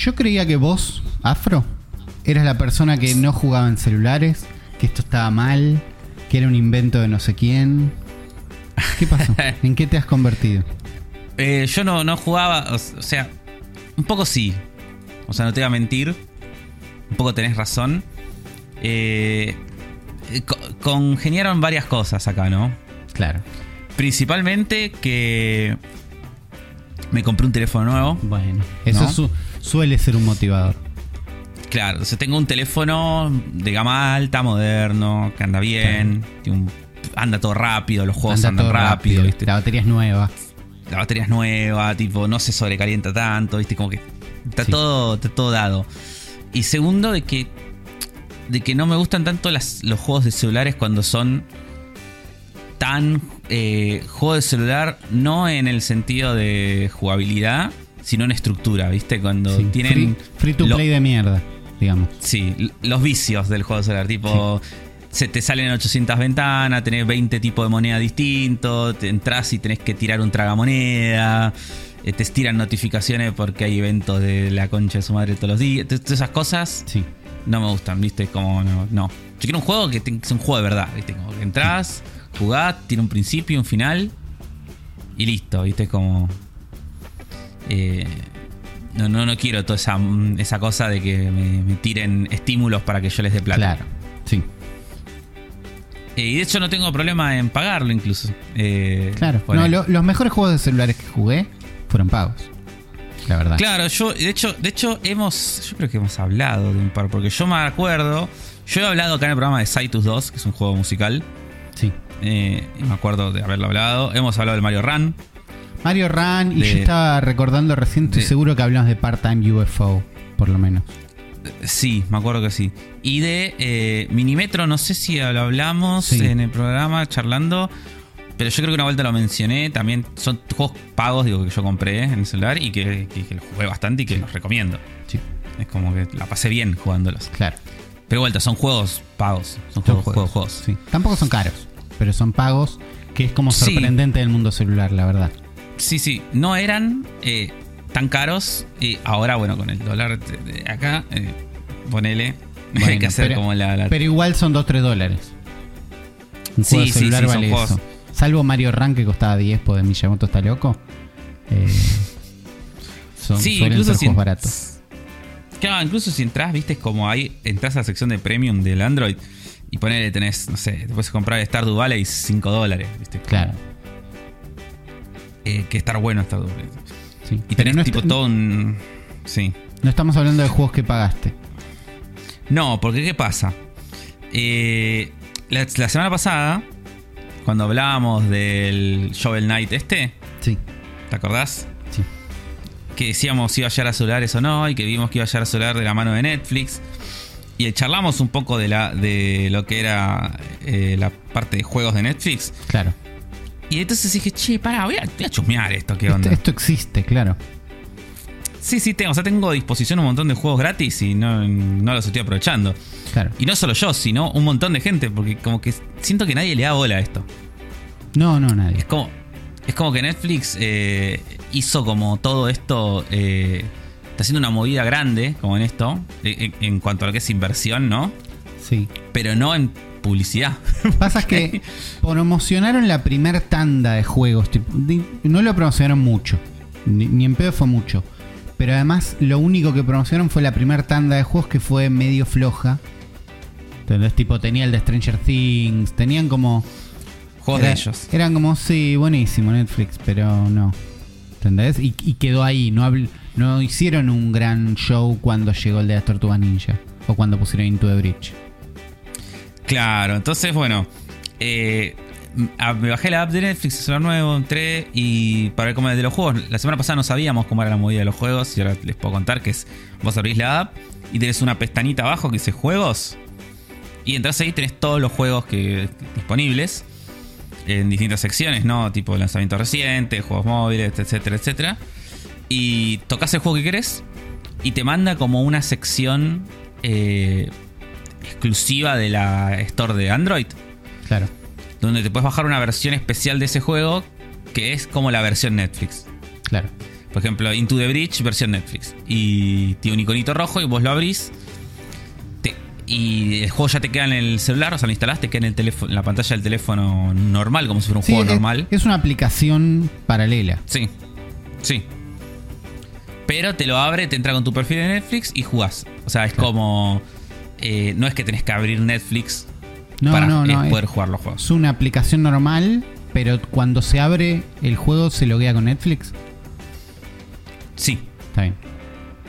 Yo creía que vos, Afro, eras la persona que no jugaba en celulares, que esto estaba mal, que era un invento de no sé quién. ¿Qué pasó? ¿En qué te has convertido? Eh, yo no, no jugaba, o, sea, un poco sí. O sea, no te voy a mentir. Un poco tenés razón. Eh, co- congeniaron varias cosas acá, ¿no? Claro. Principalmente que me compré un teléfono nuevo. Bueno, eso ¿No? su- suele ser un motivador. Claro, o sea, tengo un teléfono de gama alta, moderno, que anda bien, un- anda todo rápido, los juegos Anda andan todo rápido, ¿viste? La batería es nueva. la batería es nueva, tipo, no se sobrecalienta tanto, ¿viste? Como que está, Sí. todo, está todo dado. Y segundo, de que, de que no me gustan tanto las- los juegos de celulares cuando son tan eh, juego de celular, no en el sentido de jugabilidad, sino en estructura, ¿viste? Cuando Sí, tienen... free, free to play de mierda, digamos. Sí, los vicios del juego celular, tipo, se te salen 800 ventanas, tenés 20 tipos de moneda distintos, te entras y tenés que tirar un tragamoneda, eh, te tiran notificaciones porque hay eventos de la concha de su madre todos los días, Todas esas cosas Sí. no me gustan, ¿viste? Como, no, no. Yo quiero un juego que, sea un juego de verdad, ¿viste? Como que entras, jugás, tiene un principio, un final y listo, ¿viste? Como... eh, no, no, no quiero toda esa, esa cosa de que me, me tiren estímulos para que yo les dé plata. Claro. Sí. Eh, y de hecho no tengo problema en pagarlo incluso. Eh, Claro. No, lo- los mejores juegos de celulares que jugué fueron pagos. La verdad. Claro, yo, de hecho, de hecho, hemos. Yo creo que hemos hablado de un par, porque yo me acuerdo. Yo he hablado acá en el programa de Saitus 2, que es un juego musical. Sí. eh, me acuerdo de haberlo hablado. Hemos hablado del Mario Run. Mario Run, y De- yo estaba recordando recién, estoy seguro que hablamos de Part-Time UFO, por lo menos. Sí, me acuerdo que sí. Y de eh, Minimetro, no sé si lo hablamos Sí. en el programa charlando. Pero yo creo que una vuelta lo mencioné. También son juegos pagos, digo, que yo compré en el celular y que, que, que los jugué bastante y que los recomiendo. Sí, Es como que la pasé bien jugándolos. claro. Pero vuelta, son juegos pagos. Son Son juegos, juegos, juegos. Sí. Tampoco son caros, pero son pagos, que es como Sí. sorprendente del mundo celular, la verdad. Sí, sí, no eran eh, tan caros. Y ahora, bueno, con el dólar de, acá, eh, ponele. hay Bueno, que hacer pero- como la. la- Pero igual son 2-3 dólares. Un Sí, juego sí, celular sí, vale eso. Salvo Mario Run que costaba 10 porque Miyamoto está loco. Eh, son, sí, incluso ser si. juegos baratos. Claro, incluso si entras, viste, como ahí. Entras a la sección de premium del Android. Y ponele, tenés, no sé, te puedes comprar Stardew Valley 5 dólares, viste. Claro. Que estar bueno Stardew Valley. Sí. Y tenés no, tipo todo un. Sí. no estamos hablando de juegos que pagaste. No, porque ¿qué pasa? Eh, la, la semana pasada, cuando hablábamos del Shovel Knight este, Sí. ¿te acordás? Sí. Que decíamos si iba a llegar a celulares o no, y que vimos que iba a llegar a de la mano de Netflix. Y charlamos un poco de, la, de lo que era eh, la parte de juegos de Netflix. Claro. Y entonces dije, che, pará, voy a, voy a chusmear esto, ¿qué onda? esto existe, claro. Sí, sí, tengo, o sea, tengo a disposición un montón de juegos gratis y no, no los estoy aprovechando. Claro. Y no solo yo, sino un montón de gente, porque como que siento que nadie le da bola a esto. No, no, nadie. Es como, es como que Netflix eh, hizo como todo esto, eh, está haciendo una movida grande, como en esto, eh, en, en cuanto a lo que es inversión, ¿no? Sí. Pero no en publicidad. Pasa que promocionaron la primer tanda de juegos. no lo promocionaron mucho. Ni, ni en pedo fue mucho. Pero además, lo único que promocionaron fue la primer tanda de juegos que fue medio floja. Entonces, tipo, tenía el de Stranger Things. Tenían como. Juegos era- de ellos. Eran como, sí, buenísimo Netflix, pero no. ¿Entendés? Y, y quedó ahí. No, no hicieron un gran show cuando llegó el de las Tortugas Ninja. O cuando pusieron Into the Bridge. Claro, entonces, bueno, eh, me bajé la app de Netflix, el celular nuevo, entré y para ver cómo es de los juegos. La semana pasada no sabíamos cómo era la movida de los juegos y ahora les puedo contar que es, vos abrís la app y tenés una pestañita abajo que dice juegos y entras ahí tenés todos los juegos que disponibles en distintas secciones, ¿no? Tipo lanzamiento reciente, juegos móviles, etcétera, etcétera. Y tocas el juego que querés y te manda como una sección eh, exclusiva de la Store de Android, Claro. donde te puedes bajar una versión especial de ese juego que es como la versión Netflix. Claro. Por ejemplo, Into the Bridge, versión Netflix. Y tiene un iconito rojo y vos lo abrís. te- y el juego ya te queda en el celular, o sea, lo instalás, te queda en, el teléfono, en la pantalla del teléfono normal, como si fuera un Sí, juego es- normal. Es una aplicación paralela. Sí, sí. Pero te lo abre, te entra con tu perfil de Netflix y jugás. O sea, es como. Eh, no es que tenés que abrir Netflix No, para no, no. Es, poder jugar los juegos. es una aplicación normal, pero cuando se abre el juego se loguea con Netflix. Sí. Está bien.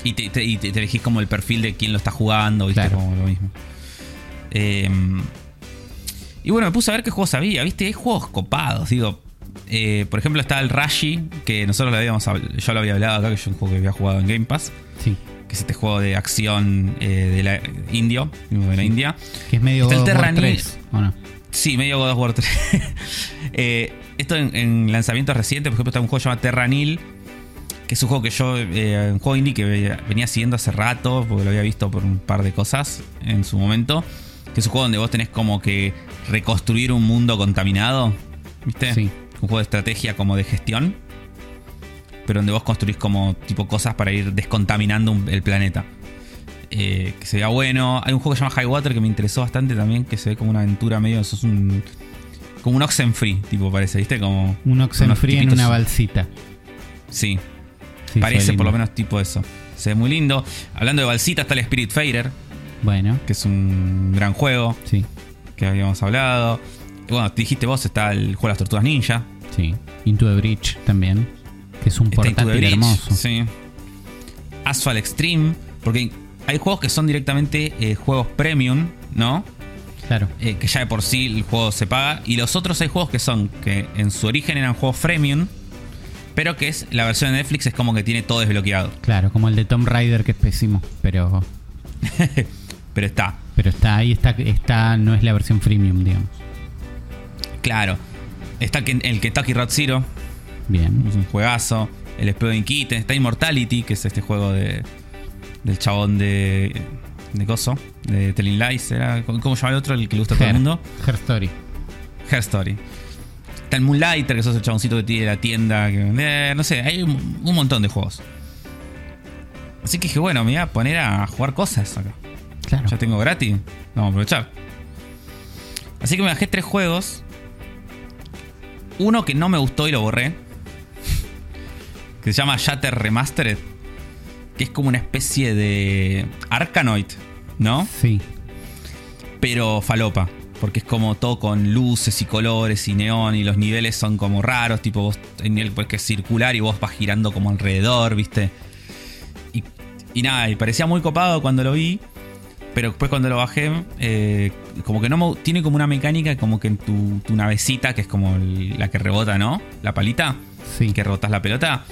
Y te, te- y te- te elegís como el perfil de quién lo está jugando, ¿viste? Claro. Como lo mismo. Eh, y bueno, me puse a ver qué juegos había, ¿viste? Hay juegos copados, digo. eh, por ejemplo, está el Rashi, que nosotros lo habíamos habl- yo lo había hablado acá, que es un juego que había jugado en Game Pass, Sí. Que es este juego de acción eh, de la indio, de la India. Que es medio Está God of War Terranil. 3, ¿o no? Sí, medio God of War 3. Eh, esto en, en lanzamientos recientes, por ejemplo, está un juego llamado Terranil, que es un juego que yo, eh, un juego indie que ve- venía siguiendo hace rato, porque lo había visto por un par de cosas en su momento. Que es un juego donde vos tenés como que reconstruir un mundo contaminado, ¿viste? Sí. Un juego de estrategia como de gestión, pero donde vos construís como tipo cosas para ir descontaminando un- el planeta. Eh, que se vea bueno. Hay un juego que se llama High Water que me interesó bastante también, que se ve como una aventura medio. Sos un. Como un Oxenfree, tipo, parece, ¿viste? Como. Un Oxenfree en una balsita. Sí, Sí, parece por lo menos tipo eso. Se ve muy lindo. Hablando de balsita, está el Spirit Fader, Bueno, que es un gran juego sí, que habíamos hablado. Bueno, dijiste vos, está el juego de las tortugas ninja. sí. Into the Bridge también. Que es un Está portátil Bridge, hermoso. Sí. Asphalt Extreme, porque hay juegos que son directamente eh, juegos premium, ¿no? Claro. Eh, que ya de por sí el juego se paga. Y los otros hay juegos que son, que en su origen eran juegos freemium, pero que es la versión de Netflix es como que tiene todo desbloqueado. Claro, como el de Tomb Raider que es pésimo, pero Pero está, pero está ahí está está no es la versión freemium, digamos. claro. Está el Kentucky Road Zero, Bien. es un juegazo. El Exploding Kitten, está Immortality, que es este juego de del chabón de de Coso, de Telling Lies, era ¿cómo llama el otro? El que le gusta a todo el mundo. Her Story. Her Story. Está el Moonlighter, que sos el chaboncito que tiene la tienda. Que, eh, no sé, hay un, un montón de juegos. Así que dije, bueno, me voy a poner a jugar cosas acá. Claro. Ya tengo gratis. Vamos a aprovechar. Así que me bajé tres juegos. Uno que no me gustó y lo borré. Que se llama Shatter Remastered. Que es como una especie de Arkanoid, ¿no? Sí. pero falopa. Porque es como todo con luces y colores y neón y los niveles son como raros, tipo vos hay nivel pues, que es circular y vos vas girando como alrededor, ¿viste? Y, y nada, y parecía muy copado cuando lo vi, pero después cuando lo bajé, eh, como que no tiene como una mecánica como que en tu, tu navecita, que es como el- la que rebota, ¿no? La palita, Sí. que rebotas la pelota,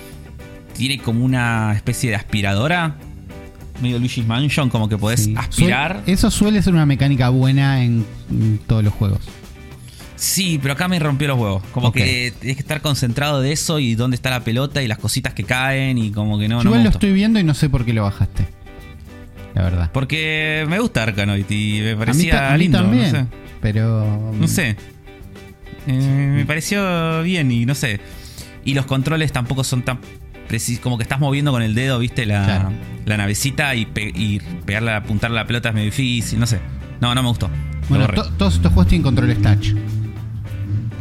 tiene como una especie de aspiradora. Medio Luigi's Mansion, como que podés sí. aspirar. Suel- eso suele ser una mecánica buena en, en todos los juegos. Sí, pero acá me rompió los huevos. Como que tienes que estar concentrado de eso y dónde está la pelota y las cositas que caen y como que no. Yo no igual me lo estoy viendo y no sé por qué lo bajaste. La verdad. Porque me gusta Arkanoid y me a mí, parecía ta- a mí lindo. también. No sé. Pero. No sé. Eh, me pareció bien y no sé. Y los controles tampoco son tan. Como que estás moviendo con el dedo, viste, la, Claro. la navecita y, pe- y pegarla, apuntarle a la pelota es medio difícil. No sé. No, no me gustó. Bueno, to- todos estos juegos tienen controles touch.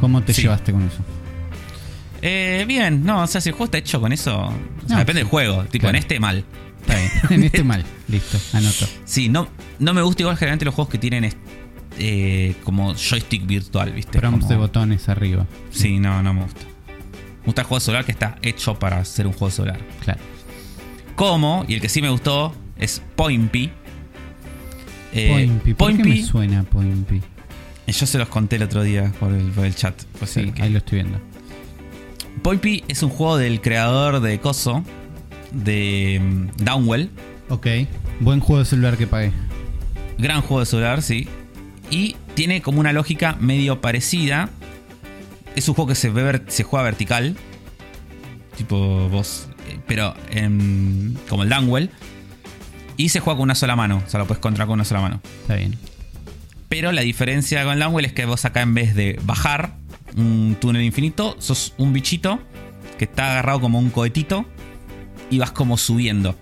¿Cómo te Sí. llevaste con eso? Eh, bien, no, o sea, si el juego está hecho con eso. o sea, No, depende sí. del juego. Tipo, Claro. en este mal. Está bien. en este mal. Listo, anoto. Sí, no, no me gusta igual generalmente los juegos que tienen eh, como joystick virtual, ¿viste? Prompts Como- de botones arriba. Sí, no, no me gusta. Me gusta el juego de celular que está hecho para ser un juego de celular. Claro. Como, y el que sí me gustó, es Poimpy. Eh, Poimpy. ¿Por qué me suena Poimpy? yo se los conté el otro día por el, por el chat. Pues Sí, que- ahí lo estoy viendo. Poimpy es un juego del creador de Coso, de mm, Downwell. Ok. Buen juego de celular que pagué. Gran juego de celular, sí. Y tiene como una lógica medio parecida. Es un juego que se, ve ver- se juega vertical. Tipo vos. eh, Pero en- como el Downwell. Y se juega con una sola mano. O sea, lo puedes controlar con una sola mano. Está bien. Pero la diferencia con el Downwell es que vos acá en vez de bajar un túnel infinito, sos un bichito que está agarrado como un cohetito y vas como subiendo.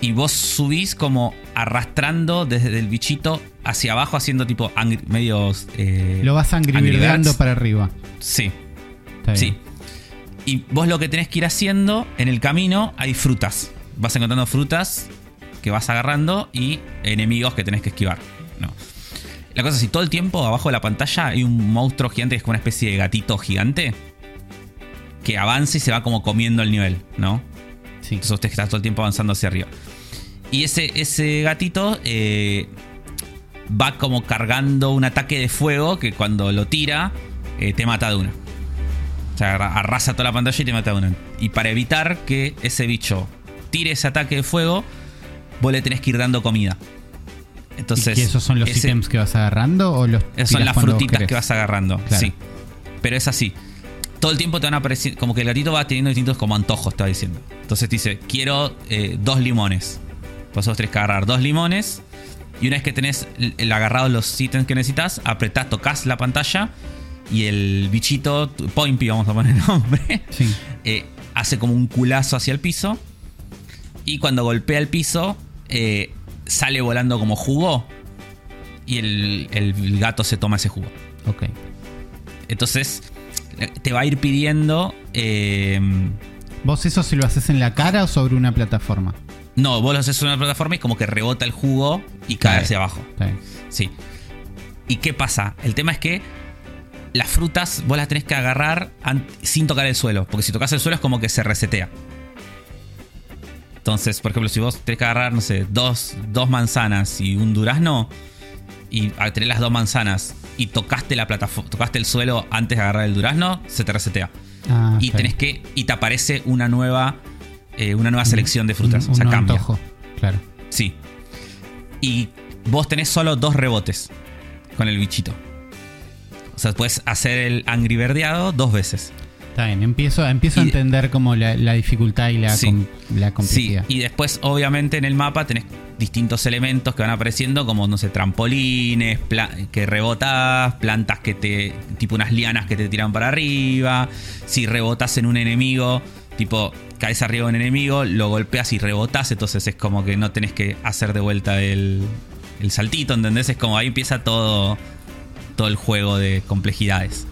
Y vos subís como arrastrando desde el bichito hacia abajo, haciendo tipo angry- medios. eh, Lo vas angrivirdeando para arriba. Sí, sí. Y vos lo que tenés que ir haciendo en el camino hay frutas. Vas encontrando frutas que vas agarrando y enemigos que tenés que esquivar. No. La cosa es si todo el tiempo abajo de la pantalla hay un monstruo gigante que es como una especie de gatito gigante que avanza y se va como comiendo el nivel, ¿no? Sí. Entonces usted está todo el tiempo avanzando hacia arriba. Y ese, ese gatito eh, va como cargando un ataque de fuego que cuando lo tira eh, te mata de una. O sea, arra- arrasa toda la pantalla y te mata de una. Y para evitar que ese bicho tire ese ataque de fuego, vos le tenés que ir dando comida. Entonces, ¿Y esos son los ese- ítems que vas agarrando o los esas son las frutitas que vas agarrando. Claro. Sí. Pero es así. Todo el tiempo te van a aparecer. Como que el gatito va teniendo distintos como antojos, estaba diciendo. Entonces te dice: Quiero eh, dos limones. Pues vos tenés que agarrar dos limones. Y una vez que tenés el, el agarrado los ítems que necesitas, apretás, tocas la pantalla. Y el bichito, Pointy, vamos a poner el nombre, Sí. eh, hace como un culazo hacia el piso. Y cuando golpea el piso, eh, sale volando como jugo. Y el, el gato se toma ese jugo. Ok. Entonces, te va a ir pidiendo. eh, ¿Vos eso si lo haces en la cara o sobre una plataforma? no, vos lo haces en una plataforma y como que rebota el jugo y cae hacia abajo. Sí. ¿Y qué pasa? El tema es que las frutas vos las tenés que agarrar sin tocar el suelo. Porque si tocas el suelo es como que se resetea. Entonces, por ejemplo, si vos tenés que agarrar, no sé, dos, dos manzanas y un durazno, y al tener las dos manzanas y tocaste la plataforma, tocaste el suelo antes de agarrar el durazno, se te resetea. Ah, y tenés que. Y te aparece una nueva. eh, una nueva selección de frutas. Un- o sea, cambia. antojo, Claro. Sí. Y vos tenés solo dos rebotes con el bichito. O sea, puedes hacer el angry verdeado dos veces. Está bien. Empiezo, empiezo a entender como la, la dificultad y la, Sí. com- la Sí, complejidad. y después, obviamente, en el mapa tenés distintos elementos que van apareciendo, como, no sé, trampolines, que rebotas, plantas que te. tipo unas lianas que te tiran para arriba. Si rebotas en un enemigo, tipo, caes arriba de un enemigo, lo golpeas y rebotas, entonces es como que no tenés que hacer de vuelta el, el saltito, ¿entendés? Es como ahí empieza todo, todo el juego de complejidades.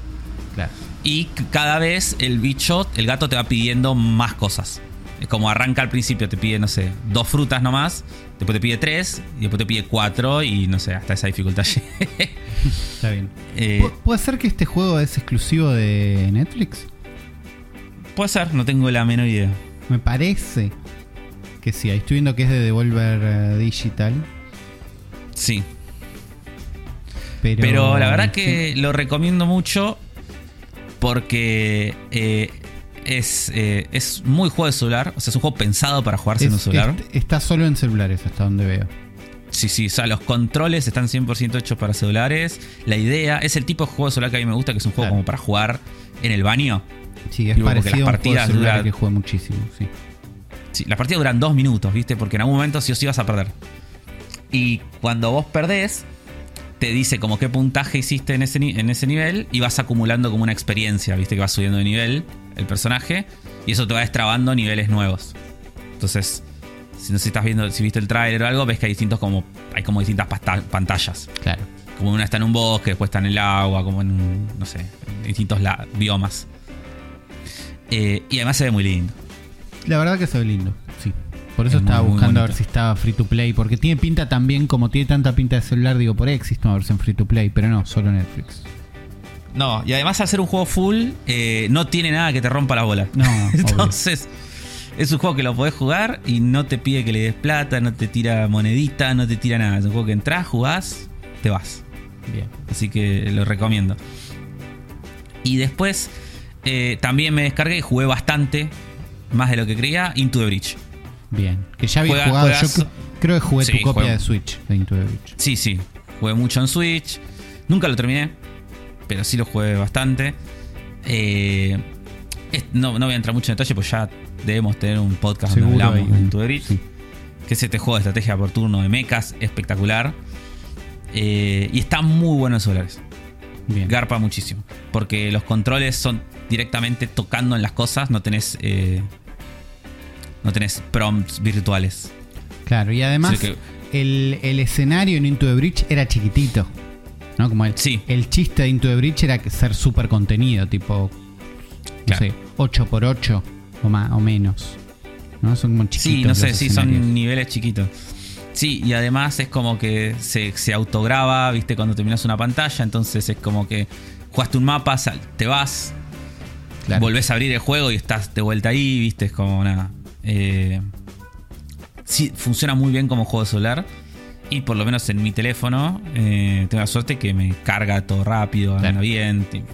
Claro. Y cada vez el bicho, el gato te va pidiendo más cosas. Es como arranca al principio, te pide, no sé, dos frutas nomás, después te pide tres, y después te pide cuatro, y no sé, hasta esa dificultad. Está bien. Eh, ¿Pu- ¿Puede ser que este juego es exclusivo de Netflix? puede ser, no tengo la menor idea. Me parece que sí. Ahí estoy viendo que es de Devolver eh, Digital. Sí. Pero, Pero la verdad que lo recomiendo mucho porque eh, es, eh, es muy juego de celular. O sea, es un juego pensado para jugarse en un Es- celular. es- está solo en celulares hasta donde veo. Sí, sí, o sea, los controles están 100% hechos para celulares. La idea es el tipo de juego de celular que a mí me gusta, que es un juego Claro. como para jugar en el baño. Sí, es parecido las a un juego de partidas celular duran- que jugué muchísimo. Sí. Sí, las partidas duran dos minutos, ¿viste? Porque en algún momento sí o sí vas a perder. Y cuando vos perdés, te dice como qué puntaje hiciste en ese, en ese nivel y vas acumulando como una experiencia, ¿viste? Que vas subiendo de nivel el personaje y eso te va destrabando niveles nuevos. Entonces, si no sé si estás viendo, si viste el trailer o algo, ves que hay distintos como hay como distintas pantallas. Claro. Como una está en un bosque, después está en el agua, como en, no sé, en distintos la- biomas. Eh, y además se ve muy lindo. La verdad que se ve lindo. Sí. Por eso Es estaba buscando a ver si estaba free to play. Porque tiene pinta también, como tiene tanta pinta de celular, digo, por ahí existe una versión free to play. Pero no, solo Netflix. No, y además al ser un juego full, eh, no tiene nada que te rompa la bola. No, obvio. Entonces, es un juego que lo podés jugar y no te pide que le des plata, no te tira monedita, no te tira nada. Es un juego que entras, jugás, te vas. Bien. Así que lo recomiendo. Y después eh, también me descargué y jugué bastante, más de lo que creía, Into the Bridge. Bien. Que ya había Juega- jugado. Yo juegas- cre- creo que jugué Sí, tu copia juego. de Switch de Into the Breach. Sí, sí. Jugué mucho en Switch. Nunca lo terminé. Pero sí lo jugué bastante. Eh, no, no voy a entrar mucho en detalle, pues ya debemos tener un podcast donde hablamos de Into the sí. Que es este juego de estrategia por turno de mechas. Espectacular. Eh, y está muy bueno en celulares. Bien. Garpa muchísimo. Porque los controles son directamente tocando en las cosas. No tenés. eh, no tenés prompts virtuales. Claro, y además el, el escenario en Into the Bridge era chiquitito. ¿No? Como el, Sí. el chiste de Into the Bridge era ser súper contenido, tipo, no Claro. sé, 8x8 o, más, o menos. ¿No? Son como chiquitos. Sí, no sé, sí, son niveles chiquitos. Sí, y además es como que se, se autograba, viste, cuando terminas una pantalla, entonces es como que jugaste un mapa, sal- te vas, Claro. volvés a abrir el juego y estás de vuelta ahí, viste, es como nada. Eh, sí, funciona muy bien como juego de celular. Y por lo menos en mi teléfono, eh, tengo la suerte que me carga todo rápido, Claro. anda bien. tipo.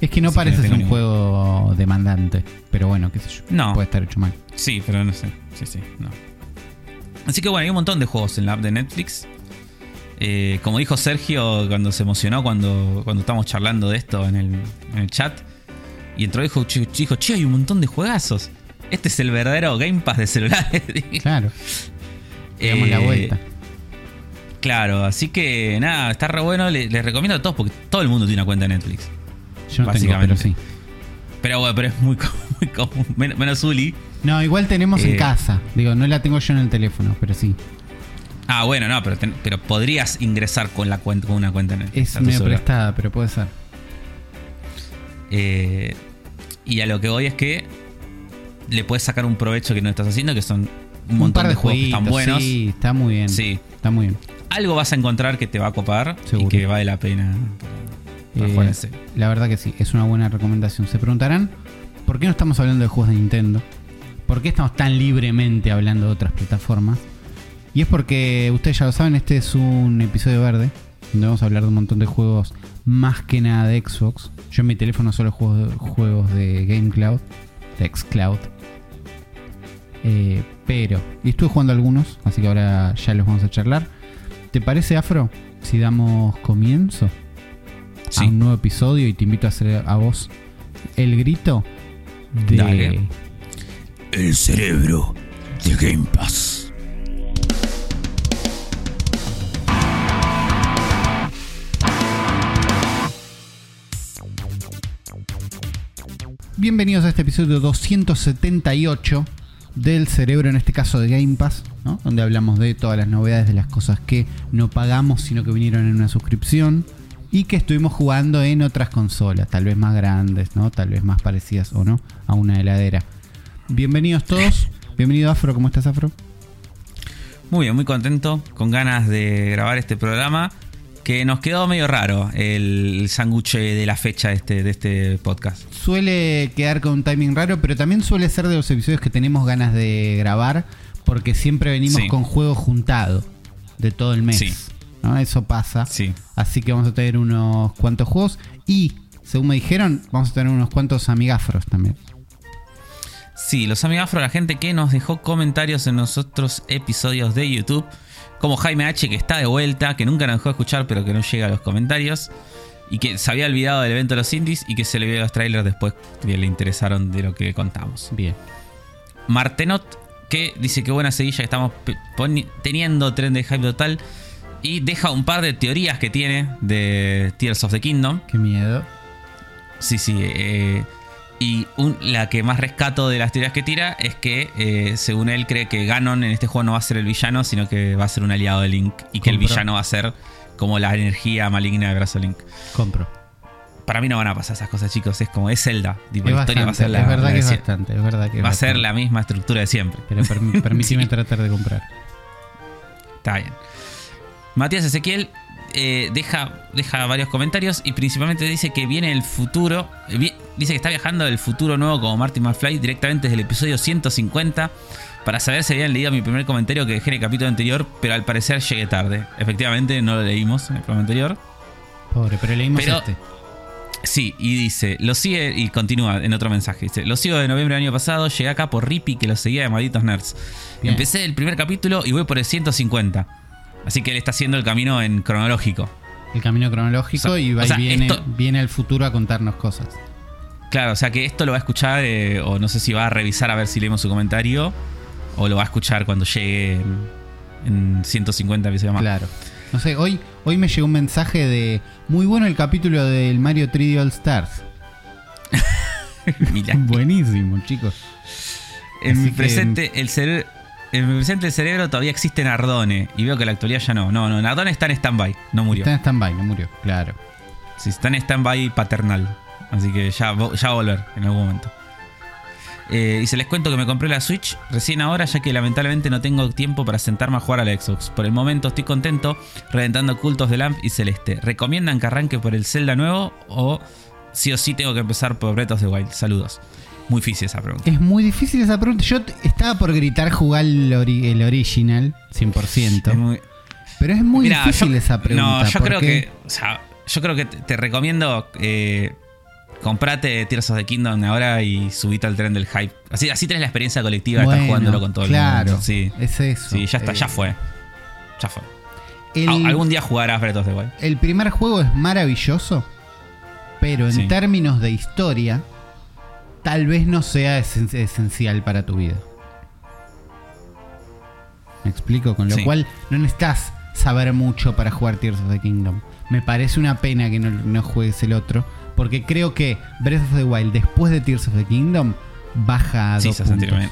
Es que no Así que parece no ser un ningún- juego demandante, pero bueno, qué sé yo. No. Puede estar hecho mal. Sí, pero no sé. Sí, sí, no. Así que bueno, hay un montón de juegos en la app de Netflix. Eh, como dijo Sergio cuando se emocionó cuando, cuando estábamos charlando de esto en el, en el chat. Y entró y dijo, "Che, dijo, che, hay un montón de juegazos. Este es el verdadero Game Pass de celulares. Claro. Damos la Eh, vuelta. Claro, así que nada, está re bueno. Le- Les recomiendo a todos porque todo el mundo tiene una cuenta de Netflix. Yo no tengo, básicamente. pero sí. Pero bueno, pero es muy, co- muy común. Men- Menos Uli. No, igual tenemos Eh. en casa. Digo, no la tengo yo en el teléfono, pero sí. Ah, bueno, no, pero, ten- pero podrías ingresar con, la cuenta, con una cuenta en Netflix. Es medio celular. prestada, pero puede ser. Eh, y a lo que voy es que le puedes sacar un provecho que no estás haciendo, que son un montón de, juegos que están buenos. Sí, está muy bien. Sí. Está muy bien. Algo vas a encontrar que te va a copar Seguro. y que vale la pena Eh. La verdad que sí, es una buena recomendación. Se preguntarán, ¿por qué no estamos hablando de juegos de Nintendo? ¿Por qué estamos tan libremente hablando de otras plataformas? Y es porque, ustedes ya lo saben, este es un episodio verde, donde vamos a hablar de un montón de juegos más que nada de Xbox. Yo en mi teléfono solo juego juegos de GameCloud, de Xcloud. Eh, pero, y estuve jugando algunos, así que ahora ya los vamos a charlar. ¿Te parece, Afro, si damos comienzo? Sí. a un nuevo episodio y te invito a hacer a vos el grito de Dale. El cerebro de Game Pass. Bienvenidos a este episodio 278 del cerebro, en este caso de Game Pass, ¿no? donde hablamos de todas las novedades de las cosas que no pagamos, sino que vinieron en una suscripción y que estuvimos jugando en otras consolas, tal vez más grandes, ¿no? tal vez más parecidas o no a una heladera. Bienvenidos todos, bienvenido Afro, ¿cómo estás Afro? Muy bien, muy contento, con ganas de grabar este programa. Que nos quedó medio raro el, sándwich de la fecha de este, de este podcast. suele quedar con un timing raro, pero también suele ser de los episodios que tenemos ganas de grabar, porque siempre venimos Sí. con juegos juntados de todo el mes. Sí. ¿no? Eso pasa. Sí. Así que vamos a tener unos cuantos juegos y, según me dijeron, vamos a tener unos cuantos amigafros también. Sí, los amigos afro, la gente que nos dejó comentarios en los otros episodios de YouTube, como Jaime H, que está de vuelta, que nunca nos dejó escuchar, pero que no llega a los comentarios, y que se había olvidado del evento de los indies y que se le vio los trailers después que le interesaron de lo que contamos. Bien. Martenot, que dice que buena seguilla que estamos teniendo tren de hype total, y deja un par de teorías que tiene de Tears of the Kingdom. Qué miedo. Sí, sí. eh, y un- la que más rescato de las teorías que tira es que, eh, según él, cree que Ganon en este juego no va a ser el villano, sino que va a ser un aliado de Link. Y que el villano va a ser como la energía maligna de brazo Link. Compro. Para mí no van a pasar esas cosas, chicos. Es como es Zelda. Tipo, Es la historia va a ser la, es verdad la que es bastante, es verdad que es Va a ser la misma estructura de siempre. Pero permíteme Sí. tratar de comprar. Está bien. Matías Ezequiel eh, deja, deja varios comentarios y principalmente dice que viene el futuro. eh, vi- dice que está viajando del futuro nuevo como Marty McFly directamente desde el episodio 150 para saber si habían leído mi primer comentario que dejé en el capítulo anterior, pero al parecer llegué tarde. Efectivamente, no lo leímos en el programa anterior. Pobre, pero leímos Pero- este. Sí, y dice, lo sigue, y continúa en otro mensaje, dice, lo sigo de noviembre del año pasado, llegué acá por Rippy que lo seguía de Malditos Nerds. Bien. Empecé el primer capítulo y voy por el 150. Así que él está haciendo el camino en cronológico. El camino cronológico O sea- y va o y sea, viene, esto- viene al futuro a contarnos cosas. Claro, o sea que esto lo va a escuchar, eh, o no sé si va a revisar a ver si leemos su comentario, o lo va a escuchar cuando llegue en, en 150 episodios más. Claro. No sé, hoy, hoy me llegó un mensaje de muy bueno el capítulo del Mario 3D All Stars. Buenísimo, chicos. En mi que- presente, el cerebro. En mi presente el cerebro todavía existe Nardone. Y veo que en la actualidad ya no. No, no, Nardone está en stand-by. No murió. Está en stand-by, no murió, claro. Sí, está en stand-by paternal. Así que ya, ya va a volver en algún momento. Eh, y se les cuento que me compré la Switch recién ahora, ya que lamentablemente no tengo tiempo para sentarme a jugar a la Xbox. Por el momento estoy contento reventando cultos de Lamp y Celeste. ¿Recomiendan que arranque por el Zelda nuevo o sí o sí tengo que empezar por Breath of the Wild? Saludos. Muy difícil esa pregunta. Es muy difícil esa pregunta. Yo estaba por gritar jugar el, ori- el original, 100%. Es muy- pero es muy Mirá, difícil yo- esa pregunta. No, yo creo que. O sea, yo creo que te, te recomiendo. Eh, comprate Tears of the Kingdom ahora y subite al tren del hype. Así, así tenés la experiencia colectiva de Bueno, estar jugándolo con todo claro, el mundo. Sí, es eso. sí, ya está, Eh, ya fue. Ya fue. El, Al- Algún día jugarás Breath of the Wild. el primer juego es maravilloso, pero en Sí. términos de historia, tal vez no sea esen- esencial para tu vida. ¿Me explico? Con lo Sí. cual no necesitas saber mucho para jugar Tears of the Kingdom. Me parece una pena que no, no juegues el otro, porque creo que Breath of the Wild después de Tears of the Kingdom baja a Sí, dos se va a sentir.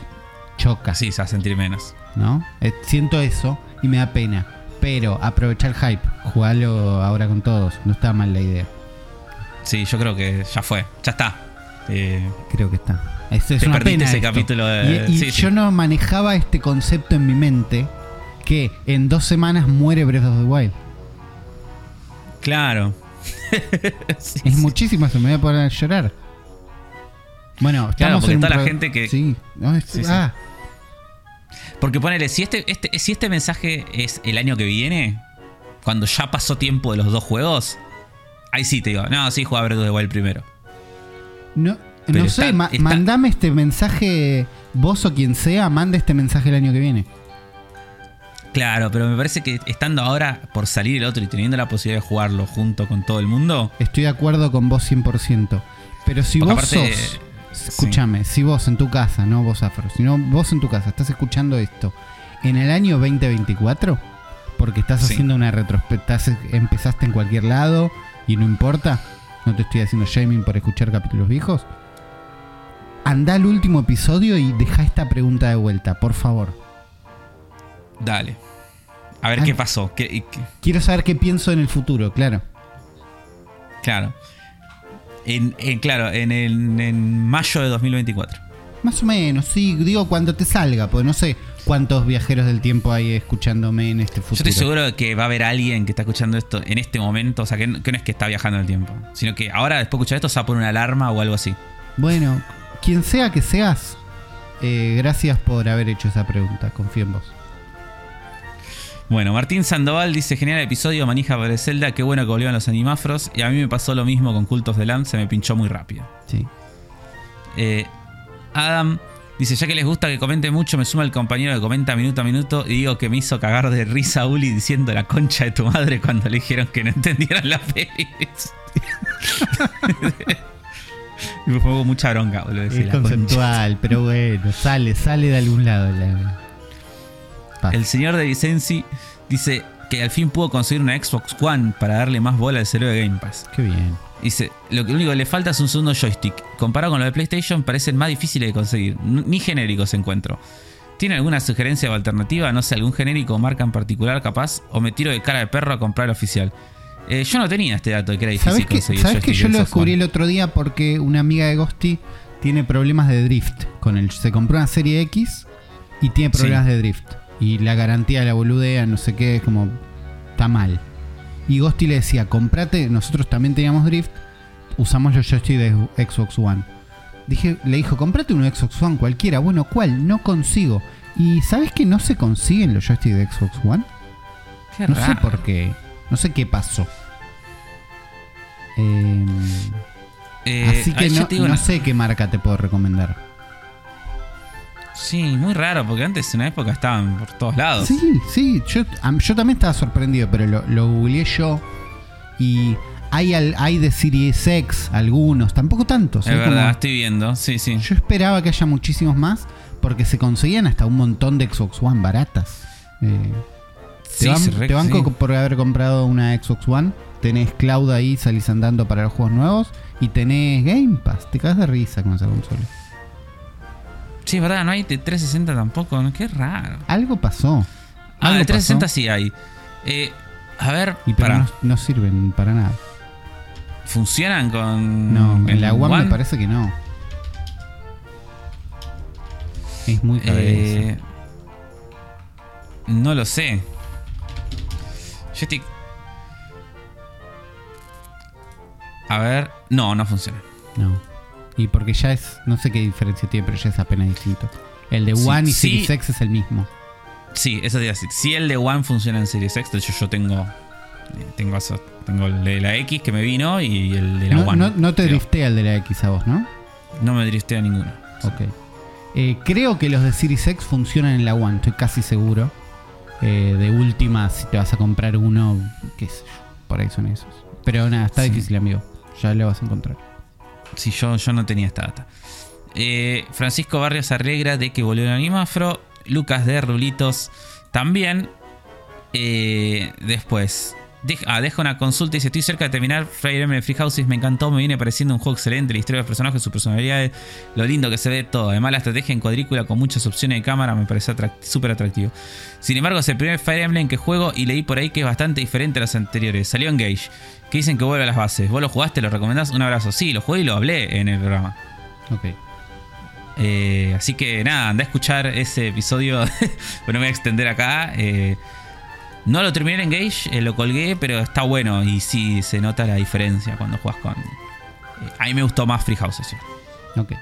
Choca. Sí, se va a sentir menos. ¿no? Eh, siento eso y me da pena. Pero aprovecha el hype, jugalo ahora con todos. No está mal la idea. Sí, yo creo que ya fue. Ya está. Eh, Creo que está. Es, es Te una pena ese esto. capítulo de- Y, y sí, yo sí. no manejaba este concepto en mi mente que en dos semanas muere Breath of the Wild. claro. Sí, Es muchísimo eso, me voy a poner a llorar. Bueno, estamos porque en toda la gente que- Sí, no, es- Sí, sí. ah, Porque ponele, si este, este, si este mensaje es el año que viene, cuando ya pasó tiempo de los dos juegos, ahí sí te digo, no, sí, juega Breath of the Wild primero. No, no está- sé, ma- está- mandame este mensaje, vos o quien sea, mande este mensaje el año que viene. Claro, pero me parece que estando ahora por salir el otro y teniendo la posibilidad de jugarlo junto con todo el mundo, Estoy de acuerdo con vos 100%. Pero si vos aparte, sos. Escúchame, si vos en tu casa, no vos afro, sino vos en tu casa estás escuchando esto en el año 2024, porque estás Sí. haciendo una retrospectiva, empezaste en cualquier lado y no importa, no te estoy haciendo shaming por escuchar capítulos viejos. Anda al último episodio y deja esta pregunta de vuelta, por favor. dale. A ver Ah. qué pasó. qué- qué- Quiero saber qué pienso en el futuro, claro. claro. En, en- claro, en, el- en mayo de 2024. Más o menos, sí, digo cuando te salga, porque no sé cuántos viajeros del tiempo hay escuchándome en este futuro. Yo estoy seguro de que va a haber alguien que está escuchando esto en este momento. O sea, que no, que no es que está viajando en el tiempo. Sino que ahora, después de escuchar esto, se va a poner una alarma o algo así. Bueno, quien sea que seas, eh, gracias por haber hecho esa pregunta, confío en vos. Bueno, Martín Sandoval dice: Genial episodio, manija para Zelda. Qué bueno que volvieron los animafros. Y a mí me pasó lo mismo con Cultos de Lamb. Se me pinchó muy rápido. Sí. Eh, Adam dice: Ya que les gusta que comente mucho, me suma el compañero que comenta minuto a minuto. Y digo que me hizo cagar de risa Uli diciendo la concha de tu madre cuando le dijeron que no entendieran la peli. y me fue mucha bronca, boludo. Es la concha. conceptual, pero bueno, sale, sale de algún lado. la-. El señor de Vicenzi dice que al fin pudo conseguir una Xbox One para darle más bola al cerebro de Game Pass. Qué bien. Dice, lo único que le falta es un segundo joystick. Comparado con lo de PlayStation, parecen más difíciles de conseguir. Ni genéricos encuentro. ¿Tiene alguna sugerencia o alternativa? No sé, algún genérico o marca en particular capaz. O me tiro de cara de perro a comprar el oficial. Eh, yo no tenía este dato de que era difícil ¿Sabes que, conseguir ¿sabes que yo lo descubrí el otro día porque una amiga de Ghosty tiene problemas de drift con él. Se compró una serie X y tiene problemas Sí. de drift. Y la garantía la boludea, no sé qué, es como. Está mal. Y Ghosty le decía: comprate, nosotros también teníamos drift, usamos los joysticks de Xbox One. Dije, le dijo, comprate un Xbox One cualquiera. Bueno, ¿cuál? No consigo. ¿Y sabes que no se consiguen los joysticks de Xbox One? Qué No sé raro. por qué. No sé qué pasó. Em, Eh, Así que no, sé qué marca te puedo recomendar. Sí, muy raro, porque antes en una época estaban por todos lados. Sí, sí, yo, yo también estaba sorprendido, pero lo, lo googleé yo y hay, al- hay de Series X algunos, tampoco tantos. es ¿eh? verdad, Como- estoy viendo. Sí, sí. yo esperaba que haya muchísimos más porque se conseguían hasta un montón de Xbox One baratas. Eh, Sí, te, te banco sí. por haber comprado una Xbox One, tenés cloud ahí, salís andando para los juegos nuevos y tenés Game Pass. Te cagas de risa con esa consola. Sí, es verdad, no hay de 360 tampoco. Qué raro. Algo pasó. Ah, Algo de 360 pasó. sí hay. Eh, a ver, Y pero pará. no, no sirven para nada. ¿funcionan con. No, en la One me parece que no. Es muy. Eh, no lo sé. Joystick. A ver. No, no funciona. No. Y porque ya es, no sé qué diferencia tiene, pero ya es apenas distinto. El de Sí, One y sí. Series X es el mismo. Sí, eso te iba a decir. Si el de One funciona en Series X, de hecho yo tengo. eh, Tengo eso. Tengo el de la X que me vino y el de la No, One. no, no te driftea el de la X a vos, ¿no? No me dristea ninguno. Ok. Eh, creo que los de Series X funcionan en la One, estoy casi seguro. Eh, de última, si te vas a comprar uno, qué sé yo, por ahí son esos. Pero nada, está Sí. difícil, amigo. Ya lo vas a encontrar. Sí, yo, yo no tenía esta data. Eh, Francisco Barrios alegra de que volvió el animafro. Lucas de Rulitos también. Eh, después. dej- ah, deja una consulta y dice: Estoy cerca de terminar Fire Emblem Free Houses. Me encantó, me viene pareciendo un juego excelente. La historia de los personajes, sus personalidades, lo lindo que se ve todo. Además, la estrategia en cuadrícula con muchas opciones de cámara me parece súper atractivo. Sin embargo, es el primer Fire Emblem que juego y leí por ahí que es bastante diferente a los anteriores. Salió en Gage, que dicen que vuelve a las bases. ¿Vos lo jugaste? ¿Lo recomendás? Un abrazo. Sí, lo jugué y lo hablé en el programa. Ok. Eh, así que nada, anda a escuchar ese episodio. pero no me voy a extender acá. Eh, no lo terminé en Gage, eh, lo colgué, pero está bueno y sí se nota la diferencia cuando juegas con. a mí me gustó más Free Houses. sí. Ok.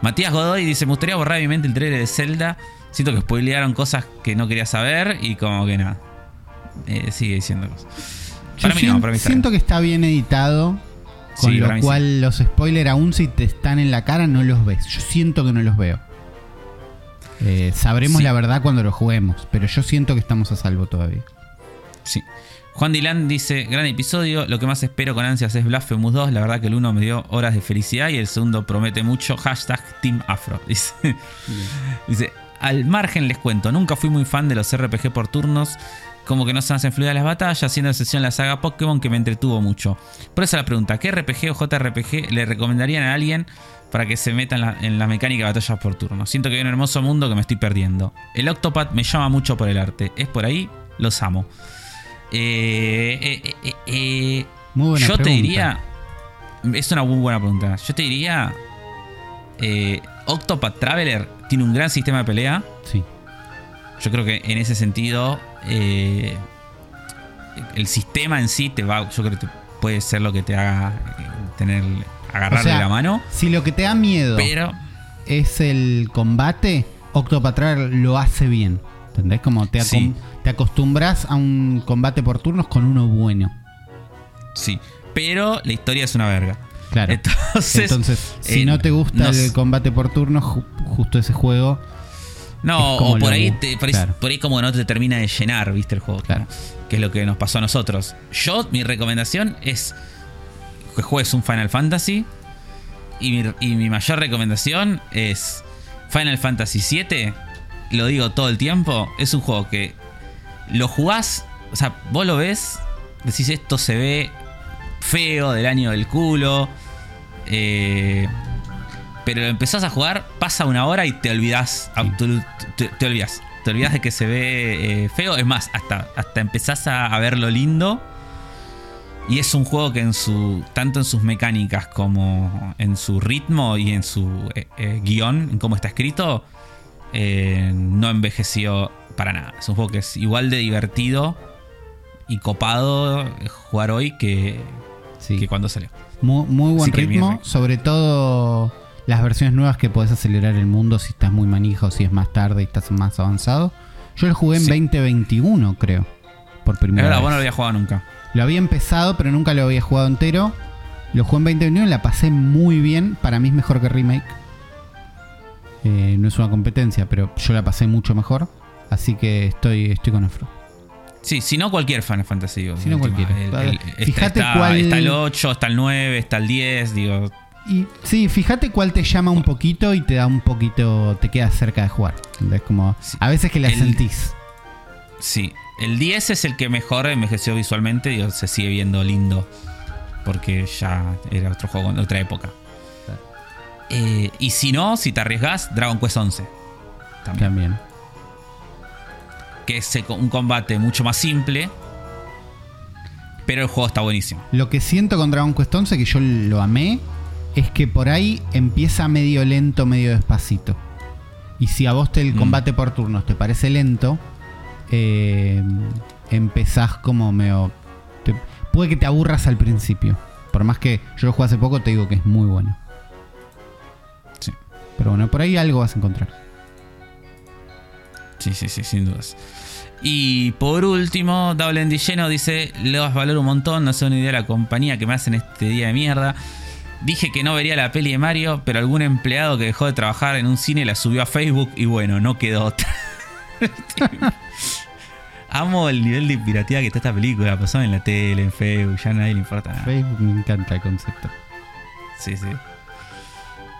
Matías Godoy dice: Me gustaría borrar de mi mente el trailer de Zelda. Siento que spoilearon cosas que no quería saber y como que nada. Sigue diciendo cosas. Yo Para mí no, sien- para mí está siento que está bien editado. Con Sí, para mí lo cual los spoilers, aún si te están en la cara, no los ves. Yo siento que no los veo. Eh, sabremos Sí. la verdad cuando lo juguemos, pero yo siento que estamos a salvo todavía. Sí. Juan Dylan dice, gran episodio, lo que más espero con ansias es Blasphemous 2, la verdad que el uno me dio horas de felicidad y el segundo promete mucho, hashtag Team Afro. Dice, dice, al margen les cuento, nunca fui muy fan de los RPG por turnos, como que no se hacen fluidas las batallas, haciendo excepción la saga Pokémon que me entretuvo mucho. Por eso la pregunta, ¿qué RPG o JRPG le recomendarían a alguien para que se meta en la, en la mecánica de batallas por turno? Siento que hay un hermoso mundo que me estoy perdiendo. El Octopath me llama mucho por el arte, es por ahí, los amo. Eh, eh, eh, eh, Muy buena yo te diría. Es una muy buena pregunta. Yo te diría. eh, Octopath Traveler tiene un gran sistema de pelea. Sí. Yo creo que en ese sentido. Eh, el sistema en sí te va. Yo creo que te- puede ser lo que te haga eh, tener. agarrarle O sea, la mano. Si lo que te da miedo Pero. es el combate, Octopath Traveler lo hace bien. ¿Entendés? Como te, acom- Sí. te acostumbras a un combate por turnos con uno bueno. Sí. Pero la historia es una verga. Claro. Entonces. Entonces, si eh, no te gusta no el combate por turnos, ju- justo ese juego. No, o por ahí, te- por, ahí, claro. por ahí como no te termina de llenar, viste el juego. Claro. Que es lo que nos pasó a nosotros. Yo, mi recomendación es que juegues un Final Fantasy. Y mi, y mi mayor recomendación es Final Fantasy VII. Lo digo todo el tiempo. Es un juego que lo jugás. O sea, vos lo ves. Decís esto se ve feo del año del culo. Eh, pero lo empezás a jugar, pasa una hora y te olvidás. absolut- te, te olvidás. Te olvidás de que se ve eh, feo. Es más, hasta, hasta empezás a, a ver lo lindo. Y es un juego que en su. tanto en sus mecánicas como en su ritmo y en su eh, eh, guion, en cómo está escrito, eh, no envejeció para nada. Es un juego que es igual de divertido y copado jugar hoy que, Sí. que cuando salió. Muy, muy buen Así ritmo, sobre todo las versiones nuevas que podés acelerar el mundo si estás muy manija o si es más tarde y estás más avanzado. Yo lo jugué en Sí. 2021, creo. Por primera verdad, vez. vos no lo había jugado nunca. Lo había empezado, pero nunca lo había jugado entero. Lo jugué en 2021, la pasé muy bien. Para mí es mejor que Remake. Eh, no es una competencia, pero yo la pasé mucho mejor. Así que estoy, estoy con Afro. Sí, si no cualquier Final Fantasy. digo, Si no cualquiera. el- Fíjate está, cuál- Está el 8, está el 9, está el 10, digo. Y sí, fíjate cuál te llama un poquito y te da un poquito, te queda cerca de jugar. ¿entendés? Como Sí. a veces que la El- sentís. Sí, el 10 es el que mejor envejeció visualmente, digo, se sigue viendo lindo. Porque ya era otro juego en otra época. Eh, y si no, si te arriesgas, Dragon Quest 11. También. También. Que es un combate mucho más simple. Pero el juego está buenísimo. Lo que siento con Dragon Quest 11, que yo lo amé, es que por ahí empieza medio lento, medio despacito. Y si a vos te, el Mm. combate por turnos te parece lento, eh, empezás como medio... te- puede que te aburras al principio. Por más que yo lo jugué hace poco, te digo que es muy bueno. Sí. Pero bueno, por ahí algo vas a encontrar. Sí, sí, sí, sin dudas. Y por último, Double Andy lleno dice: Le das valor un montón, no sé una idea de la compañía que me hacen este día de mierda. Dije que no vería la peli de Mario, pero algún empleado que dejó de trabajar en un cine la subió a Facebook y bueno, no quedó otra. Amo el nivel de piratería que está esta película. Pasó en la tele, en Facebook, ya a nadie le importa nada. Facebook me encanta el concepto. Sí, sí.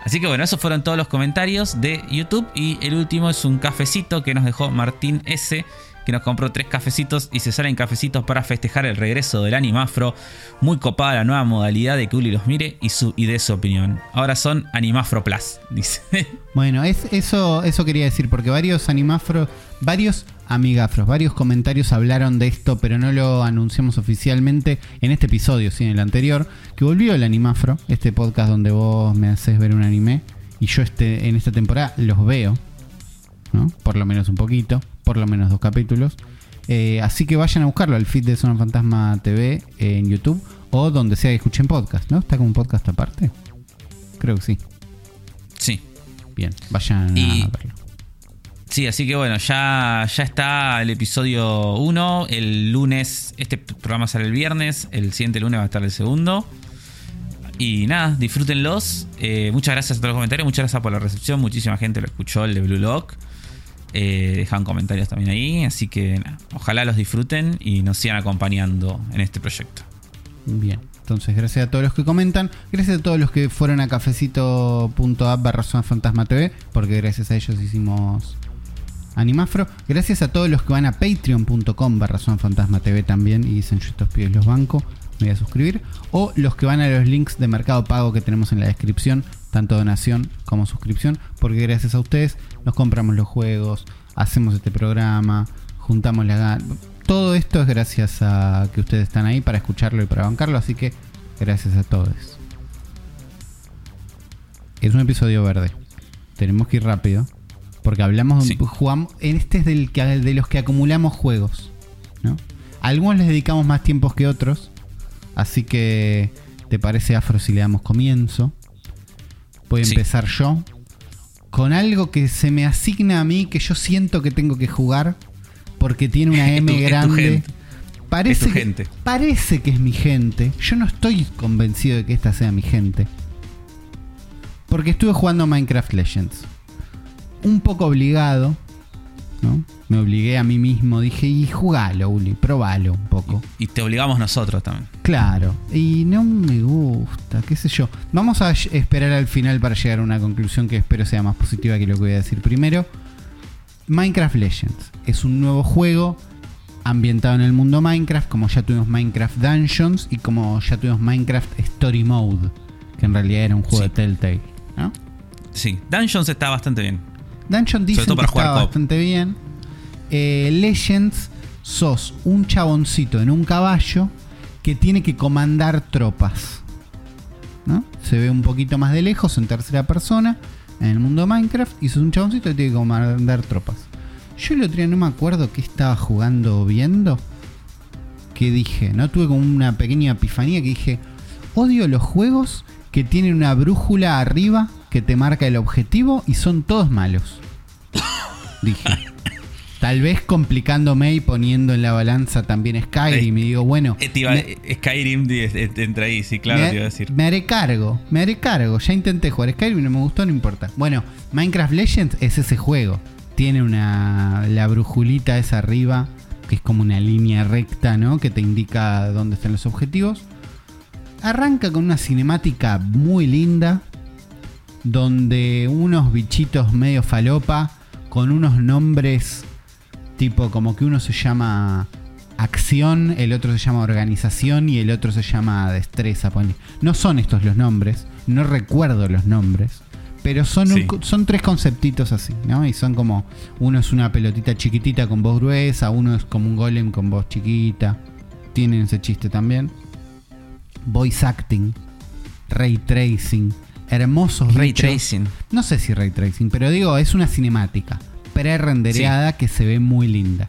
Así que bueno, esos fueron todos los comentarios de YouTube. Y el último es un cafecito que nos dejó Martín S. Que nos compró tres cafecitos y se salen cafecitos para festejar el regreso del Animafro. Muy copada la nueva modalidad de que Uli los mire y, su, y dé su opinión. Ahora son Animafro Plus, dice. Bueno, es, eso, eso quería decir, porque varios animafros, varios amigafros, varios comentarios hablaron de esto, pero no lo anunciamos oficialmente en este episodio, sí, en el anterior, que volvió el animafro, este podcast donde vos me haces ver un anime, y yo este, en esta temporada los veo, ¿no? Por lo menos un poquito, por lo menos dos capítulos. Eh, así que vayan a buscarlo al feed de Zona Fantasma TV eh, en YouTube o donde sea que escuchen podcast, ¿no? ¿Está como un podcast aparte? Creo que sí. Sí. Bien, vayan Y- a verlo. Sí, así que bueno, ya, ya está el episodio 1. El lunes, este programa sale el viernes. El siguiente lunes va a estar el segundo. Y nada, disfrútenlos. Eh, muchas gracias a todos los comentarios. Muchas gracias por la recepción. Muchísima gente lo escuchó, el de Blue Lock. Eh, dejan comentarios también ahí. Así que ojalá los disfruten y nos sigan acompañando en este proyecto. Bien. Entonces, gracias a todos los que comentan. Gracias a todos los que fueron a cafecito.app barra Fantasma TV. Porque gracias a ellos hicimos Animafro. Gracias a todos los que van a patreon.com barra Fantasma TV también. Y dicen yo estos pibes los banco. Me voy a suscribir. O los que van a los links de Mercado Pago que tenemos en la descripción. Tanto donación como suscripción. Porque gracias a ustedes nos compramos los juegos. Hacemos este programa. Juntamos la gana. Todo esto es gracias a que ustedes están ahí para escucharlo y para bancarlo, así que gracias a todos. Es un episodio verde. Tenemos que ir rápido. Porque hablamos, Sí. jugamos, en este es del que, de los que acumulamos juegos. ¿no? A algunos les dedicamos más tiempos que otros. Así que, ¿te parece Afro si le damos comienzo? Voy a Sí. empezar yo. Con algo que se me asigna a mí, que yo siento que tengo que jugar. Porque tiene una Es M tu- es tu grande. gente. Parece Es tu que, gente. parece que es mi gente. Yo no estoy convencido de que esta sea mi gente. Porque estuve jugando Minecraft Legends. Un poco obligado. ¿no? Me obligué a mí mismo. Dije, y jugalo, Uli, probalo un poco. Y te obligamos nosotros también. Claro, y no me gusta, qué sé yo. Vamos a esperar al final para llegar a una conclusión que espero sea más positiva que lo que voy a decir primero. Minecraft Legends es un nuevo juego ambientado en el mundo Minecraft, como ya tuvimos Minecraft Dungeons y como ya tuvimos Minecraft Story Mode, que en realidad era un juego Sí. de Telltale. ¿no? Sí, Dungeons está bastante bien. Dungeon dicen que está bastante bien. Eh, Legends, sos un chaboncito en un caballo que tiene que comandar tropas. ¿no? Se ve un poquito más de lejos en tercera persona en el mundo de Minecraft y sos un chaboncito que tiene que comandar tropas. Yo el otro día no me acuerdo qué estaba jugando o viendo. Que dije, ¿no? Tuve como una pequeña epifanía que dije, odio los juegos que tienen una brújula arriba que te marca el objetivo y son todos malos. Dije. Tal vez complicándome y poniendo en la balanza también Skyrim y digo, bueno, Eh, me- Skyrim entra ahí, sí, claro, me, te iba a decir. me haré cargo, me haré cargo. Ya intenté jugar Skyrim no me gustó, no importa. Bueno, Minecraft Legends es ese juego. Tiene una la brujulita esa arriba, que es como una línea recta, ¿no? Que te indica dónde están los objetivos. Arranca con una cinemática muy linda, donde unos bichitos medio falopa, con unos nombres tipo como que uno se llama acción, el otro se llama organización y el otro se llama destreza. No son estos los nombres, no recuerdo los nombres, Pero son, un- son tres conceptitos así, ¿no? Y son como, uno es una pelotita chiquitita con voz gruesa, uno es como un golem con voz chiquita. Tienen ese chiste también. Voice acting, ray tracing, hermosos Ray tracing. No sé si ray tracing, pero digo, es una cinemática pre-rendereada que se ve muy linda.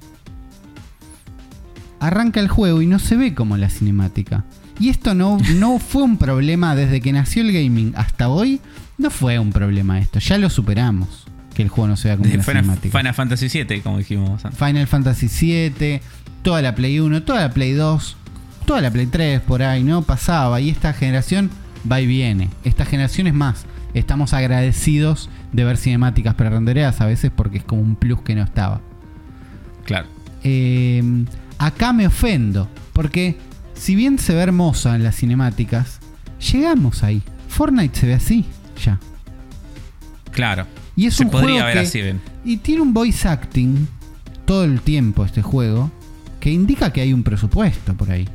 Arranca el juego y no se ve como la cinemática. Y esto no, no fue un problema desde que nació el gaming hasta hoy. No fue un problema esto. Ya lo superamos. Que el juego no se vea como la Final, cinemática. Final Fantasy VII, como dijimos antes. Final Fantasy VII, toda la Play 1, toda la Play 2, toda la Play 3 por ahí, ¿no? Pasaba. Y esta generación va y viene. Esta generación es más. Estamos agradecidos de ver cinemáticas pre-rendereadas a veces porque es como un plus que no estaba. Claro. Eh, acá me ofendo. Porque si bien se ve hermosa en las cinemáticas, llegamos ahí. Fortnite se ve así, ya. Claro. Y es Se un podría juego ver que- así, ven. y tiene un voice acting todo el tiempo este juego que indica que hay un presupuesto por ahí.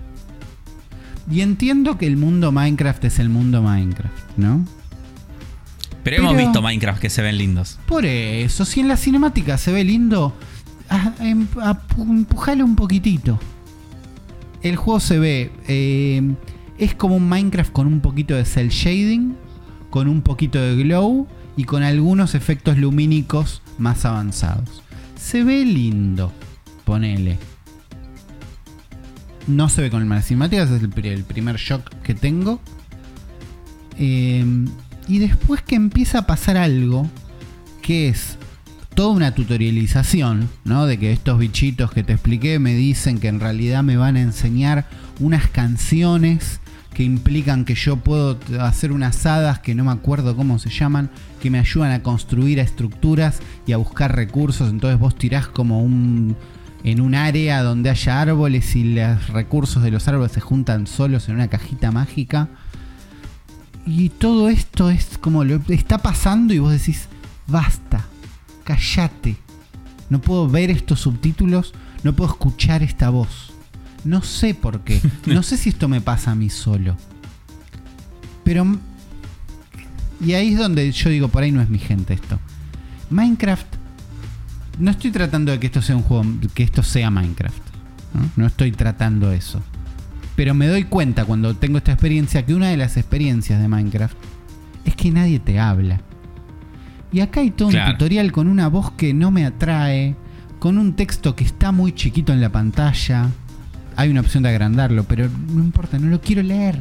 Y entiendo que el mundo Minecraft es el mundo Minecraft, ¿no? Pero, hemos Pero- visto Minecraft que se ven lindos. Por eso, si en la cinemática se ve lindo, em- apu- empujalo un poquitito. El juego se ve. eh, es como un Minecraft con un poquito de cel shading, con un poquito de glow y con algunos efectos lumínicos más avanzados. Se ve lindo, ponele. No se ve con las cinemáticas, es el, pri- el primer shock que tengo. Eh, y después que empieza a pasar algo que es toda una tutorialización, ¿no? De que estos bichitos que te expliqué me dicen que en realidad me van a enseñar unas canciones que implican que yo puedo hacer unas hadas que no me acuerdo cómo se llaman, que me ayudan a construir estructuras y a buscar recursos. Entonces vos tirás como un en un área donde haya árboles y los recursos de los árboles se juntan solos en una cajita mágica. Y todo esto es como lo está pasando y vos decís, basta, callate. No puedo ver estos subtítulos, no puedo escuchar esta voz. No sé por qué. No sé si esto me pasa a mí solo. Pero... Y ahí es donde yo digo, por ahí no es mi gente esto. Minecraft... No estoy tratando de que esto sea un juego... Que esto sea Minecraft. No, no estoy tratando eso. Pero me doy cuenta cuando tengo esta experiencia que una de las experiencias de Minecraft es que nadie te habla. Y acá hay todo un tutorial con una voz que no me atrae, con un texto que está muy chiquito en la pantalla. Hay una opción de agrandarlo, pero no importa, no lo quiero leer.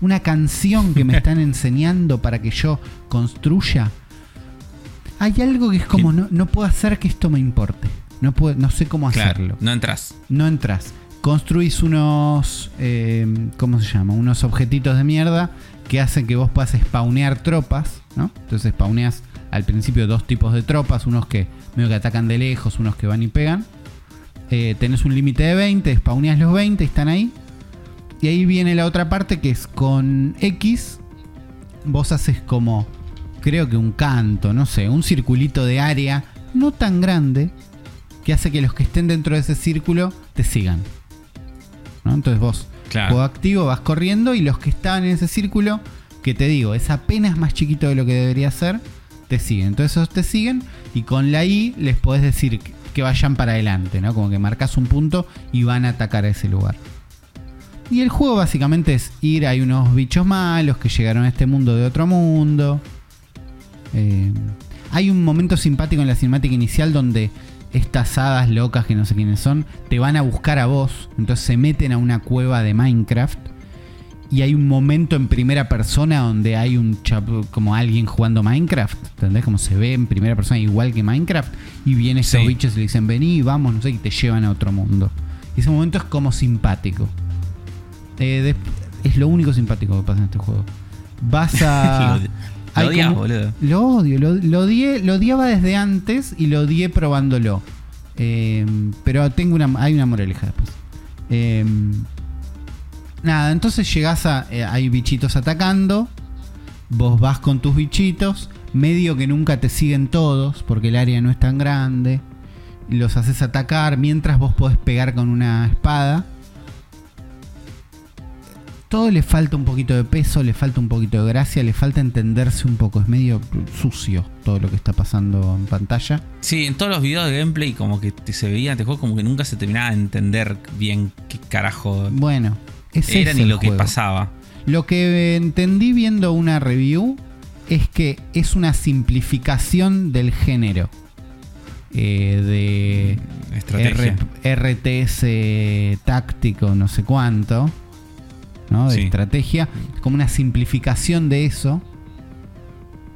Una canción que me están enseñando para que yo construya. Hay algo que es como, no, no puedo hacer que esto me importe. No, puedo, no sé cómo Claro. hacerlo No entras. no entras. Construís unos. eh, ¿Cómo se llama? Unos objetitos de mierda que hacen que vos puedas spawnear tropas, ¿no? Entonces spawneas al principio dos tipos de tropas, unos que medio que atacan de lejos, unos que van y pegan. Eh, tenés un límite de 20, spawneas los 20 y están ahí. Y ahí viene la otra parte que es con X. Vos haces como, creo que un canto, no sé, un circulito de área no tan grande que hace que los que estén dentro de ese círculo te sigan. ¿No? Entonces vos, Claro. juego activo, vas corriendo y los que estaban en ese círculo, que te digo, es apenas más chiquito de lo que debería ser, te siguen. Entonces esos te siguen y con la I les podés decir que- que vayan para adelante, ¿no? Como que marcas un punto y van a atacar a ese lugar. Y el juego básicamente es ir, hay unos bichos malos que llegaron a este mundo de otro mundo. Eh, hay un momento simpático en la cinemática inicial donde estas hadas locas que no sé quiénes son te van a buscar a vos. Entonces se meten a una cueva de Minecraft. Y hay un momento en primera persona donde hay un chap- como alguien jugando Minecraft. ¿Entendés? Como se ve en primera persona igual que Minecraft. Y vienen estos Sí. bichos y le dicen, vení, vamos, no sé, y te llevan a otro mundo. Y ese momento es como simpático. Eh, de- es lo único simpático que pasa en este juego. Vas a. Lo- odias, como- boludo. Lo odio, lo, lo odié, lo odiaba desde antes y lo odié probándolo. Eh, pero tengo una, hay una moraleja después. Eh, nada, entonces llegás a. eh, hay bichitos atacando. Vos vas con tus bichitos. Medio que nunca te siguen todos porque el área no es tan grande. Y los haces atacar mientras vos podés pegar con una espada. Todo le falta un poquito de peso, le falta un poquito de gracia, le falta entenderse un poco. Es medio sucio todo lo que está pasando en pantalla. Sí, en todos los videos de gameplay como que te- se veía este juego como que nunca se terminaba de entender bien qué carajo Bueno, es era ni lo que pasaba. Lo que entendí viendo una review es que es una simplificación del género eh, de Estrategia. R- RTS táctico, no sé cuánto, ¿no? De Sí. estrategia, como una simplificación de eso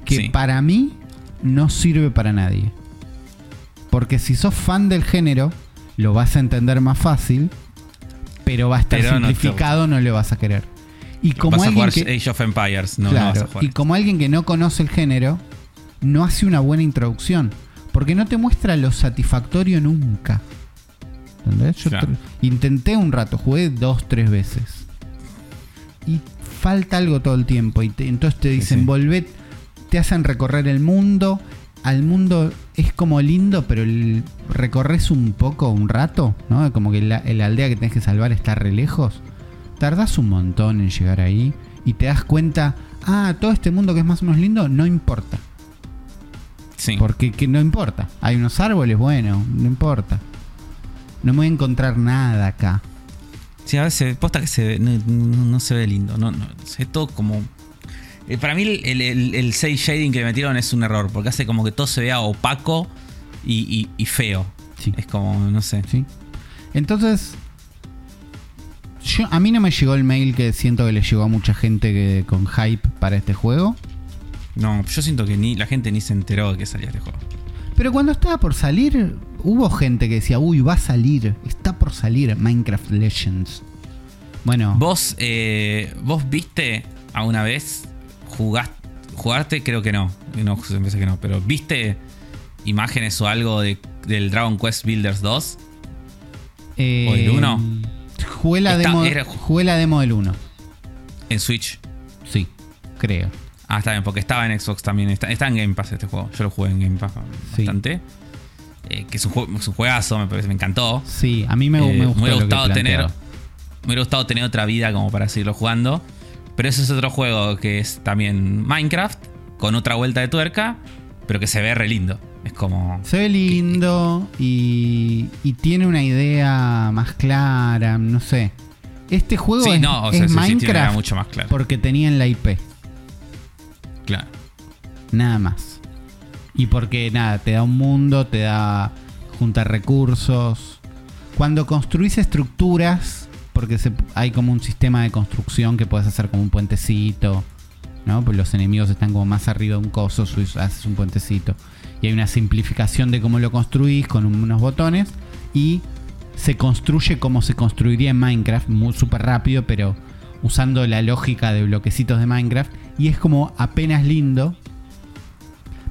que Sí. para mí no sirve para nadie. Porque si sos fan del género, lo vas a entender más fácil, pero va a estar Pero simplificado, no, lo vas a querer. Y como vas a alguien jugar que, Age of Empires, no, no Claro, vas a jugar. y como alguien que no conoce el género, no hace una buena introducción. Porque no te muestra lo satisfactorio nunca. ¿Entendés? Yo Claro. intenté un rato, jugué dos, tres veces. Y falta algo todo el tiempo. Y te- entonces te dicen, sí. volvé, te hacen recorrer el mundo. Al mundo es como lindo, pero el- recorres un poco, un rato, ¿no? Como que la, la aldea que tenés que salvar está re lejos. Tardás un montón en llegar ahí y te das cuenta, ah, todo este mundo que es más o menos lindo, no importa. Sí. Porque que no importa. Hay unos árboles, bueno, no importa. No me voy a encontrar nada acá. Sí, a veces posta que se ve, no, no- se ve lindo. No, no, ve todo como. eh, Para mí el, el, el 6 shading que le metieron es un error, porque hace como que todo se vea opaco y, y- y feo. Sí. Es como, no sé. ¿sí? Entonces, yo, a mí no me llegó el mail que siento que le llegó a mucha gente que, con hype para este juego. No, yo siento que ni la gente ni se enteró de que salía este juego. Pero cuando estaba por salir, hubo gente que decía, uy, va a salir, está por salir Minecraft Legends. Bueno, ¿Vos, eh, ¿Vos viste a una vez jugaste, jugarte? Creo que no. No, que no. Pero ¿viste imágenes o algo de, del Dragon Quest Builders 2? eh, ¿o el uno? Jugué la, Está- demo, era- jugué la demo del 1. En Switch. Sí, creo. Ah, está bien, porque estaba en Xbox también. Está, está en Game Pass este juego. Yo lo jugué en Game Pass Sí. bastante. Eh, que es un, es un juegazo, me parece, me encantó. Sí, a mí me, Eh, me gustó. hubiera gustado tener. Me hubiera gustado tener otra vida como para seguirlo jugando. Pero ese es otro juego que es también Minecraft, con otra vuelta de tuerca, pero que se ve re lindo. Es como. Se ve lindo y, y tiene una idea más clara, no sé. Este juego Sí, es, no, o es sea, sí, sí, Minecraft mucho más clara. porque tenían la IP, Claro. nada más. Y porque nada, te da un mundo, te da juntar recursos. Cuando construís estructuras, porque hay como un sistema de construcción que puedes hacer como un puentecito, ¿no? Pues los enemigos están como más arriba de un coso, haces un puentecito. Y hay una simplificación de cómo lo construís con un- unos botones y se construye como se construiría en Minecraft, muy súper rápido, pero usando la lógica de bloquecitos de Minecraft. Y es como apenas lindo,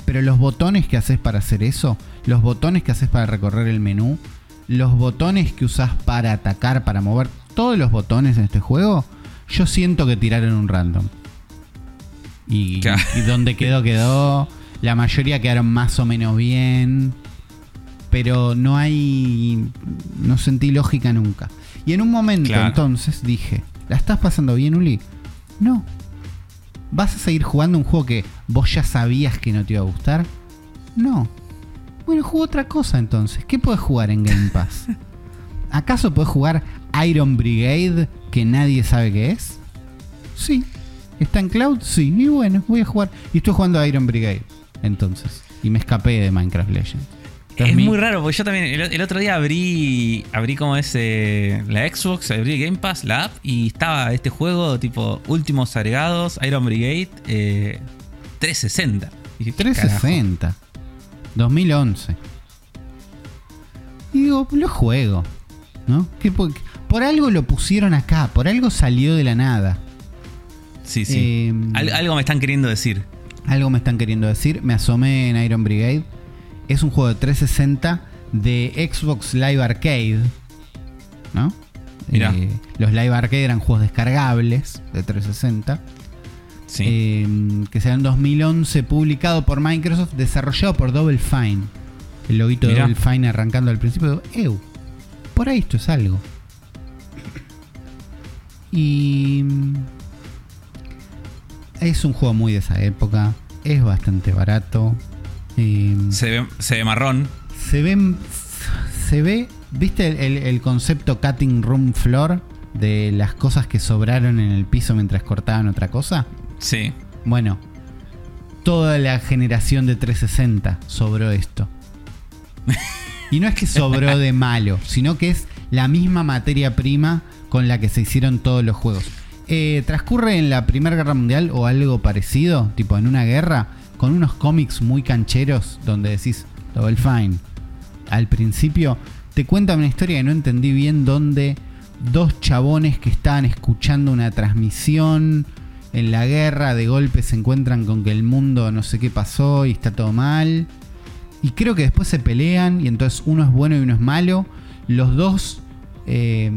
pero los botones que haces para hacer eso, los botones que haces para recorrer el menú, los botones que usás para atacar, para mover, todos los botones en este juego, yo siento que tiraron un random. Y, Claro. y donde quedó, quedó. La mayoría quedaron más o menos bien. Pero no hay. No sentí lógica nunca. Y en un momento Claro. entonces dije: ¿La estás pasando bien, Uli? No. ¿Vas a seguir jugando un juego que vos ya sabías que no te iba a gustar? No. Bueno, juego otra cosa entonces. ¿Qué puedes jugar en Game Pass? ¿Acaso puedes jugar Iron Brigade que nadie sabe qué es? Sí. ¿Está en cloud? Sí. Y bueno, voy a jugar. Y estoy jugando a Iron Brigade. Entonces. Y me escapé de Minecraft Legends. Es muy raro, porque yo también el, el otro día abrí abrí como ese la Xbox, abrí Game Pass, la app, y estaba este juego tipo últimos agregados, Iron Brigade, eh, 360. Y dije, ¿qué carajo? 360. 2011. Y digo, lo juego. ¿No? Que por, por algo lo pusieron acá. Por algo salió de la nada. Sí, sí. Eh, Al- algo me están queriendo decir. Algo me están queriendo decir. Me asomé en Iron Brigade. Es un juego de 360 de Xbox Live Arcade. ¿No? Mirá. Eh, los Live Arcade eran juegos descargables de 360. Sí. Eh, que será en 2011 publicado por Microsoft, desarrollado por Double Fine. El loguito de. Double Fine arrancando al principio. Ew, por ahí esto es algo. Y mm, es un juego muy de esa época. Es bastante barato. Y Se ve, se ve marrón. se ve. Se ve. ¿Viste el, el concepto cutting room floor? De las cosas que sobraron en el piso mientras cortaban otra cosa. Sí. Bueno, toda la generación de 360 sobró esto. Y no es que sobró de malo, sino que es la misma materia prima con la que se hicieron todos los juegos. Eh, transcurre en la Primera Guerra Mundial o algo parecido, tipo en una guerra, con unos cómics muy cancheros donde decís Double Fine. Al principio te cuentan una historia que no entendí bien donde dos chabones que estaban escuchando una transmisión en la guerra de golpe se encuentran con que el mundo no sé qué pasó y está todo mal. Y creo que después se pelean y entonces uno es bueno y uno es malo. Los dos, eh,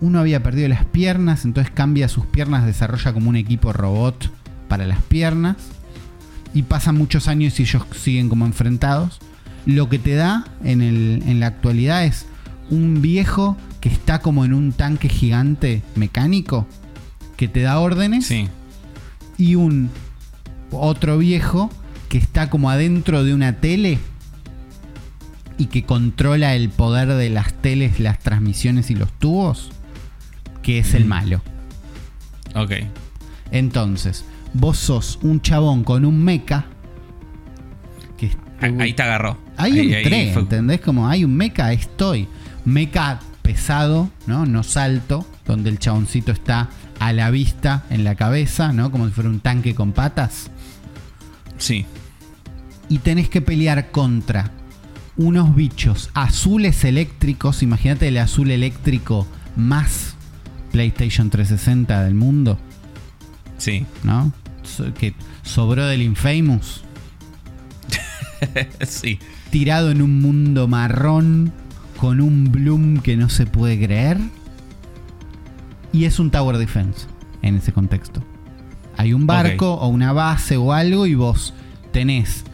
uno había perdido las piernas, entonces cambia sus piernas, desarrolla como un equipo robot para las piernas. Y pasan muchos años y ellos siguen como enfrentados. Lo que te da en, el- en la actualidad es un viejo que está como en un tanque gigante mecánico que te da órdenes Sí. y un otro viejo que está como adentro de una tele y que controla el poder de las teles, las transmisiones y los tubos, que es el Mm. malo. Ok. Entonces, vos sos un chabón con un mecha que Ah, Ahí te agarró. Ahí, ahí entré, ¿entendés? Como hay un mecha, ahí estoy. Mecha pesado, ¿no? No salto, donde el chaboncito está a la vista en la cabeza, ¿no? Como si fuera un tanque con patas. Sí. y tenés que pelear contra unos bichos azules eléctricos. Imagínate el azul eléctrico más PlayStation 360 del mundo, Sí. ¿no? Que sobró del Infamous, sí. tirado en un mundo marrón con un bloom que no se puede creer. Y es un Tower Defense en ese contexto. Hay un barco o una base o algo y vos tenés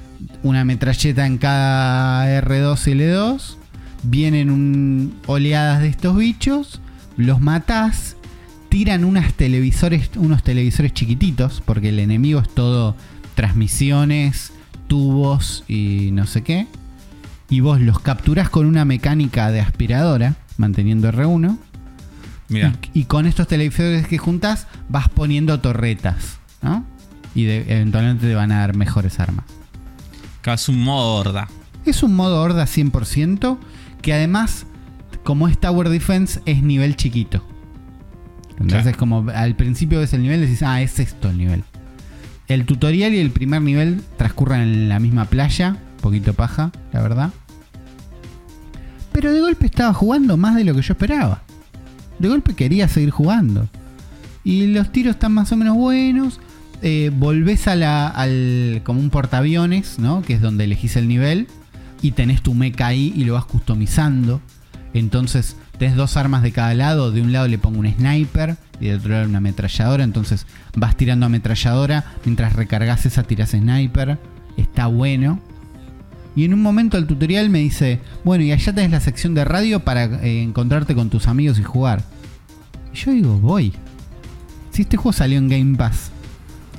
una metralleta en cada R2 y L2. Vienen un- oleadas de estos bichos, los matás, tiran unas televisores, unos televisores chiquititos, porque el enemigo es todo transmisiones, tubos y no sé qué. Y vos los capturás con una mecánica de aspiradora, manteniendo R1. Mira. Y, y con estos televisores que juntás vas poniendo torretas, ¿no? Y de- eventualmente te van a dar mejores armas. Es un modo horda. Es un modo horda 100% que además, como es Tower Defense, es nivel chiquito. Entonces Claro. como al principio ves el nivel decís, ah, es esto el nivel. El tutorial y el primer nivel transcurren en la misma playa, poquito paja, la verdad. Pero de golpe estaba jugando más de lo que yo esperaba. De golpe quería seguir jugando. Y los tiros están más o menos buenos. Eh, volvés a la, al como un portaaviones, ¿no? Que es donde elegís el nivel. Y tenés tu mecha ahí y lo vas customizando. Entonces tenés dos armas de cada lado. De un lado le pongo un sniper y del otro lado una ametralladora. Entonces vas tirando ametralladora. Mientras recargas esa tirás sniper. Está bueno. Y en un momento el tutorial me dice, bueno, y allá tenés la sección de radio para eh, encontrarte con tus amigos y jugar. Y yo digo, voy. Si este juego salió en Game Pass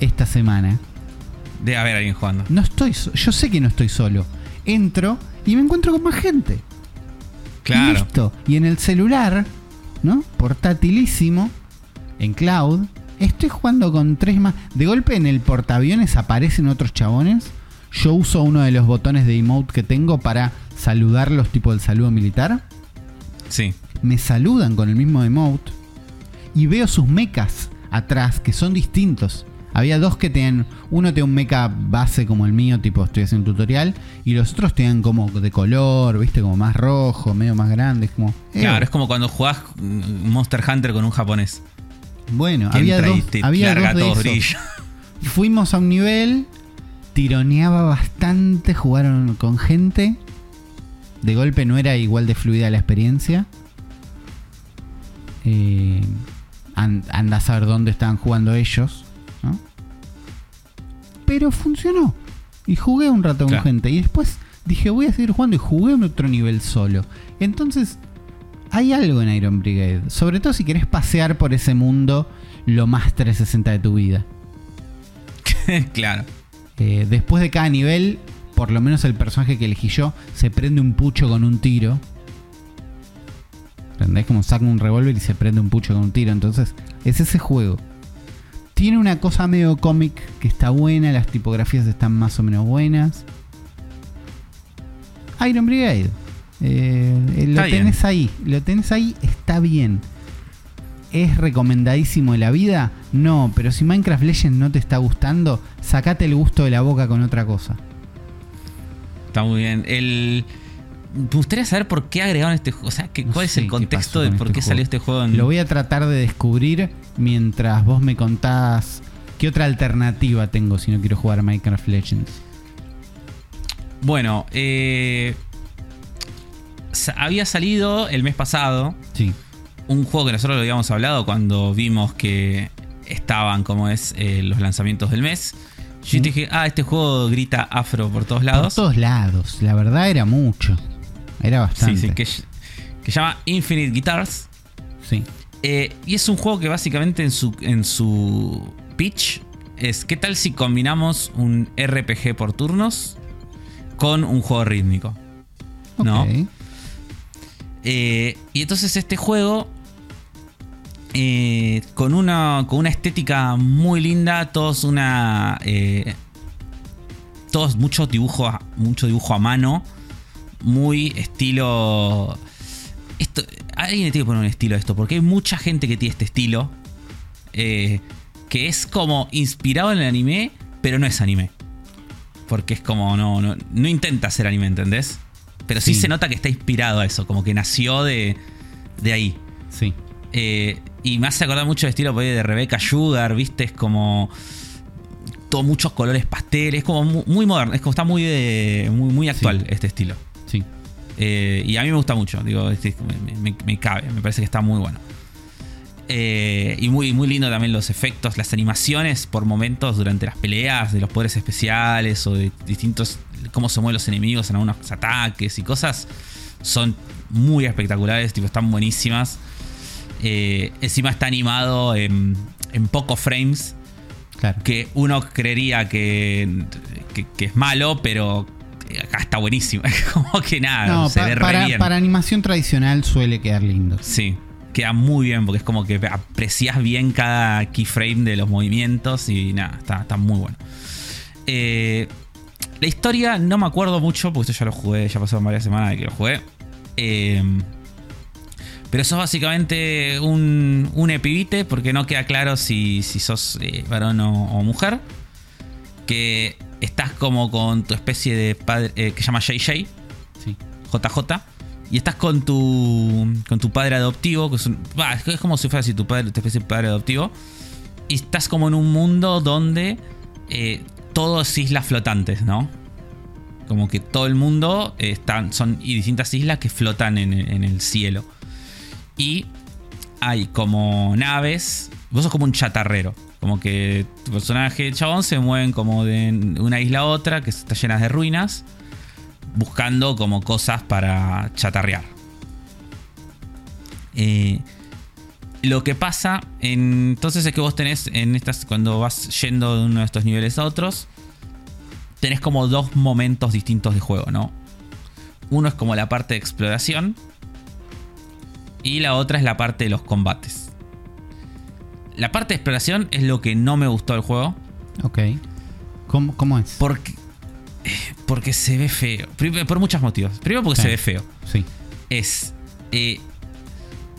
esta semana, Debe haber alguien jugando. no estoy, so- yo sé que no estoy solo. Entro y me encuentro con más gente. Y Claro. listo. Y en el celular, ¿no? Portátilísimo, en cloud, estoy jugando con tres más. De golpe en el portaaviones aparecen otros chabones. Yo uso uno de los botones de emote que tengo para saludarlos, tipo el saludo militar. Sí. Me saludan con el mismo emote. Y veo sus mechas atrás, que son distintos. Había dos que tenían. Uno tenía un mecha base como el mío, tipo estoy haciendo un tutorial. Y los otros tenían como de color, viste, como más rojo, medio más grande. Es como. eh, Claro, es como cuando jugás mm, Monster Hunter con un japonés. Bueno, había dos, te había dos de. Fuimos a un nivel, tironeaba bastante, jugaron con gente. De golpe no era igual de fluida la experiencia. Eh, an- anda a saber dónde estaban jugando ellos. Pero funcionó. Y jugué un rato con gente. Y después dije, voy a seguir jugando. Y jugué en otro nivel solo. Entonces, hay algo en Iron Brigade. Sobre todo si querés pasear por ese mundo lo más 360 de tu vida. claro. Eh, después de cada nivel, por lo menos el personaje que elegí yo, se prende un pucho con un tiro. ¿Entendés? Como saca un revólver y se prende un pucho con un tiro. Entonces, es ese juego. Tiene una cosa medio cómic que está buena, las tipografías están más o menos buenas. Iron Brigade. Eh, eh, lo bien. tenés ahí, lo tenés ahí, está bien. ¿Es recomendadísimo de la vida? No, pero si Minecraft Legends no te está gustando, sacate el gusto de la boca con otra cosa. Está muy bien. El... Me gustaría saber por qué agregaron este juego. O sea, que, No ¿cuál es el contexto de por este qué juego. salió este juego en. Lo voy a tratar de descubrir mientras vos me contás qué otra alternativa tengo si no quiero jugar a Minecraft Legends. Bueno, eh, había salido el mes pasado Sí, un juego que nosotros lo habíamos hablado cuando vimos que estaban, como es, eh, los lanzamientos del mes. Yo dije, ah, este juego grita afro por todos por lados. todos lados. La verdad era mucho. Era bastante. sí, que, que se llama Infinite Guitars. Sí. Eh, y es un juego que básicamente en su, en su pitch es ¿qué tal si combinamos un RPG por turnos con un juego rítmico? ¿No? Ok. Eh, y entonces este juego, eh, con, una, con una estética muy linda, todos una... todos mucho dibujo, a- mucho dibujo a mano, muy estilo... Esto, alguien le tiene que poner un estilo a esto, porque hay mucha gente que tiene este estilo, eh, que es como inspirado en el anime, pero no es anime. Porque es como, no, no, no intenta ser anime, ¿entendés? Pero sí, Sí. se nota que está inspirado a eso, como que nació de, de ahí. Sí. Eh, y me hace acordar mucho el estilo de Rebecca Sugar, ¿viste? Es como. Todo muchos colores pasteles, es como mu- muy, moderno, es como está muy, de, muy, muy actual Sí. este estilo. Eh, y a mí me gusta mucho, digo, este, me, me- me cabe, me parece que está muy bueno. Eh, y muy, muy lindo también los efectos, las animaciones por momentos durante las peleas de los poderes especiales o de distintos. cómo se mueven los enemigos en algunos ataques y cosas. Son muy espectaculares, tipo, están buenísimas. Eh, encima está animado en, en pocos frames, Claro. que uno creería que, que, que es malo, pero acá está buenísimo. Como que nada, No, se pa- ve re para, bien. para animación tradicional suele quedar lindo. Sí, queda muy bien porque es como que aprecias bien cada keyframe de los movimientos y nada, está, está muy bueno. Eh, la historia no me acuerdo mucho porque esto ya lo jugué, ya pasaron varias semanas de que lo jugué. Eh, pero sos básicamente un, un epibite porque no queda claro si, si sos eh, varón o, o mujer. Que estás como con tu especie de padre eh, que se llama JJ. Sí. JJ. Y estás con tu, con tu padre adoptivo, que es, un- bah, es como si fuera así tu padre, tu especie de padre adoptivo. Y estás como en un mundo donde eh, todo es islas flotantes, ¿no? Como que todo el mundo eh, están, son y distintas islas que flotan en, en el cielo. Y hay como naves. Vos sos como un chatarrero. Como que tu personaje, chabón, se mueven como de una isla a otra que está llena de ruinas buscando como cosas para chatarrear. Eh, lo que pasa en- entonces es que vos tenés en estas cuando vas yendo de uno de estos niveles a otros tenés como dos momentos distintos de juego, ¿no? Uno es como la parte de exploración y la otra es la parte de los combates. La parte de exploración es lo que no me gustó del juego. Ok. ¿Cómo, cómo es? Porque, porque se ve feo. Por muchos motivos. Primero porque Sí. se ve feo. Sí. Es. eh,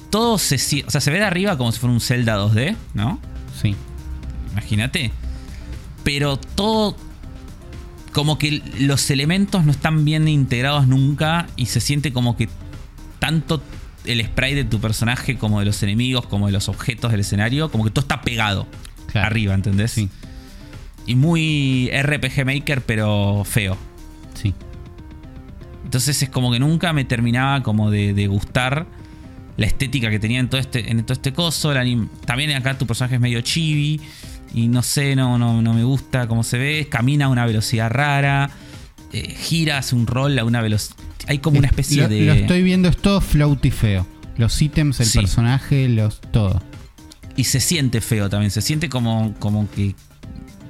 todo se. O sea, se ve de arriba como si fuera un Zelda 2D, ¿no? Sí. Imagínate. Pero todo. Como que los elementos no están bien integrados nunca. Y se siente como que tanto el spray de tu personaje como de los enemigos, como de los objetos del escenario, como que todo está pegado Claro. arriba, ¿entendés? Sí. Y muy RPG Maker, pero feo. Sí. Entonces es como que nunca me terminaba como de, de gustar la estética que tenía en todo este, en todo este coso. También acá tu personaje es medio chibi. Y no sé, no, no, no me gusta cómo se ve. Camina a una velocidad rara. Eh, gira, hace un rol a una velocidad. Hay como una especie lo, de. lo estoy viendo, es todo floaty feo. Los ítems, el Sí. personaje, los todo. Y se siente feo también. Se siente como, como que.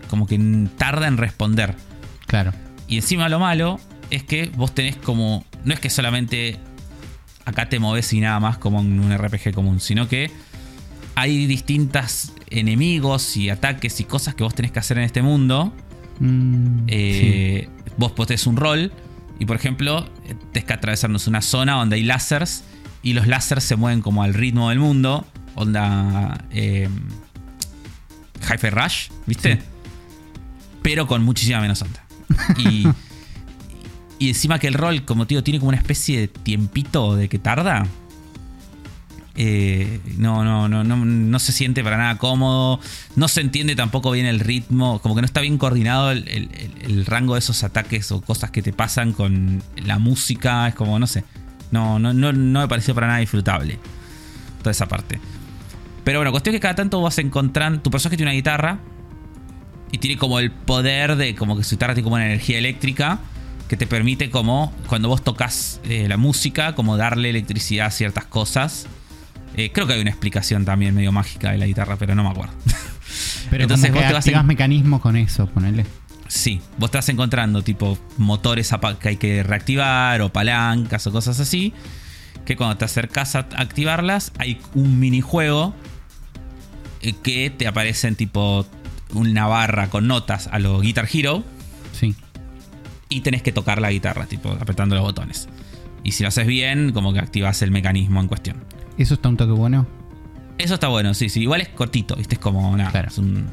Como que tarda en responder. Claro. Y encima lo malo es que vos tenés como. No es que solamente acá te moves y nada más como en un RPG común, sino que hay distintas enemigos y ataques y cosas que vos tenés que hacer en este mundo. Mm, Eh, Vos potés un rol y, por ejemplo, tenés que atravesarnos una zona donde hay láseres y los láseres se mueven como al ritmo del mundo. Onda. Eh, Hi-Fi Rush, ¿viste? Sí. Pero con muchísima menos onda. Y, y encima que el rol, como te digo, tiene como una especie de tiempito de que tarda. Eh, no, no, no, no, no se siente para nada cómodo. No se entiende tampoco bien el ritmo. Como que no está bien coordinado el, el- rango de esos ataques o cosas que te pasan con la música. Es como, no sé. No, no, no, no me pareció para nada disfrutable. Toda esa parte. Pero bueno, cuestión que cada tanto vas encontrando. Tu personaje tiene una guitarra. Y tiene como el poder de como que su guitarra tiene como una energía eléctrica. Que te permite como cuando vos tocas eh, la música, como darle electricidad a ciertas cosas. Eh, creo que hay una explicación también medio mágica de la guitarra, pero no me acuerdo. Pero Entonces como vos que te vas en- mecanismos con eso, ponele. Sí, vos vas encontrando tipo motores que hay que reactivar o palancas o cosas así. Que cuando te acercas a activarlas hay un minijuego eh, que te aparecen tipo una barra con notas a lo Guitar Hero Sí. y tenés que tocar la guitarra, tipo apretando los botones. Y si lo haces bien, como que activas el mecanismo en cuestión. Eso está un toque bueno. Eso está bueno, sí, sí. Igual es cortito, ¿viste? Es como nada, Claro. es un,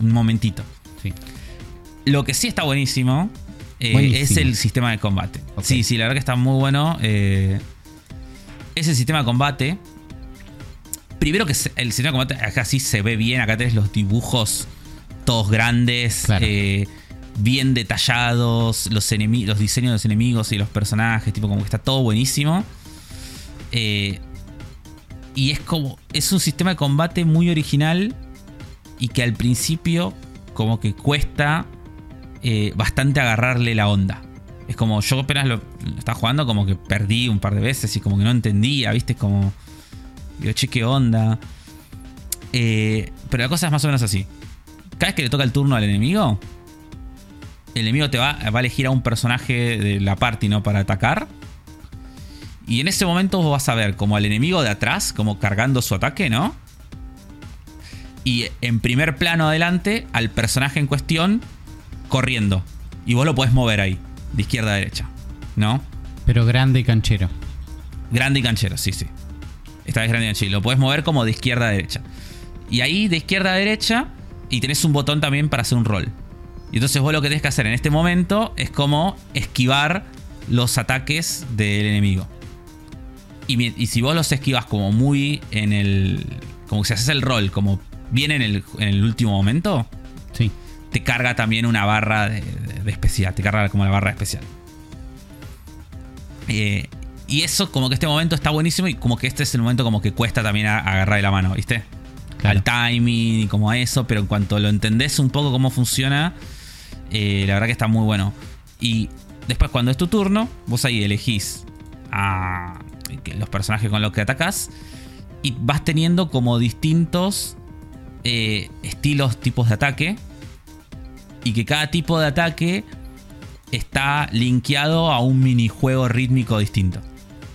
un momentito. Sí. Lo que sí está buenísimo, eh, Buenísimo. es el sistema de combate. Sí, sí, la verdad que está muy bueno. eh, es el sistema de combate. Primero que el sistema de combate acá sí se ve bien. Acá tenés los dibujos todos grandes, Claro. eh, bien detallados, los, los diseños de los enemigos y los personajes, tipo como que está todo buenísimo. Eh, y es como, es un sistema de combate muy original y que al principio como que cuesta eh, bastante agarrarle la onda. Es como yo apenas lo, estaba jugando como que perdí un par de veces y como que no entendía, ¿viste? Como... Digo, che, qué onda. Eh, pero la cosa es más o menos así. Cada vez que le toca el turno al enemigo, el enemigo te va, va a elegir a un personaje de la party, ¿no? Para atacar. Y en ese momento vos vas a ver como al enemigo de atrás, como cargando su ataque, ¿no? Y en primer plano adelante, al personaje en cuestión corriendo. Y vos lo podés mover ahí, de izquierda a derecha, ¿no? Pero grande y canchero. Grande y canchero, sí, sí. Esta vez grande y canchero. Lo puedes mover como de izquierda a derecha. Y ahí de izquierda a derecha. Y tenés un botón también para hacer un rol. Y entonces vos lo que tenés que hacer en este momento es como esquivar los ataques del enemigo. Y, si vos los esquivas como muy en el. Como que si haces el rol, como bien en el, en el último momento, Sí. te carga también una barra de, de- de especial. Te carga como la barra especial. Eh, y eso, como que este momento está buenísimo. Y como que este es el momento como que cuesta también a- agarrar la mano, ¿viste? Claro. Al timing y como a eso. Pero en cuanto lo entendés un poco cómo funciona, eh, la verdad que está muy bueno. Y después, cuando es tu turno, vos ahí elegís a los personajes con los que atacás. Y vas teniendo como distintos eh, estilos, tipos de ataque. Y que cada tipo de ataque está linkeado a un minijuego rítmico distinto.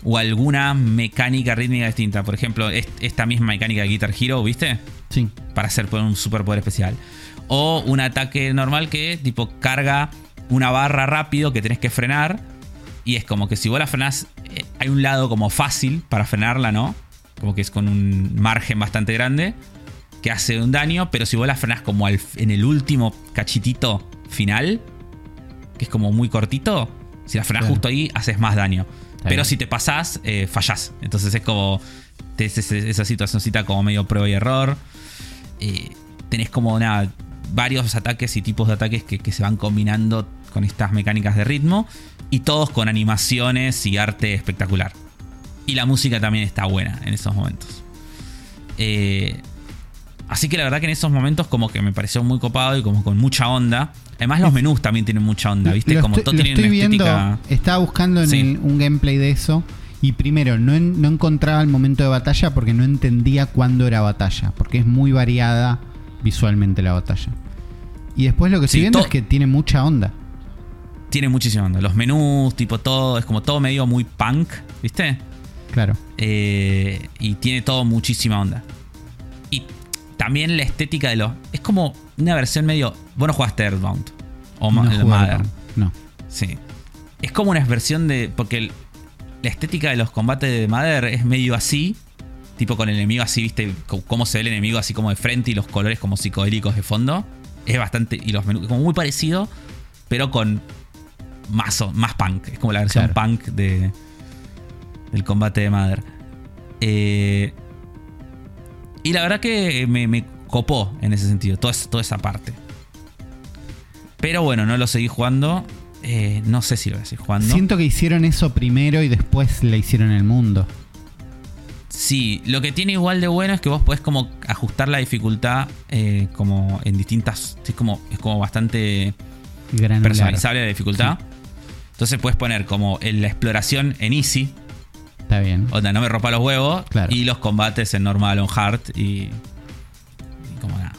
O alguna mecánica rítmica distinta. Por ejemplo, est- esta misma mecánica de Guitar Hero, ¿viste? Sí. Para hacer un superpoder especial. O un ataque normal que tipo carga una barra rápido que tenés que frenar. Y es como que si vos la frenás, eh, hay un lado como fácil para frenarla, ¿no? Como que es con un margen bastante grande que hace un daño, pero si vos la frenás como al- en el último cachitito final, que es como muy cortito, si la frenás Claro. justo ahí, haces más daño. Está pero bien. si te pasás, eh, fallás. Entonces es como ese- esa situacióncita como medio prueba y error. Eh, tenés como nada, varios ataques y tipos de ataques que, que se van combinando con estas mecánicas de ritmo. Y todos con animaciones y arte espectacular. Y la música también está buena en esos momentos. Eh, así que la verdad que en esos momentos como que me pareció muy copado y como con mucha onda. Además los menús también tienen mucha onda, ¿viste? Lo como estoy, todo lo tiene estoy una viendo, estética... estaba buscando en Sí. el- un gameplay de eso Y primero, no, en- no encontraba el momento de batalla porque no entendía cuándo era batalla, porque es muy variada visualmente la batalla. Y después lo que estoy viendo es que tiene mucha onda. Tiene muchísima onda. Los menús, tipo todo, es como todo medio muy punk, ¿viste? Claro. Eh, y tiene todo muchísima onda. Y también la estética de los. Es como una versión medio. Vos no jugaste Earthbound. O no Mother. No. Sí. Es como una versión de. Porque el- la estética de los combates de Mother es medio así. Tipo con el enemigo así, viste, cómo se ve el enemigo así como de frente y los colores como psicodélicos de fondo. Es bastante. Y los menús, como muy parecido, pero con más, más punk. Es como la versión Claro. punk de, del combate de Mother. Eh, y la verdad que me, me copó en ese sentido, toda, esa- toda esa parte. Pero bueno, no lo seguí jugando. Eh, no sé si lo voy a seguir jugando. Siento que hicieron eso primero y después le hicieron el mundo. Sí, lo que tiene igual de bueno es que vos podés como ajustar la dificultad eh, como en distintas... Es como, es como bastante Granular. personalizable la dificultad. Entonces puedes poner como en la exploración en easy, Está bien. onda, no me ropa los huevos, Claro. y los combates en normal o en hard y, y como nada.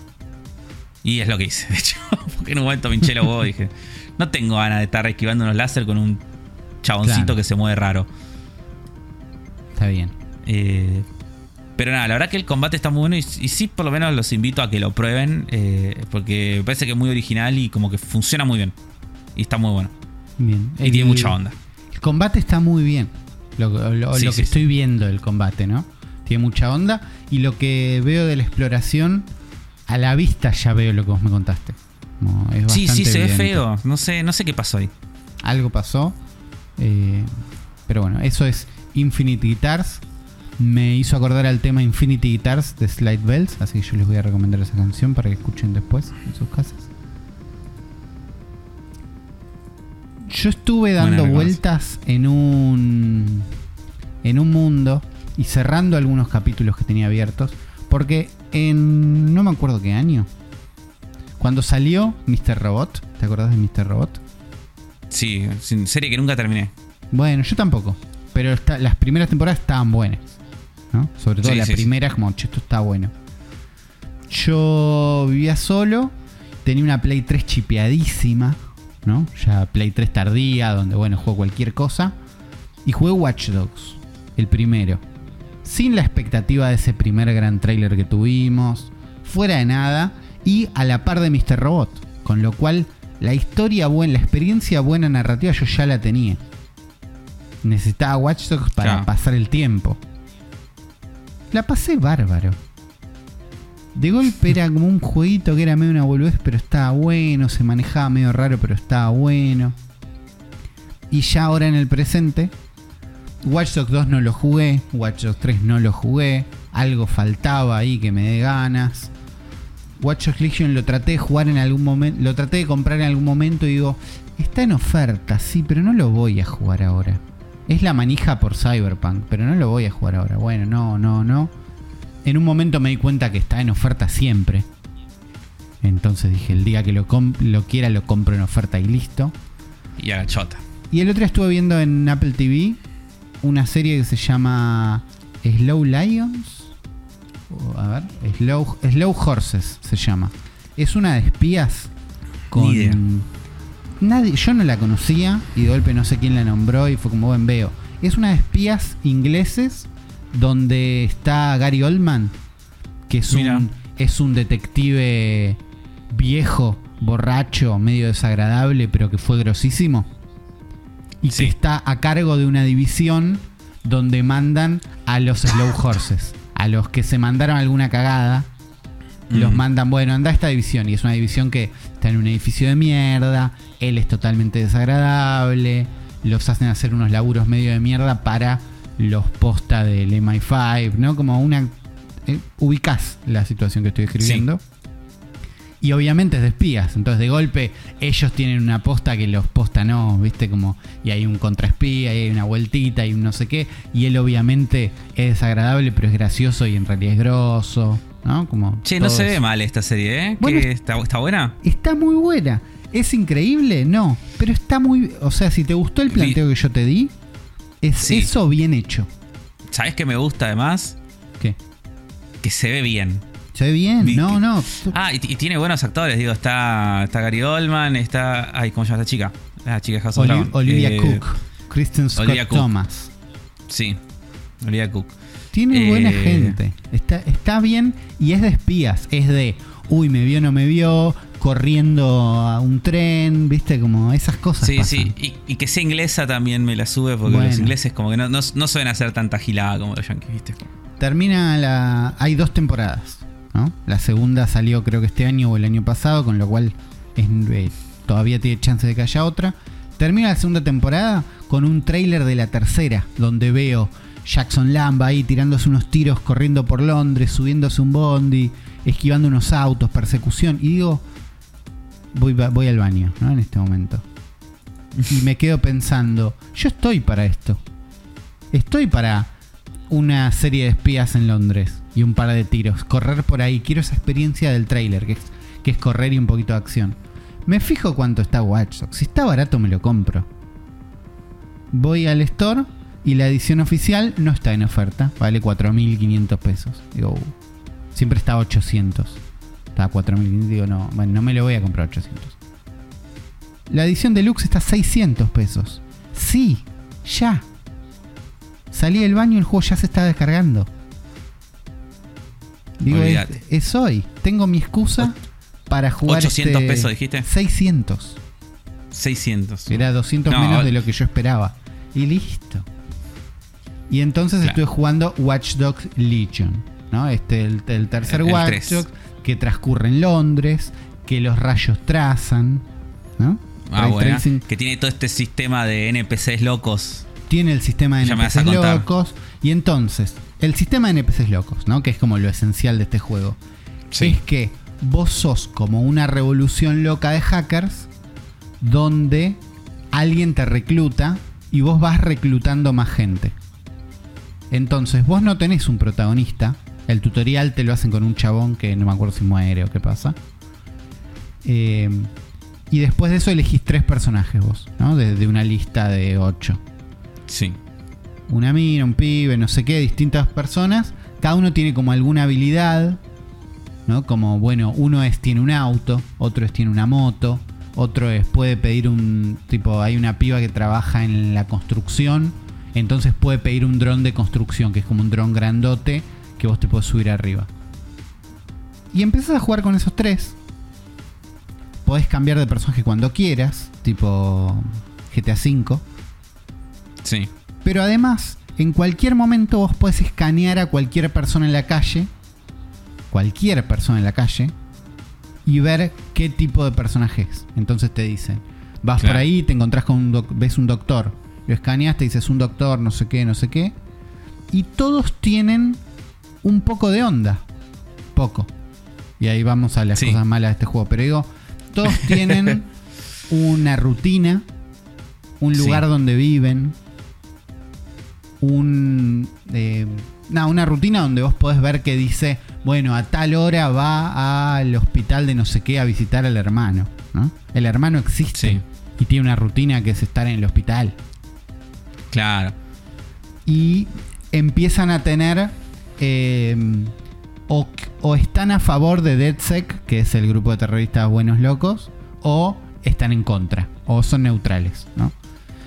Y es lo que hice, de hecho, porque en un momento me hinché los huevos y dije, no tengo ganas de estar esquivando unos láser con un chaboncito Claro. que se mueve raro. Está bien. Eh, pero nada, la verdad que el combate está muy bueno y, y sí, por lo menos los invito a que lo prueben. eh, porque me parece que es muy original y como que funciona muy bien. Y está muy bueno. Bien. Y tiene mucha onda. El combate está muy bien. Lo, lo- Sí, lo sí, que sí. estoy viendo del combate, ¿no? Tiene mucha onda. Y lo que veo de la exploración, a la vista ya veo lo que vos me contaste. Es Sí, sí, se ve feo. No sé, no sé qué pasó ahí. Algo pasó. eh, pero bueno, eso es Infinite Guitars. Me hizo acordar al tema Infinity Guitars de Slide Bells. Así que yo les voy a recomendar esa canción para que escuchen después en sus casas. Yo estuve dando vueltas en un. en un mundo y cerrando algunos capítulos que tenía abiertos. Porque en. no me acuerdo qué año. Cuando salió Mr. Robot. ¿Te acordás de Mr. Robot? Sí, sin serie que nunca terminé. Bueno, yo tampoco. Pero está- las primeras temporadas estaban buenas. ¿no? Sobre todo Sí, la sí, sí. primera, es como, che, esto está bueno. Yo vivía solo. Tenía una Play 3 chipeadísima. ¿No? Ya Play 3 tardía, donde, bueno, juego cualquier cosa. Y jugué Watch Dogs, el primero. Sin la expectativa de ese primer gran trailer que tuvimos. Fuera de nada. Y a la par de Mr. Robot. Con lo cual, la historia buena, la experiencia buena narrativa yo ya la tenía. Necesitaba Watch Dogs para Claro. pasar el tiempo. La pasé bárbaro. De golpe era como un jueguito que era medio una boludez, pero estaba bueno. Se manejaba medio raro, pero estaba bueno. Y ya ahora en el presente, Watch Dogs 2 no lo jugué, Watch Dogs 3 no lo jugué. Algo faltaba ahí que me dé ganas. Watch Dogs Legion lo traté de jugar en algún momento, lo traté de comprar en algún momento y digo, está en oferta, sí, pero no lo voy a jugar ahora. Es la manija por Cyberpunk, pero no lo voy a jugar ahora. Bueno, no, no, no. En un momento me di cuenta que está en oferta siempre. Entonces dije, el día que lo, quiera lo compro en oferta y listo. Y a la chota. Y el otro día estuve viendo en Apple TV una serie que se llama Slow Lions. A ver, Slow, Slow Horses se llama. Es una de espías con. Ni idea. Nadie, yo no la conocía y de golpe no sé quién la nombró y fue como buen veo. Es una de espías ingleses donde está Gary Oldman, que es Mira. un, es un detective viejo, borracho, medio desagradable, pero que fue grosísimo. Y Sí. que está a cargo de una división donde mandan a los slow horses. A los que se mandaron alguna cagada. Los mandan, bueno, anda a esta división. Y es una división que está en un edificio de mierda. Él es totalmente desagradable. Los hacen hacer unos laburos medio de mierda para los posta del MI5, ¿no? Como una. eh, ubicás la situación que estoy escribiendo. Y obviamente es de espías. Entonces, de golpe, ellos tienen una posta que los posta no, ¿viste? Como. Y hay un contraespía, y hay una vueltita, y un no sé qué. Y él, obviamente, es desagradable, pero es gracioso y en realidad es grosso, ¿no? Como. Che, no se eso. ve mal esta serie, ¿eh? Bueno. ¿Está, ¿Está buena? Está muy buena. ¿Es increíble? No. Pero está muy. O sea, si te gustó el planteo que yo te di, Es Sí. eso bien hecho. ¿Sabes qué me gusta además? ¿Qué? Que se ve bien. Se ve bien, Vi- no, no. Ah, y, y tiene buenos actores, digo, está, está Gary Oldman, está. Ay, ¿cómo se llama esta chica? La chica de House of Oli-. Olivia Eh, Cook, Kristen Scott Olivia Cook. Thomas. Sí, Olivia Cook. Tiene Eh, buena gente. Está, está bien y es de espías. Es de, uy, me vio, no me vio, corriendo a un tren, viste, como esas cosas. Sí, pasan. sí. Y, y que sea inglesa también me la sube porque Bueno. los ingleses como que no, no, no suelen hacer tanta gilada como los yankees, ¿viste? Termina la. Hay dos temporadas, ¿no? La segunda salió creo que este año o el año pasado, con lo cual es- eh, todavía tiene chance de que haya otra. Termina la segunda temporada con un tráiler de la tercera, donde veo Jackson Lamba ahí tirándose unos tiros, corriendo por Londres, subiéndose un bondi, esquivando unos autos, persecución. Y digo, voy, voy al baño, ¿no? En este momento. Y me quedo pensando, yo estoy para esto. Estoy para una serie de espías en Londres y un par de tiros. Correr por ahí. Quiero esa experiencia del trailer, que es, que es correr y un poquito de acción. Me fijo cuánto está Watch. Si está barato, me lo compro. Voy al store y la edición oficial no está en oferta. Vale 4.500 pesos. Digo, uh, siempre está a 800. Está a 4.500. Digo, no, bueno, no me lo voy a comprar a 800. La edición deluxe está a 600 pesos. Sí, ya. Salí del baño y el juego ya se está descargando. Digo, es, es hoy. Tengo mi excusa para jugar. 800 este- pesos, dijiste. 600. 600. Era 200 No, menos de lo que yo esperaba. Y listo. Y entonces Claro. estuve jugando Watch Dogs Legion. ¿no? Este, el, el tercer El- el Watch tres. Dogs que transcurre en Londres, que los rayos trazan. ¿no? Ah, bueno. Que tiene todo este sistema de NPCs locos. tiene el sistema de Ya NPCs locos. Y entonces, el sistema de NPCs locos, ¿no? Que es como lo esencial de este juego. Es que vos sos como una revolución loca de hackers donde alguien te recluta y vos vas reclutando más gente. Entonces, vos no tenés un protagonista. El tutorial te lo hacen con un chabón que no me acuerdo si muere o qué pasa. Eh, y después de eso elegís tres personajes vos, ¿no? De, de una lista de ocho Sí. una mina, un pibe, no sé qué, distintas personas. Cada uno tiene como alguna habilidad, ¿no? Como, bueno, uno es tiene un auto, otro es tiene una moto, otro es puede pedir un tipo, hay una piba que trabaja en la construcción, entonces puede pedir un dron de construcción, que es como un dron grandote que vos te puedes subir arriba. Y empiezas a jugar con esos tres. Podés cambiar de personaje cuando quieras, tipo GTA V. Sí. Pero además, en cualquier momento vos podés escanear a cualquier persona en la calle, cualquier persona en la calle, y ver qué tipo de personaje es. Entonces te dicen, vas Claro. por ahí, te encontrás con un doc- ves un doctor, lo escaneas, te dices un doctor, no sé qué, no sé qué, y todos tienen un poco de onda, poco. Y ahí vamos a las Sí. cosas malas de este juego, pero digo, todos tienen una rutina, un Sí. lugar donde viven, un eh, no, una rutina donde vos podés ver que dice, bueno, a tal hora va al hospital de no sé qué a visitar al hermano, ¿no? El hermano existe Sí. y tiene una rutina que es estar en el hospital. Claro. Y empiezan a tener eh, o, o están a favor de DeadSec, que es el grupo de terroristas buenos locos, o están en contra, o son neutrales, ¿no?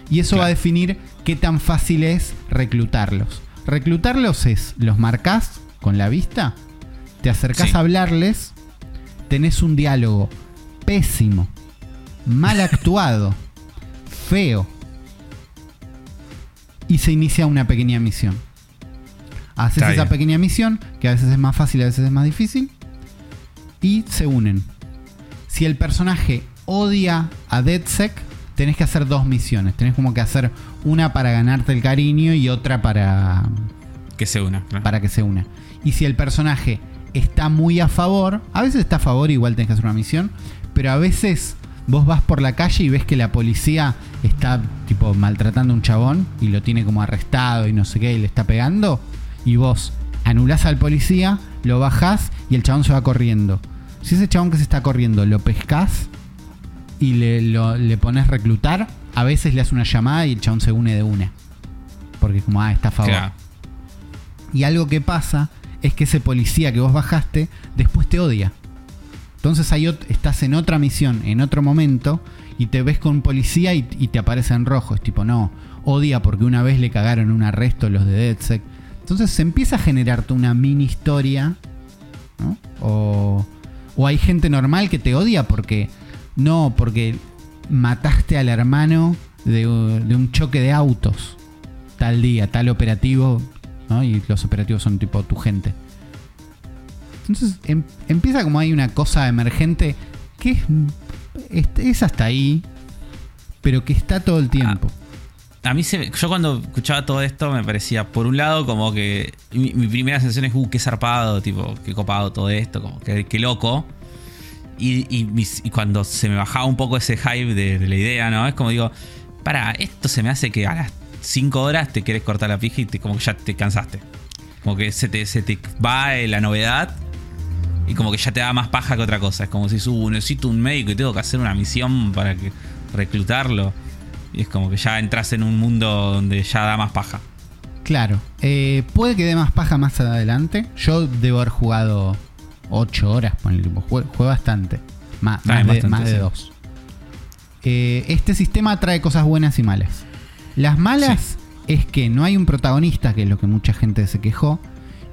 Y eso Claro. va a definir qué tan fácil es reclutarlos. Reclutarlos es, los marcás con la vista, te acercás Sí. a hablarles, tenés un diálogo pésimo, mal actuado, feo, y se inicia una pequeña misión. Haces Está esa bien. pequeña misión, que a veces es más fácil, a veces es más difícil, y se unen. Si el personaje odia a DeadSec, tenés que hacer dos misiones. Tenés como que hacer una para ganarte el cariño y otra para, Que se una. para que se una. Y si el personaje está muy a favor, a veces está a favor, igual tenés que hacer una misión, pero a veces vos vas por la calle y ves que la policía está tipo maltratando a un chabón y lo tiene como arrestado y no sé qué y le está pegando y vos anulás al policía, lo bajás y el chabón se va corriendo. Si ese chabón que se está corriendo lo pescás y le, lo- le pones reclutar, a veces le haces una llamada y el chabón se une de una. Como, ah, está a favor. Claro. Y algo que pasa es que ese policía que vos bajaste después te odia. Entonces ahí estás en otra misión, en otro momento, y te ves con un policía y, y te aparece en rojo. Es tipo, no, odia porque una vez le cagaron un arresto los de DedSec. Entonces se empieza a generarte una mini historia, ¿no? O, o hay gente normal que te odia porque, no, porque mataste al hermano de, un choque de autos tal día, tal operativo, ¿no? Y los operativos son tipo tu gente. Entonces em- empieza como hay una cosa emergente que es, es hasta ahí, pero que está todo el tiempo. A mí se, yo cuando escuchaba todo esto me parecía, por un lado, como que mi, primera sensación es, uh, qué zarpado, tipo, qué copado todo esto, como que qué loco. Y, cuando se me bajaba un poco ese hype de, de la idea, ¿no? Es como digo, para, esto se me hace que a las 5 horas te quieres cortar la pija y te, como que ya te cansaste. Como que se te, se te va eh, la novedad y como que ya te da más paja que otra cosa. Es como si, uh, necesito un médico y tengo que hacer una misión para que, reclutarlo. Y es como que ya entras en un mundo donde ya da más paja. Claro, eh, puede que dé más paja más adelante. Yo debo haber jugado 8 horas, ponele, tipo, jugué, jugué bastante. Má- más, de, bastante, más de sí. dos. Eh, este sistema trae cosas buenas y malas. Las malas es que no hay un protagonista, que es lo que mucha gente se quejó,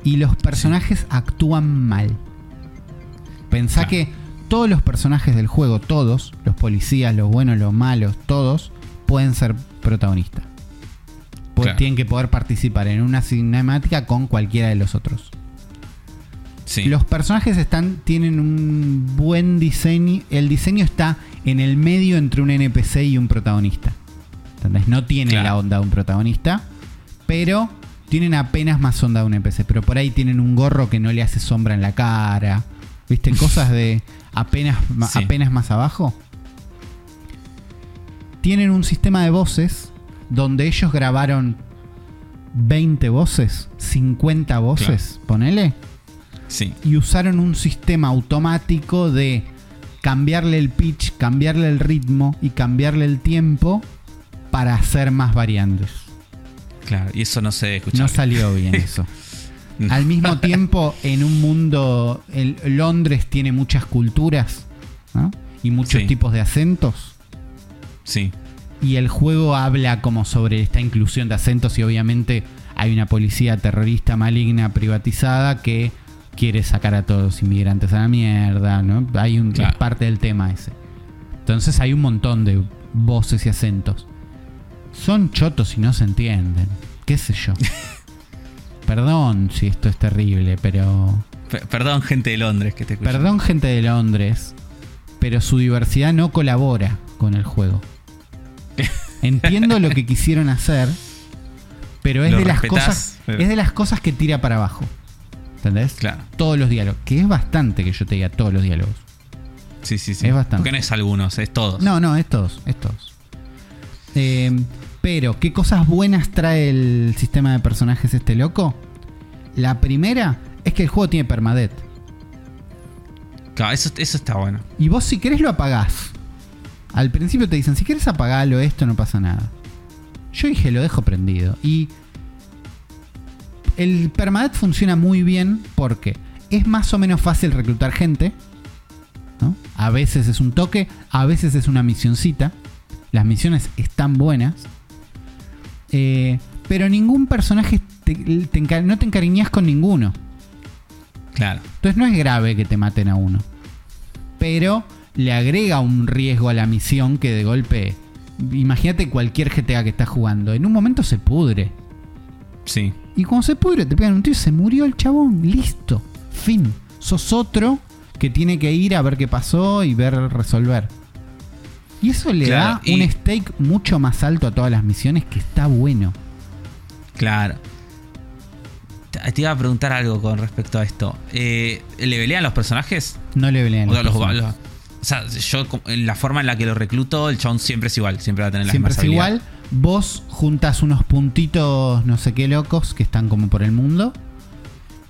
y los personajes actúan mal. Pensá Claro. que todos los personajes del juego, todos, los policías, los buenos, los malos, todos, pueden ser protagonistas. Pues Claro. tienen que poder participar en una cinemática con cualquiera de los otros. Sí. Los personajes están, tienen un buen diseño. El diseño está en el medio entre un NPC y un protagonista. ¿Entendés? No tienen Claro. la onda de un protagonista, pero tienen apenas más onda de un NPC. Pero por ahí tienen un gorro que no le hace sombra en la cara. ¿Viste? Cosas de apenas, Sí. apenas más abajo. Tienen un sistema de voces donde ellos grabaron 20 voces, 50 voces, ponele Sí. y usaron un sistema automático de cambiarle el pitch, cambiarle el ritmo y cambiarle el tiempo para hacer más variantes. Claro. Y eso no se escucha. No salió bien eso. No. Al mismo tiempo, en un mundo, el- Londres tiene muchas culturas ¿no? y muchos Sí. tipos de acentos. Sí. Y el juego habla como sobre esta inclusión de acentos y obviamente hay una policía terrorista maligna privatizada que quiere sacar a todos los inmigrantes a la mierda, ¿no? Hay un Claro. es parte del tema ese. Entonces hay un montón de voces y acentos. Son chotos y no se entienden. ¿Qué sé yo? Perdón si esto es terrible, pero perdón, gente de Londres que te escucha. Perdón gente de Londres, pero su diversidad no colabora con el juego. Entiendo lo que quisieron hacer, pero es Lo de las respetás, cosas pero- es de las cosas que tira para abajo. ¿Entendés? Claro. Todos los diálogos, que es bastante que yo te diga todos los diálogos. Sí, sí, sí. Es bastante. Porque no es algunos, es todos. No, no, es todos, es todos. Eh, pero, ¿qué cosas buenas trae el sistema de personajes este loco? La primera es que el juego tiene permadeath. Claro, eso, eso está bueno. Y vos si querés lo apagás. Al principio te dicen, si querés apagarlo esto no pasa nada. Yo dije, lo dejo prendido. Y el permadeath funciona muy bien porque es más o menos fácil reclutar gente. ¿no? A veces es un toque, a veces es una misioncita. Las misiones están buenas. Eh, pero ningún personaje te- te enca- no te encariñas con ninguno. Claro. Entonces no es grave que te maten a uno. Pero le agrega un riesgo a la misión que de golpe. Imagínate cualquier GTA que estás jugando. En un momento se pudre. Sí. Y cuando se pudre, te pegan un tiro. Se murió el chabón. Listo. Fin. Sos otro que tiene que ir a ver qué pasó y ver resolver. Y eso le Claro, da un y- stake mucho más alto a todas las misiones que está bueno. Claro. Te iba a preguntar algo con respecto a esto. Eh, ¿Levelean los personajes? No le pelean. O sea, los- los- o sea, yo en la forma en la que lo recluto, el chabón siempre es igual, siempre va a tener las Siempre es igual. Vos juntas unos puntitos, no sé qué locos, que están como por el mundo.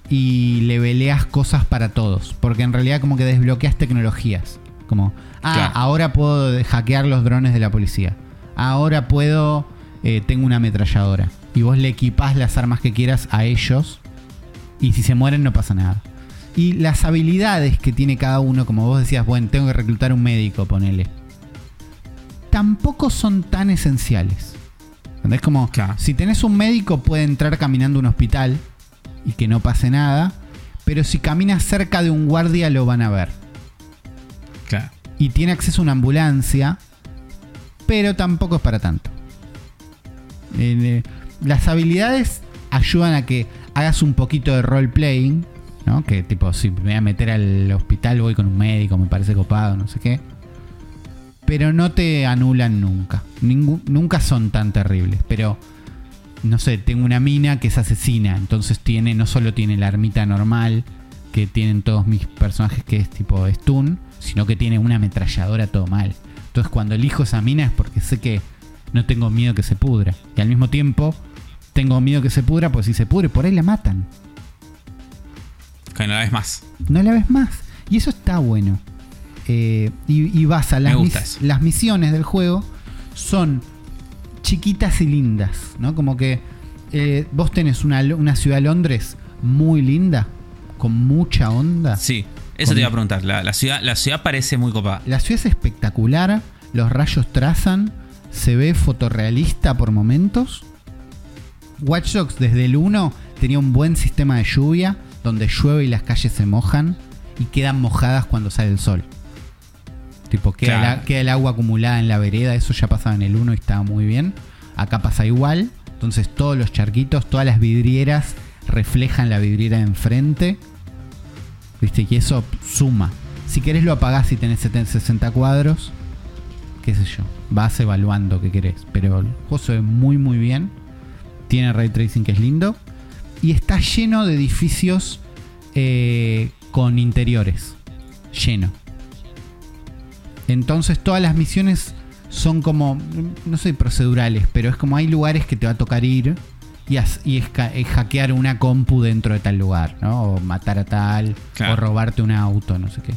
Y le veleas cosas para todos. Porque en realidad como que desbloqueas tecnologías. Como, ah, Claro. ahora puedo hackear los drones de la policía. Ahora puedo, eh, tengo una ametralladora. Y vos le equipás las armas que quieras a ellos. Y si se mueren no pasa nada. Y las habilidades que tiene cada uno, como vos decías, bueno, tengo que reclutar un médico, ponele. Tampoco son tan esenciales. ¿Entendés? Como, Claro. si tenés un médico puede entrar caminando a un hospital y que no pase nada. Pero si camina cerca de un guardia lo van a ver. Claro. Y tiene acceso a una ambulancia. Pero tampoco es para tanto. Eh, las habilidades ayudan a que hagas un poquito de role-playing. ¿No? Que tipo, si me voy a meter al hospital, voy con un médico, me parece copado, no sé qué. Pero no te anulan nunca. Ningú- nunca son tan terribles. Pero, no sé, tengo una mina que es asesina. Entonces tiene, no solo tiene la ermita normal que tienen todos mis personajes, que es tipo stun, sino que tiene una ametralladora todo mal. Entonces cuando elijo esa mina es porque sé que no tengo miedo que se pudra. Y al mismo tiempo, tengo miedo que se pudra, pues si se pudre, por ahí la matan. Que no la ves más. no la ves más. Y eso está bueno. Eh, y, y basa, las, mis- las misiones del juego son chiquitas y lindas, ¿no? Como que eh, vos tenés una, una ciudad de Londres muy linda, con mucha onda. Sí, eso Con- te iba a preguntar. La, la ciudad, la ciudad parece muy copada. La ciudad es espectacular, los rayos trazan, se ve fotorrealista por momentos. Watch Dogs desde el 1 tenía un buen sistema de lluvia, donde llueve y las calles se mojan y quedan mojadas cuando sale el sol. Tipo, queda, Claro. la- queda el agua acumulada en la vereda, eso ya pasaba en el 1 y estaba muy bien. Acá pasa igual, entonces todos los charquitos, todas las vidrieras reflejan la vidriera de enfrente. ¿Viste? Y eso suma. Si querés lo apagás y tenés 70, 60 cuadros. Qué sé yo. Vas evaluando qué querés. Pero el juego se ve muy muy bien. Tiene ray tracing que es lindo. Y está lleno de edificios eh, con interiores. Lleno. Entonces todas las misiones son como, no sé, procedurales, pero es como hay lugares que te va a tocar ir y, as- y es, hackear una compu dentro de tal lugar, ¿no? O matar a tal, Claro. o robarte un auto, no sé qué.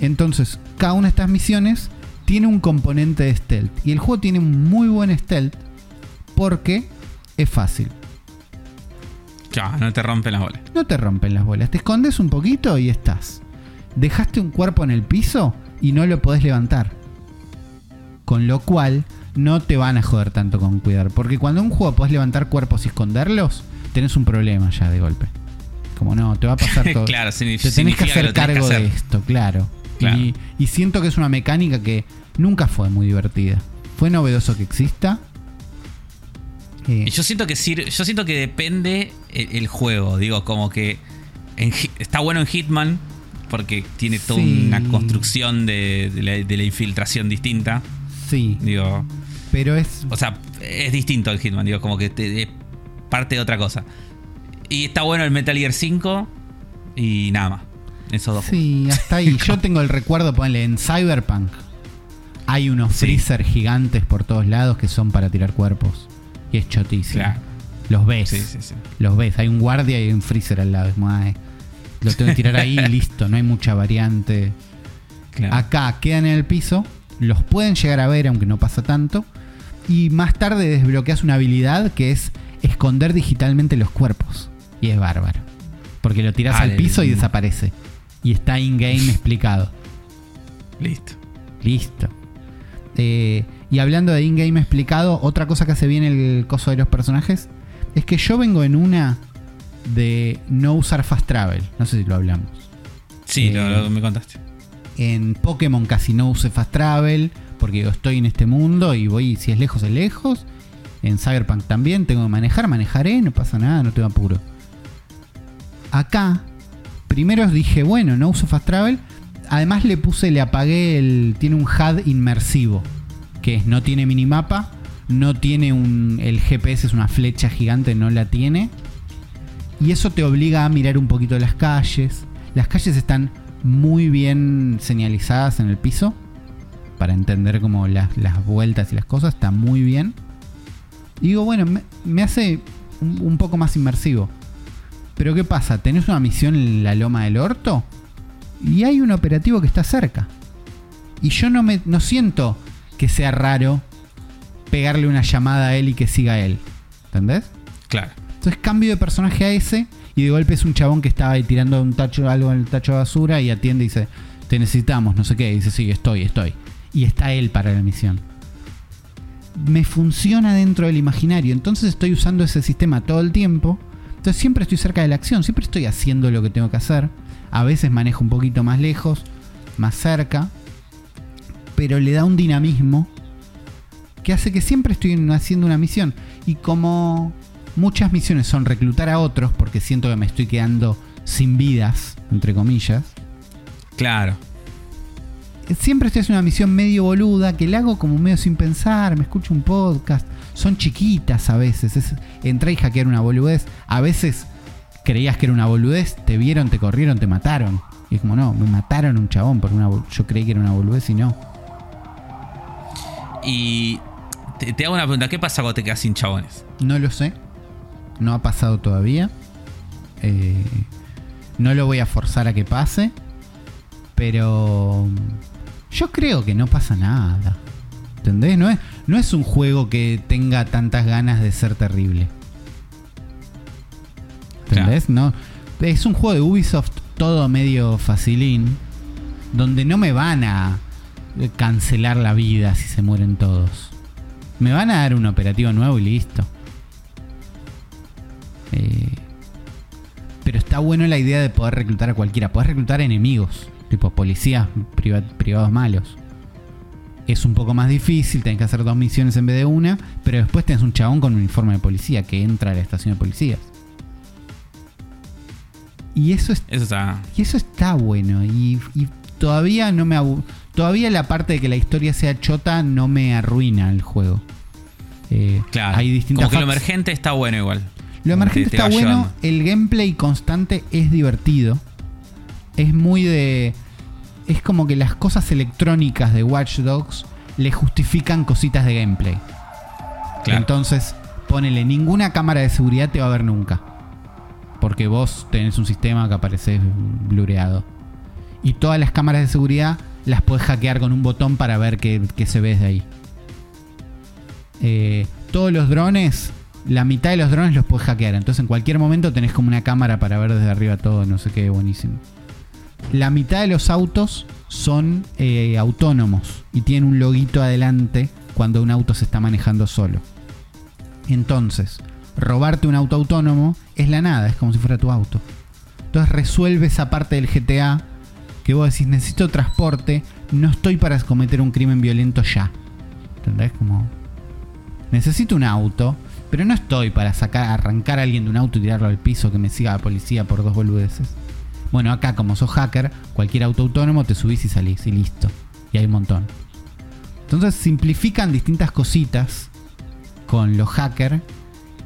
Entonces, cada una de estas misiones tiene un componente de stealth. Y el juego tiene un muy buen stealth porque es fácil. Ya, no te rompen las bolas. No te rompen las bolas. Te escondes un poquito y estás. Dejaste un cuerpo en el piso y no lo podés levantar. Con lo cual, no te van a joder tanto con cuidar. Porque cuando en un juego podés levantar cuerpos y esconderlos, tenés un problema ya de golpe. Como no, te va a pasar todo. claro, signi- te tenés que significa hacer que cargo de esto, claro. Claro. Y, y siento que es una mecánica que nunca fue muy divertida. Fue novedoso que exista. Y Yo siento que yo siento que depende el, el juego. Digo, como que en está bueno en Hitman porque tiene toda Sí. una construcción de, de la, de la infiltración distinta. sí, Digo, pero es o sea, es distinto el Hitman. Digo, como que te, es parte de otra cosa. Y está bueno el Metal Gear 5 y nada más. Esos dos. Sí, hasta ahí. Yo tengo el recuerdo, ponle, en Cyberpunk. Hay unos Sí. freezer gigantes por todos lados que son para tirar cuerpos. Y es chotísimo. Claro. Los ves. Sí, sí, sí. Los ves. Hay un guardia y un freezer al lado. Es ay, lo tengo que tirar ahí y listo. No hay mucha variante. Claro. Acá quedan en el piso. Los pueden llegar a ver, aunque no pasa tanto. Y más tarde desbloqueas una habilidad que es esconder digitalmente los cuerpos. Y es bárbaro. Porque lo tiras Ah, al piso y desaparece. Y está in-game explicado. Listo. Listo. Eh, y hablando de in-game explicado, otra cosa que hace bien el coso de los personajes es que yo vengo en una de no usar fast travel. No sé si lo hablamos. Sí, Eh, lo, lo- me contaste. En Pokémon casi no use fast travel porque digo, estoy en este mundo y voy, si es lejos, es lejos. En Cyberpunk también tengo que manejar, manejaré, no pasa nada, no tengo apuro. Acá, primero dije, bueno, no uso fast travel. Además le puse, le apagué el. Tiene un HUD inmersivo. Que no tiene minimapa. No tiene un. El GPS es una flecha gigante, no la tiene. Y eso te obliga a mirar un poquito las calles. Las calles están muy bien señalizadas en el piso. Para entender como las, las vueltas y las cosas. Está muy bien. Y digo, bueno, me, me hace un, un poco más inmersivo. Pero ¿qué pasa? ¿Tenés una misión en la loma del orto? Y hay un operativo que está cerca. Y yo no me no siento que sea raro pegarle una llamada a él y que siga a él. ¿Entendés? Claro. Entonces cambio de personaje a ese y de golpe es un chabón que estaba ahí tirando un tacho, algo en el tacho de basura y atiende y dice, te necesitamos, no sé qué. Y dice, sí, estoy, estoy. Y está él para la misión. Me funciona dentro del imaginario. Entonces estoy usando ese sistema todo el tiempo. Entonces siempre estoy cerca de la acción, siempre estoy haciendo lo que tengo que hacer. A veces manejo un poquito más lejos, más cerca. Pero le da un dinamismo que hace que siempre estoy haciendo una misión. Y como muchas misiones son reclutar a otros, porque siento que me estoy quedando sin vidas, entre comillas. Claro. Siempre estoy haciendo una misión medio boluda, que la hago como medio sin pensar, me escucho un podcast. Son chiquitas a veces. Es, entré y hackear una boludez. A veces creías que era una boludez, te vieron, te corrieron, te mataron. Y es como, no, me mataron un chabón porque una, yo creí que era una boludez y no. Y te, te hago una pregunta, ¿qué pasa cuando te quedas sin chabones? No lo sé. No ha pasado todavía. Eh, no lo voy a forzar a que pase. Pero yo creo que no pasa nada. ¿Entendés? No es, no es un juego que tenga tantas ganas de ser terrible. ¿Entendés? No, es un juego de Ubisoft todo medio facilín. Donde no me van a cancelar la vida si se mueren todos. Me van a dar un operativo nuevo y listo. Eh, pero está bueno la idea de poder reclutar a cualquiera. Puedes reclutar enemigos, tipo policías priva- privados malos. Es un poco más difícil, tenés que hacer dos misiones en vez de una, pero después tenés un chabón con uniforme de policía que entra a la estación de policías. Y eso es Eso está. y eso está bueno. Y, y todavía no me Todavía la parte de que la historia sea chota no me arruina el juego. Eh, Claro. Hay distintas Como que lo emergente está bueno igual. Lo emergente Te- te está bueno. llevando. El gameplay constante es divertido. Es muy de. Es como que las cosas electrónicas de Watch Dogs le justifican cositas de gameplay. Claro. Entonces, ponele, ninguna cámara de seguridad te va a ver nunca. Porque vos tenés un sistema que aparece blureado. Y todas las cámaras de seguridad las podés hackear con un botón para ver qué, qué se ve desde ahí. Eh, todos los drones, la mitad de los drones los podés hackear. Entonces en cualquier momento tenés como una cámara para ver desde arriba todo, no sé qué, buenísimo. La mitad de los autos son eh, autónomos y tienen un loguito adelante cuando un auto se está manejando solo. Entonces, robarte un auto autónomo es la nada, es como si fuera tu auto. Entonces resuelve esa parte del GTA que vos decís, necesito transporte, no estoy para cometer un crimen violento ya. ¿Entendés? Como... Necesito un auto, pero no estoy para sacar, arrancar a alguien de un auto y tirarlo al piso que me siga la policía por dos boludeces. Bueno, acá como sos hacker, cualquier auto autónomo te subís y salís y listo. Y hay un montón. Entonces simplifican distintas cositas con los hackers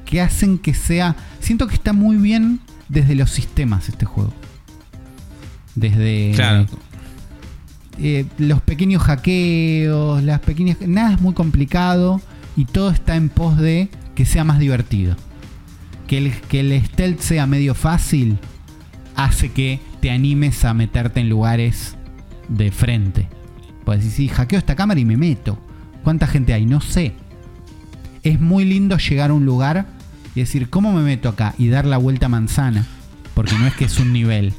que hacen que sea... Siento que está muy bien desde los sistemas este juego. Desde Claro. eh, los pequeños hackeos, las pequeñas... Nada es muy complicado y todo está en pos de que sea más divertido. Que el, que el stealth sea medio fácil hace que te animes a meterte en lugares de frente. Pues decir, sí, hackeo esta cámara y me meto. ¿Cuánta gente hay? No sé. Es muy lindo llegar a un lugar y decir, ¿cómo me meto acá? Y dar la vuelta a manzana. Porque no es que es un nivel.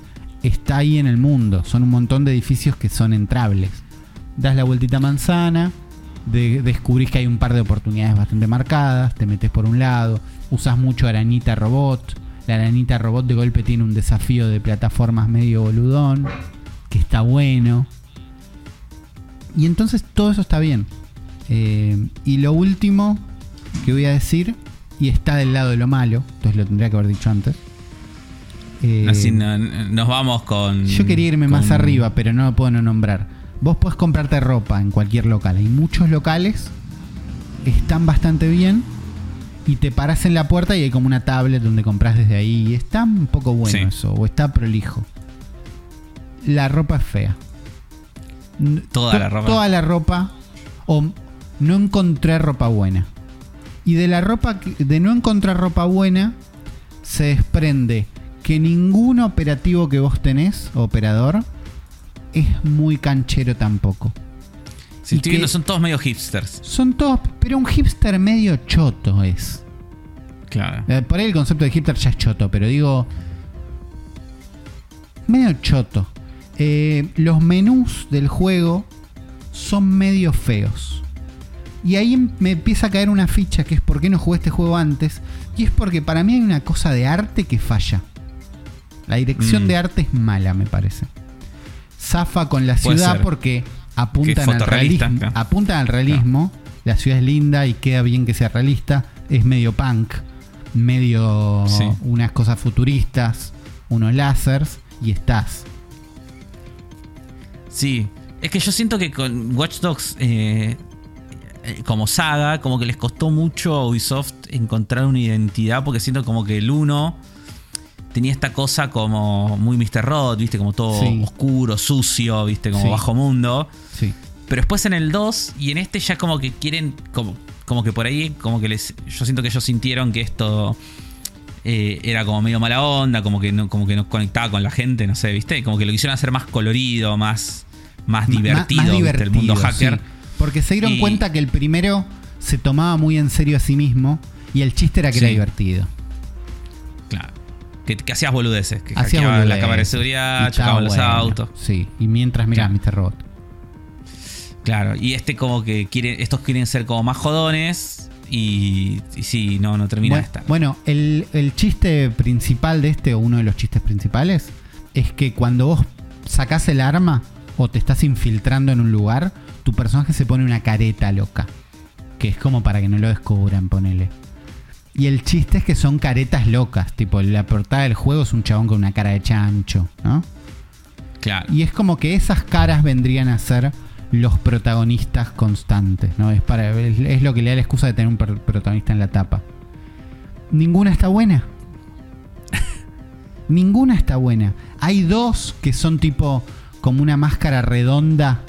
Está ahí en el mundo. Son un montón de edificios que son entrables. Das la vueltita manzana. de- descubrís que hay un par de oportunidades bastante marcadas. Te metes por un lado. Usas mucho arañita robot. La arañita robot de golpe tiene un desafío de plataformas medio boludón. Que está bueno. Y entonces todo eso está bien. Eh, y lo último que voy a decir, y está del lado de lo malo, entonces lo tendría que haber dicho antes. Eh, Así no- nos vamos con. yo quería irme más arriba, pero no lo puedo no nombrar. Vos podés comprarte ropa en cualquier local. Hay muchos locales, están bastante bien. Y te paras en la puerta y hay como una tablet donde compras desde ahí. Y está un poco bueno Sí. eso, o está prolijo. La ropa es fea. Toda to- la ropa. Toda la ropa. O no encontré ropa buena. Y de la ropa, que- de no encontrar ropa buena, se desprende que ningún operativo que vos tenés, operador, es muy canchero tampoco. Y estoy viendo, son todos medio hipsters. Son todos, pero un hipster medio choto es. Claro. Eh, Por ahí el concepto de hipster ya es choto, pero digo. Medio choto. Eh, los menús del juego son medio feos. Y ahí em- me empieza a caer una ficha que es por qué no jugué este juego antes. Y es porque para mí hay una cosa de arte que falla. La dirección Mm. de arte es mala, me parece. Zafa con la Puede ciudad ser. porque apuntan al realismo. claro. Apuntan al realismo. La ciudad es linda y queda bien que sea realista. Es medio punk, medio Sí. unas cosas futuristas, unos lásers y estás. Sí, es que yo siento que con Watch Dogs eh, eh, como saga, como que les costó mucho a Ubisoft encontrar una identidad, porque siento como que el 1 tenía esta cosa como muy Mr. Rod, viste, como todo Sí. oscuro, sucio, viste, como Sí. bajo mundo. Sí. Pero después en el 2 y en este ya como que quieren, como, como que por ahí, como que les, yo siento que ellos sintieron que esto eh, era como medio mala onda, como que, no, como que no conectaba con la gente, no sé, viste, como que lo quisieron hacer más colorido, más, más divertido, más mundo hacker. sí. Porque se dieron Y- cuenta que el primero se tomaba muy en serio a sí mismo y el chiste era que era divertido. Que, que hacías boludeces, que Hacía hackeaban la boludeces. cámara de seguridad, chocaban los bueno. autos. Sí, y mientras mirás Mr. Robot. Claro, y este como que quieren, estos quieren ser como más jodones y, y sí, no, no termina Bueno, estar. bueno, el, el chiste principal de este, o uno de los chistes principales, es que cuando vos sacás el arma o te estás infiltrando en un lugar, tu personaje se pone una careta loca. Que es como para que no lo descubran, ponele. Y el chiste es que son caretas locas. Tipo, la portada del juego es un chabón con una cara de chancho, ¿no? Claro. Y es como que esas caras vendrían a ser los protagonistas constantes, ¿no? Es, para, es, es lo que le da la excusa de tener un protagonista en la tapa. Ninguna está buena. Ninguna está buena. Hay dos que son tipo como una máscara redonda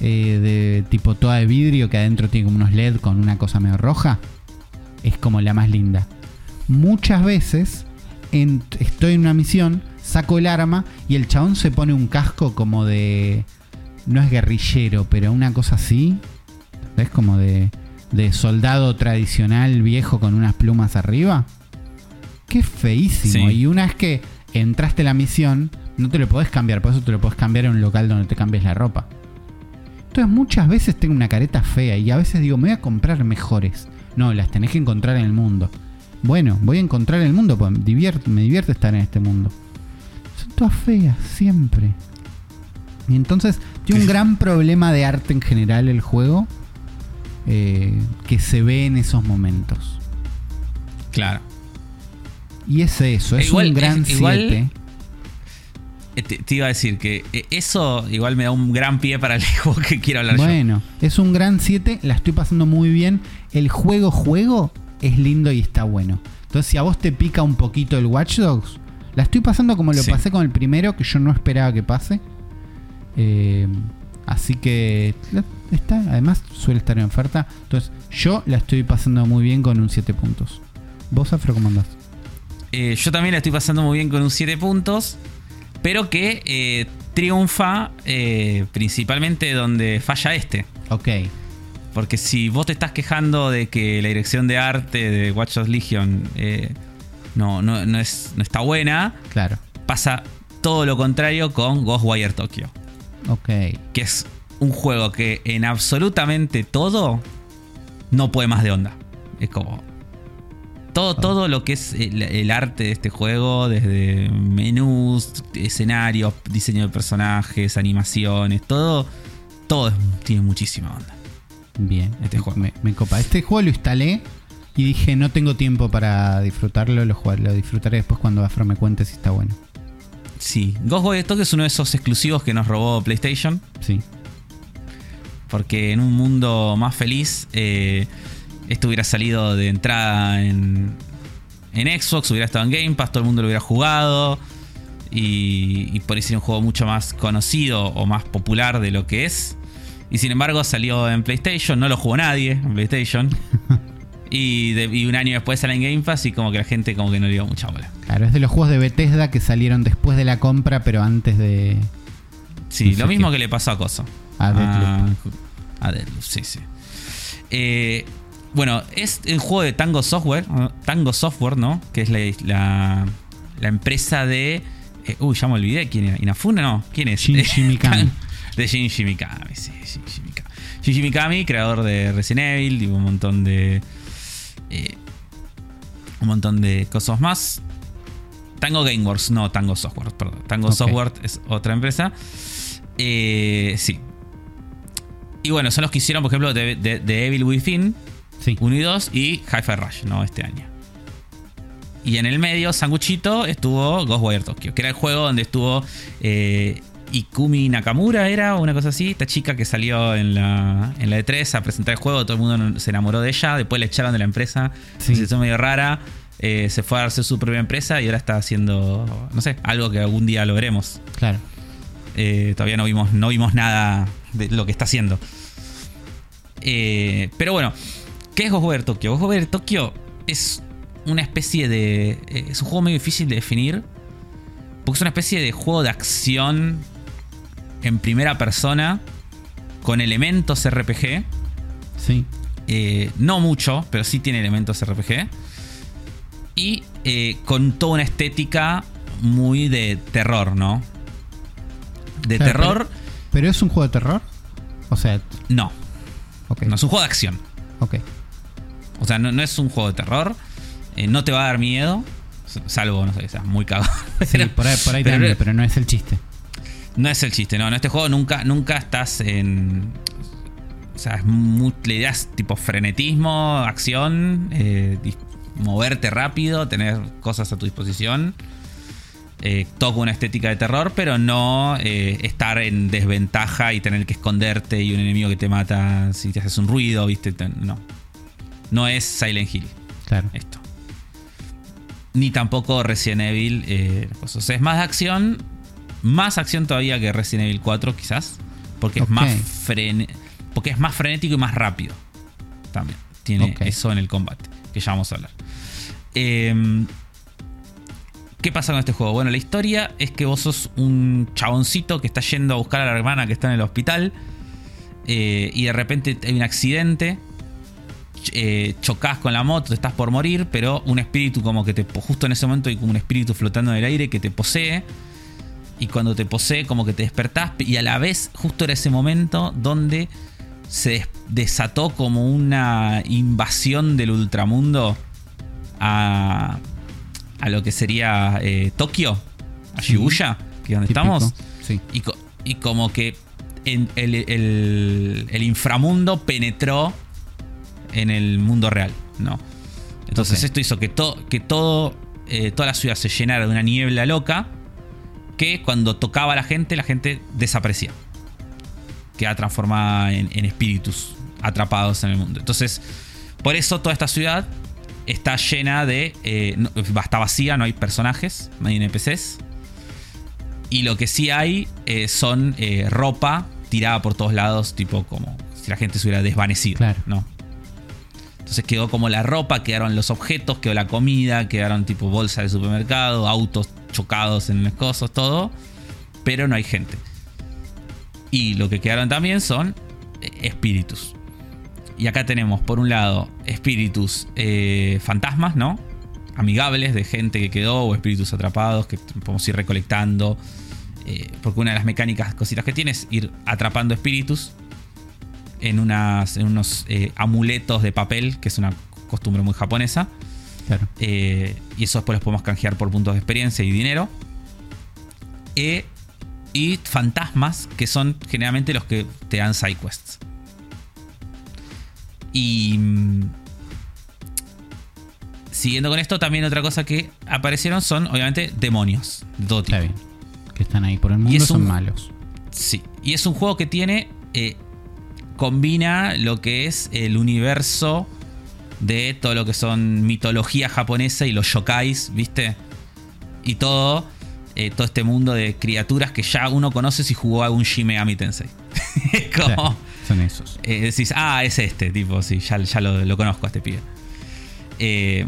eh, de tipo toda de vidrio que adentro tiene como unos LED con una cosa medio roja. Es como la más linda. Muchas veces en- estoy en una misión, saco el arma y el chabón se pone un casco como de... No es guerrillero, pero una cosa así. ¿Ves? Como de, de soldado tradicional viejo con unas plumas arriba. Qué feísimo. Sí. Y una vez que entraste a la misión, no te lo podés cambiar. Por eso te lo podés cambiar en un local donde te cambies la ropa. Entonces muchas veces tengo una careta fea y a veces digo, me voy a comprar mejores. No, las tenés que encontrar en el mundo. Bueno, voy a encontrar en el mundo, pues divierte- me divierte estar en este mundo. Son todas feas, siempre. Y entonces tiene un gran problema de arte en general el juego. eh, que se ve en esos momentos. Claro. Y es eso, es Igual- un gran es- igual- 7. Eh, Te, te iba a decir que eh, eso igual me da un gran pie para el juego que quiero hablar yo. Bueno, es un gran 7, la estoy pasando muy bien. El juego, juego, es lindo y está bueno. Entonces, si a vos te pica un poquito el Watch Dogs, la estoy pasando como lo Sí. pasé con el primero, que yo no esperaba que pase. Eh, así que está, además suele estar en oferta. Entonces, yo la estoy pasando muy bien con un 7 puntos. ¿Vos, Afro, cómo andás? Eh, yo también la estoy pasando muy bien con un 7 puntos, pero que eh, triunfa eh, principalmente donde falla este. Ok, Porque si vos te estás quejando de que la dirección de arte de Watch Dogs Legion eh, no, no, no es, no está buena, claro. pasa todo lo contrario con Ghostwire Tokyo. Ok. Que es un juego que en absolutamente todo no puede más de onda. Es como. Todo, todo lo que es el, el arte de este juego, desde menús, escenarios, diseño de personajes, animaciones, todo, todo tiene muchísima onda. Bien, Este me, juego. Me, me copa. Este juego lo instalé y dije, no tengo tiempo para disfrutarlo, lo, lo disfrutaré después cuando Afro me cuente si está bueno. Sí, Ghostwire Tokyo es uno de esos exclusivos que nos robó PlayStation. Sí, Porque en un mundo más feliz, eh, esto hubiera salido de entrada en, en Xbox, hubiera estado en Game Pass, todo el mundo lo hubiera jugado. Y, y por ahí sería un juego mucho más conocido o más popular de lo que es. Y sin embargo salió en PlayStation, no lo jugó nadie en PlayStation. y, de- y un año después sale en Game Pass y como que la gente como que no le dio mucha bola. claro, es de los juegos de Bethesda que salieron después de la compra, pero antes de... Sí, No lo mismo qué. que le pasó a Coso. A Deathloop. A Deathloop, sí, sí. Eh, bueno, es el juego de Tango Software, ¿no? Tango Software, ¿no? Que es la, la, la empresa de... eh, uy, ya me olvidé quién era. ¿Inafune? No, ¿quién es? Shinji Mikami. De Shinji Mikami, sí, Shinji Mikami. Shinji Mikami, creador de Resident Evil, y un montón de... eh, un montón de cosas más. Tango Gameworks, no Tango Software, perdón. Tango. Software es otra empresa. Eh, sí. Y bueno, son los que hicieron, por ejemplo, de, de- de Evil Within Sí. 1 y 2 y Hi-Fi Rush, ¿no? Este año. Y en el medio, Sanguchito, estuvo Ghostwire Tokyo, que era el juego donde estuvo eh, Ikumi Nakamura, era o una cosa así. Esta chica que salió en la, en la E3 a presentar el juego, todo el mundo se enamoró de ella. Después le echaron de la empresa, Sí. se hizo medio rara. eh, se fue a hacer su propia empresa y ahora está haciendo, no sé, algo que algún día lo veremos. Claro. Eh, todavía no vimos, no vimos nada de lo que está haciendo. Eh, pero bueno, ¿qué es Ghostwire Tokyo? Ghostwire Tokyo es una especie de. eh, es un juego medio difícil de definir. Porque es una especie de juego de acción en primera persona. Con elementos RPG. Sí. Eh, no mucho, pero sí tiene elementos RPG. Y eh, con toda una estética muy de terror, ¿no? De Claro, terror, Pero, pero es un juego de terror. O sea, no. No es un juego de acción. ok. O sea, no, no es un juego de terror. Eh, no te va a dar miedo. Salvo, no sé, seas muy cagado. Sí, Pero- por ahí, por ahí pero- también, pero no es el chiste. No es el chiste, no. En este juego nunca, nunca estás en. O sea, es muy, la idea es tipo frenetismo, acción, eh, moverte rápido, tener cosas a tu disposición. Eh, con una estética de terror, pero no eh, estar en desventaja y tener que esconderte y un enemigo que te mata si te haces un ruido, ¿viste? Te- No. No es Silent Hill Claro. esto. Ni tampoco Resident Evil. eh, o sea, es más de acción. Más acción todavía que Resident Evil 4, quizás. Porque es más frene- Porque es más frenético y más rápido. También. Tiene eso en el combate. Que ya vamos a hablar. Em, ¿Qué pasa con este juego? Bueno, la historia es que vos sos un chaboncito que está yendo a buscar a la hermana que está en el hospital. eh, y de repente hay un accidente eh, chocas con la moto, te estás por morir, pero un espíritu como que te... Justo en ese momento hay como un espíritu flotando en el aire que te posee. Y cuando te posee como que te despertás y a la vez justo era ese momento donde se des- desató como una invasión del ultramundo a, a lo que sería eh, Tokio, a Sí. Shibuya, que es donde Típico. estamos. Sí. Y, co- y como que en el, el- el inframundo penetró en el mundo real, ¿no? Entonces esto hizo que, to- que todo, eh, toda la ciudad se llenara de una niebla loca que cuando tocaba a la gente, la gente desaparecía. Queda transformada en, en espíritus atrapados en el mundo. Entonces, por eso toda esta ciudad está llena de... eh, no- está vacía, no hay personajes, no hay NPCs. Y lo que sí hay eh, son ropa tirada por todos lados, tipo como si la gente se hubiera desvanecido. Claro. ¿no? Entonces quedó como la ropa, quedaron los objetos, quedó la comida, quedaron tipo bolsa de supermercado, autos chocados en los cosos, todo. Pero no hay gente. Y lo que quedaron también son eh, espíritus. Y acá tenemos, por un lado, espíritus eh, fantasmas, ¿no? Amigables de gente que quedó o espíritus atrapados que podemos ir recolectando. eh, porque una de las mecánicas, cositas que tiene es ir atrapando espíritus en, unas, en unos eh, amuletos de papel, que es una costumbre muy japonesa. Claro. Eh, y eso después los podemos canjear por puntos de experiencia y dinero. Eh, y fantasmas, que son generalmente los que te dan side quests. Y. mm, Siguiendo con esto, también otra cosa que aparecieron son, obviamente, demonios. Tipo. Está bien. Que están ahí por el mundo es son un- malos. Sí. Y es un juego que tiene. eh, combina lo que es el universo de todo lo que son mitología japonesa y los yokais, ¿viste? Y todo. eh, todo este mundo de criaturas que ya uno conoce si jugó algún Shin Megami Tensei. Como. Son esos. Eh, decís, ah, es este, tipo, sí, ya, ya lo, lo conozco a este pibe. Eh,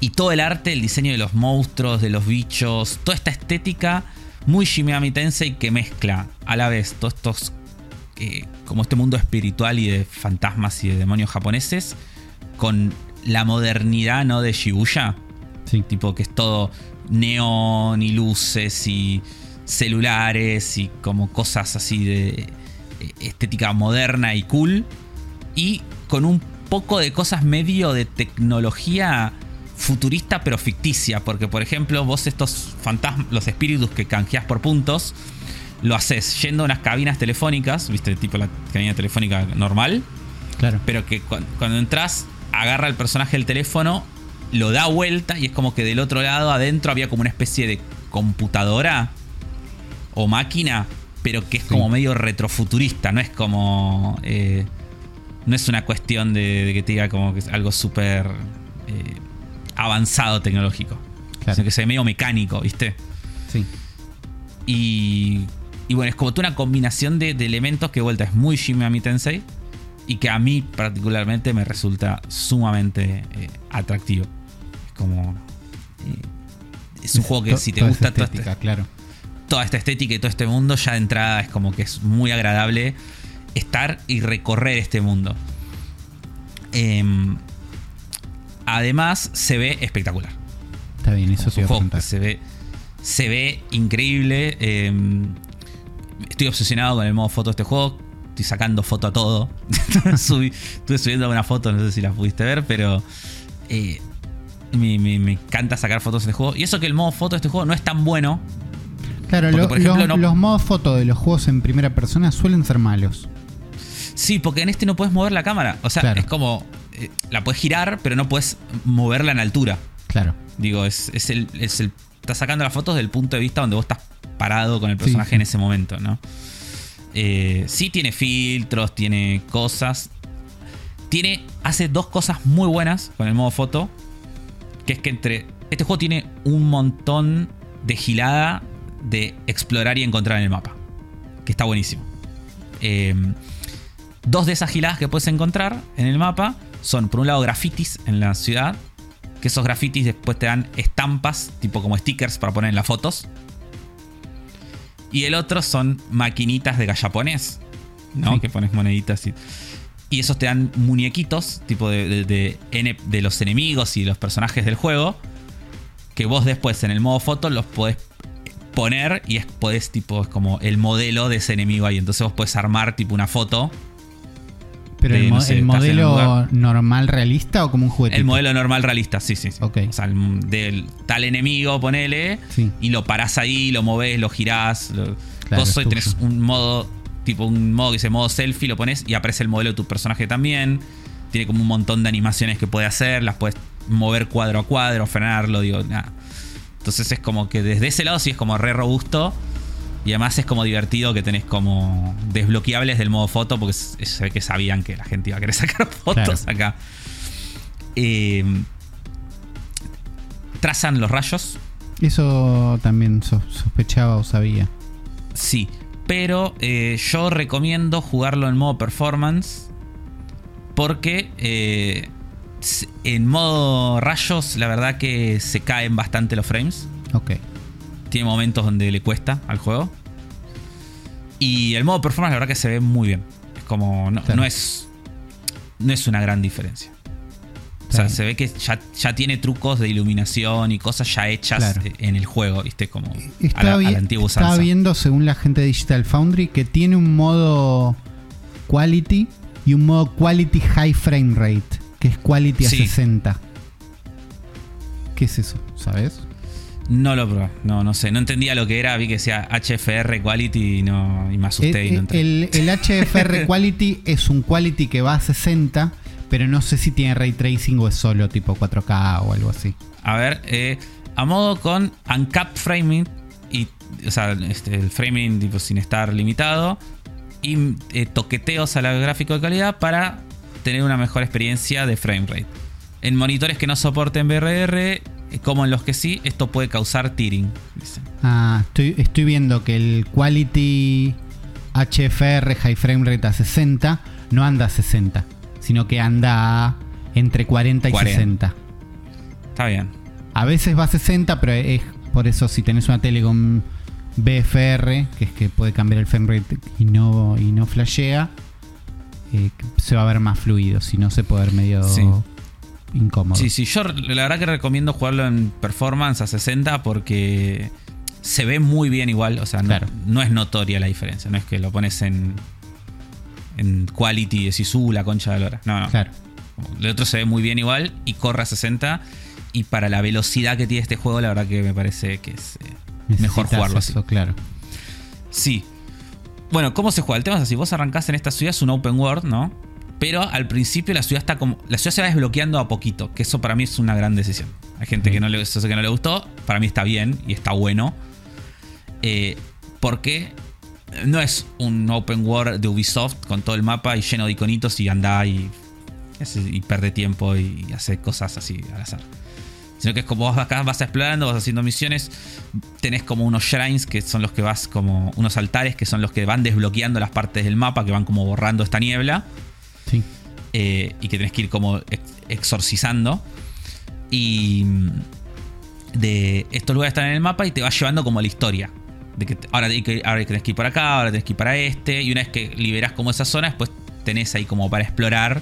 y todo el arte, el diseño de los monstruos, de los bichos, toda esta estética muy Shin Megami Tensei que mezcla a la vez todos estos eh, como este mundo espiritual y de fantasmas y de demonios japoneses con la modernidad ¿no? de Shibuya. Sí. Tipo que es todo neón y luces y celulares y como cosas así de eh, estética moderna y cool. Y con un poco de cosas medio de tecnología futurista pero ficticia. Porque por ejemplo vos estos fantasmas, los espíritus que canjeas por puntos, lo haces yendo a unas cabinas telefónicas, viste, tipo la cabina telefónica normal. Claro. Pero que cu- cuando entras, agarra el personaje del teléfono, lo da vuelta y es como que del otro lado, adentro, había como una especie de computadora o máquina, pero que es Sí. como medio retrofuturista, no es como. eh, no es una cuestión de, de que te diga como que es algo súper eh, avanzado tecnológico, Claro. sino que se ve medio mecánico, ¿viste? Sí. Y, y bueno, es como toda una combinación de, de elementos que de vuelta es muy Shin Megami Tensei y que a mí particularmente me resulta sumamente eh, atractivo. Es como... eh, es un juego que To- si te toda gusta esa toda estética, esta, claro. toda esta estética y todo este mundo, ya de entrada es como que es muy agradable estar y recorrer este mundo. Em, además, se ve espectacular. Está bien, eso preguntar. se ve, se ve increíble. eh, estoy obsesionado con el modo foto de este juego. Estoy sacando foto a todo. Subí- estuve subiendo una foto, no sé si la pudiste ver, pero eh, me, me- me encanta sacar fotos de este juego. Y eso que el modo foto de este juego no es tan bueno. Claro, lo- por ejemplo, lo- no- los modos foto de los juegos en primera persona suelen ser malos. Sí, porque en este no puedes mover la cámara. O sea, Claro. es como. eh, la puedes girar, pero no puedes moverla en altura. Claro. Digo, es, es el, es el. Estás sacando las fotos del punto de vista donde vos estás parado con el personaje sí. en ese momento, ¿no? Eh, sí tiene filtros, tiene cosas. Tiene. Hace dos cosas muy buenas con el modo foto. Que es que entre. Este juego tiene un montón de gilada de explorar y encontrar en el mapa. Que está buenísimo. Eh, dos de esas giladas que puedes encontrar en el mapa son, por un lado, grafitis en la ciudad. Que esos grafitis después te dan estampas, tipo como stickers para poner en las fotos. Y el otro son maquinitas de gallaponés, ¿no? Sí. Que pones moneditas y. Y esos te dan muñequitos, tipo de, de- de N- de los enemigos y los personajes del juego. Que vos después en el modo foto los podés poner y es, podés, tipo, es como el modelo de ese enemigo ahí. Entonces vos podés armar, tipo, una foto. Pero de, el, no sé, modelo normal realista o como un juguete. El modelo normal realista, sí, sí. O sea, el- del tal enemigo, ponele. Sí. Y lo parás ahí, lo movés, lo girás. Lo, Claro, y tenés un modo, tipo un modo que dice modo selfie, lo pones y aparece el modelo de tu personaje también. Tiene como un montón de animaciones que puede hacer. Las puedes mover cuadro a cuadro, frenarlo, digo, nada. Entonces es como que desde ese lado sí es como re robusto. Y además es como divertido que tenés como desbloqueables del modo foto porque se ve que sabían que la gente iba a querer sacar fotos acá. Eh, trazan los rayos, Eso también so- sospechaba o sabía. sí. Pero eh, yo recomiendo jugarlo en modo performance. Porque eh, en modo rayos, la verdad que se caen bastante los frames. Ok. Tiene momentos donde le cuesta al juego. Y el modo performance, la verdad que se ve muy bien. Es como. No, Claro. no es. No es una gran diferencia. O sea, Claro. se ve que ya, ya tiene trucos de iluminación y cosas ya hechas Claro. eh, en el juego, ¿viste? Como a la, Estaba, a la antigua estaba usanza. viendo, según la gente de Digital Foundry, que tiene un modo quality y un modo quality high frame rate, que es quality a Sí. 60. ¿Qué es eso? ¿Sabes? No lo probé, no, no sé. No entendía lo que era, vi que decía HFR Quality y, no, y me asusté y no El, entré. el- el HFR quality es un quality que va a 60, pero no sé si tiene ray tracing o es solo tipo 4K o algo así. A ver, eh, a modo con uncapped framing, y, o sea, este, el framing tipo, sin estar limitado, y eh, toqueteos al gráfico de calidad para tener una mejor experiencia de frame rate. En monitores que no soporten BRR, eh, como en los que sí, esto puede causar tearing. Ah, estoy, estoy viendo que el quality HFR high frame rate a 60 no anda a 60, sino que anda a entre 40 y 40. 60. Está bien. A veces va a 60, pero es por eso si tenés una tele con BFR, que es que puede cambiar el frame rate y no, y no flashea, eh, se va a ver más fluido, si no se puede ver medio Sí. Incómodo. Sí, sí, yo la verdad que recomiendo jugarlo en performance a 60 porque se ve muy bien igual. O sea, no, Claro. no es notoria la diferencia. No es que lo pones en, en quality y decís, uh, la concha de la hora. No, no. Claro. El otro se ve muy bien igual y corre a 60. Y para la velocidad que tiene este juego, la verdad que me parece que es eh, mejor jugarlo así. claro. Sí. Bueno, ¿cómo se juega? El tema es así, vos arrancás en esta ciudad, es un open world, ¿no? Pero al principio la ciudad está como. La ciudad se va desbloqueando a poquito, que eso para mí es una gran decisión. Hay gente que no le, eso que no le gustó, para mí está bien y está bueno. Eh, porque no es un open world de Ubisoft con todo el mapa y lleno de iconitos y anda y, y pierde tiempo y hace cosas así al azar. Sino que es como vos acá vas explorando, vas haciendo misiones, tenés como unos shrines que son los que vas como unos altares que son los que van desbloqueando las partes del mapa que van como borrando esta niebla Eh, y que tenés que ir como ex- exorcizando. Y mm, de estos lugares están en el mapa y te va llevando como la historia. De que ahora, ahora tenés que ir por acá, ahora tenés que ir para este. Y una vez que liberás como esa zona, después tenés ahí como para explorar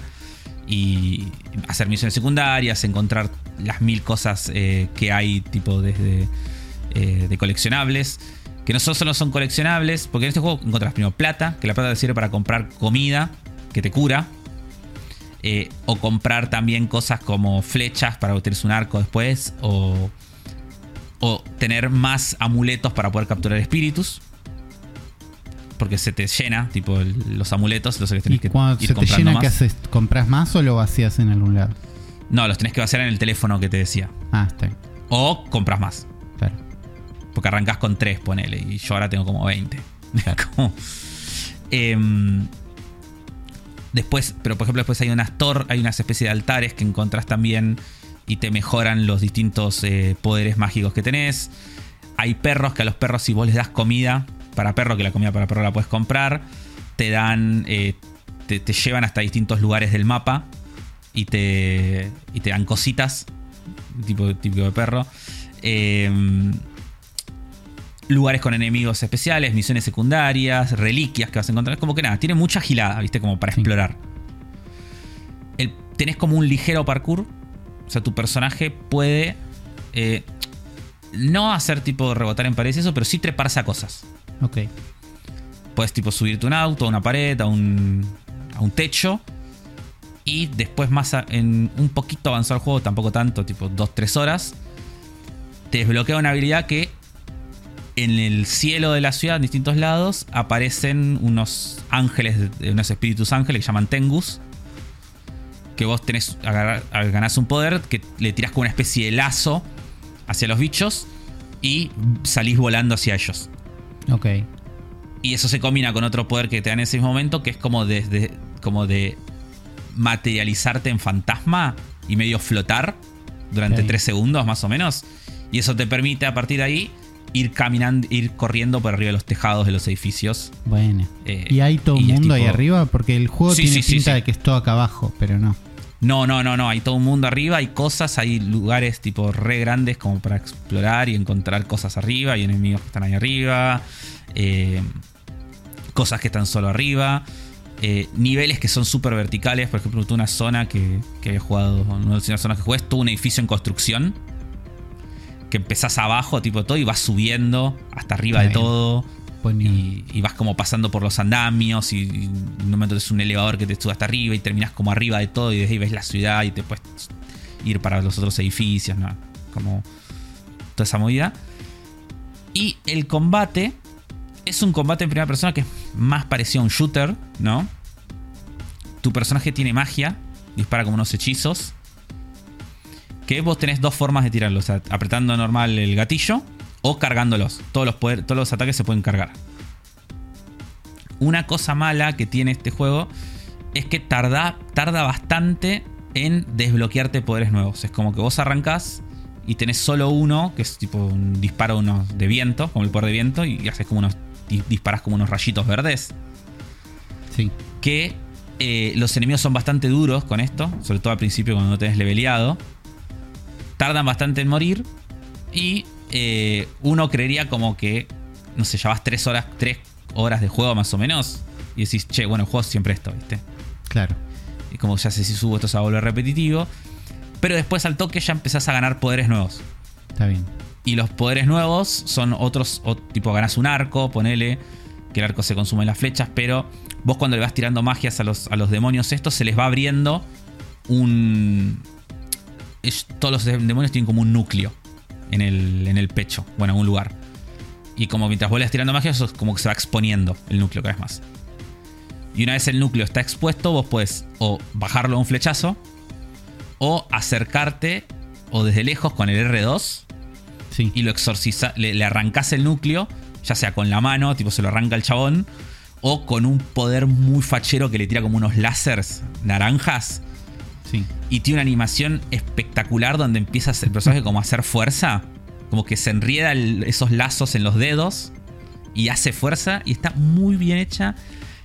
y hacer misiones secundarias, encontrar las mil cosas eh, que hay, tipo desde eh, de coleccionables. Que no solo son coleccionables, porque en este juego encontrás primero plata, que la plata te sirve para comprar comida, que te cura. Eh, o comprar también cosas como flechas para obtener un arco después. O, o tener más amuletos para poder capturar espíritus. Porque se te llena, tipo el- los amuletos, entonces tenés que cuando ir se te llena, más. ¿qué haces? ¿Compras más o lo vacías en algún lado? No, los tenés que vaciar en el teléfono que te decía. Ah, está bien. O compras más. Claro. Porque arrancás con 3, ponele. Y yo ahora tengo como 20. Claro. Como- Em, después, pero por ejemplo, después hay unas tor, hay unas especies de altares que encontrás también y te mejoran los distintos eh, poderes mágicos que tenés. Hay perros que a los perros, si vos les das comida para perro, que la comida para perro la puedes comprar, te dan. eh, te, llevan hasta distintos lugares del mapa y te, y te dan cositas, tipo típico de perro. Em, lugares con enemigos especiales, misiones secundarias, reliquias que vas a encontrar. Como que nada, tiene mucha gilada, ¿viste? Como para Sí. explorar. El- tenés como un ligero parkour. O sea, tu personaje puede. eh, no hacer tipo rebotar en paredes eso, pero sí treparse a cosas. Ok. Puedes tipo subirte a un auto, a una pared, a un, a un techo. Y después más a- en un poquito avanzado el juego, tampoco tanto, tipo 2-3 horas. Te desbloquea una habilidad que en el cielo de la ciudad, en distintos lados, aparecen unos ángeles, de- unos espíritus ángeles que llaman Tengus. Que vos tenés, agarrar- ganás un poder que le tirás con una especie de lazo hacia los bichos y salís volando hacia ellos. Ok. Y eso se combina con otro poder que te da en ese momento, que es como de, de- como de materializarte en fantasma y medio flotar durante Ok. 3 segundos más o menos. Y eso te permite a partir de ahí ir caminando, ir corriendo por arriba de los tejados de los edificios. Bueno. Eh, ¿Y hay todo un mundo ahí tipo- arriba? Porque el juego Sí, tiene sí, pinta sí. de que es todo acá abajo, pero no. No, no, no, no. Hay todo un mundo arriba, hay cosas, hay lugares tipo re grandes como para explorar y encontrar cosas arriba, hay enemigos que están ahí arriba, eh, cosas que están solo arriba, eh, niveles que son súper verticales. Por ejemplo, tuve una zona que, que había jugado, una de las zonas que jugué, tuvo un edificio en construcción. Que empezás abajo, tipo todo, y vas subiendo hasta arriba Está de bien. todo. Y, y vas como pasando por los andamios y, y en un momento es un elevador que te sube hasta arriba y terminas como arriba de todo y desde ahí ves la ciudad y te puedes ir para los otros edificios, ¿no? Como toda esa movida. Y el combate es un combate en primera persona que es más parecido a un shooter, ¿no? Tu personaje tiene magia, dispara como unos hechizos. Que vos tenés dos formas de tirarlos, o sea, apretando normal el gatillo o cargándolos. Todos los, poder- todos los ataques se pueden cargar. Una cosa mala que tiene este juego es que tarda, tarda bastante en desbloquearte poderes nuevos. Es como que vos arrancás y tenés solo uno, que es tipo un disparo de viento, como el poder de viento, y haces como unos. di- disparás como unos rayitos verdes. Sí. Que eh, los enemigos son bastante duros con esto, sobre todo al principio cuando no tenés leveleado. Tardan bastante en morir. Y eh, uno creería como que no sé, ya vas tres horas, tres horas de juego más o menos. Y decís, che, bueno, el juego siempre esto, ¿viste? Claro. Y como ya sé si subo esto se va a volver repetitivo. Pero después al toque ya empezás a ganar poderes nuevos. Está bien. Y los poderes nuevos son otros, o, tipo ganás un arco, ponele, que el arco se consume en las flechas, pero vos cuando le vas tirando magias a los, a los demonios estos, se les va abriendo un... es- todos los demonios tienen como un núcleo en el, en el pecho, bueno, en un lugar. Y como mientras vas tirando magias, eso es como que se va exponiendo el núcleo cada vez más. Y una vez el núcleo está expuesto, vos puedes o bajarlo a un flechazo, o acercarte, o desde lejos con el R2, Sí. y lo exorciza, le, le arrancás el núcleo, ya sea con la mano, tipo se lo arranca el chabón, o con un poder muy fachero que le tira como unos láseres naranjas. Sí. Y tiene una animación espectacular donde empieza el personaje como a hacer fuerza. Como que se enrieda el- esos lazos en los dedos y hace fuerza. Y está muy bien hecha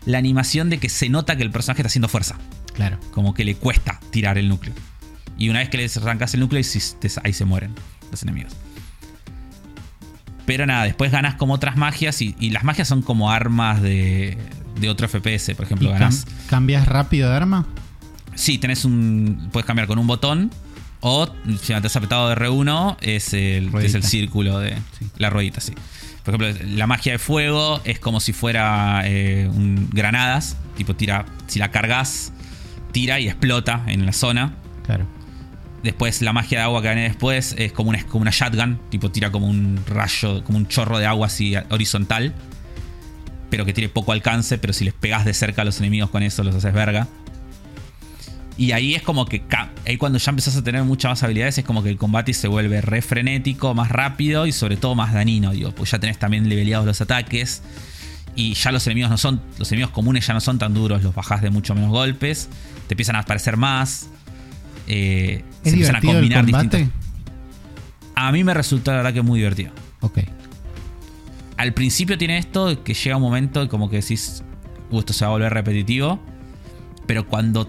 la animación de que se nota que el personaje está haciendo fuerza. Claro. Como que le cuesta tirar el núcleo. Y una vez que les arrancas el núcleo, ahí, se mueren los enemigos. Pero nada, después ganas como otras magias y, y las magias son como armas de, de otro FPS. Por ¿Y ejemplo, ganas. cambias rápido de arma? Sí, tenés un. Puedes cambiar con un botón. O si te has apretado R1, es el, es el círculo de. Sí. La ruedita, sí. Por ejemplo, la magia de fuego es como si fuera eh, un- granadas. Tipo, tira. Si la cargas, tira y explota en la zona. Claro. Después la magia de agua que gané después es como una, como una shotgun, tipo tira como un rayo, como un chorro de agua así horizontal, pero que tiene poco alcance, pero si les pegas de cerca a los enemigos con eso los haces verga. Y ahí es como que ahí cuando ya empezás a tener muchas más habilidades es como que el combate se vuelve re frenético, más rápido y sobre todo más dañino, digo, pues ya tenés también leveleados los ataques y ya los enemigos no son los enemigos comunes ya no son tan duros, los bajás de mucho menos golpes, te empiezan a aparecer más. eh, ¿Es se empiezan a combinar distintos. A mí me resulta la verdad que muy divertido. Ok. Al principio tiene esto que llega un momento y como que decís, "Uh, esto se va a volver repetitivo. Pero cuando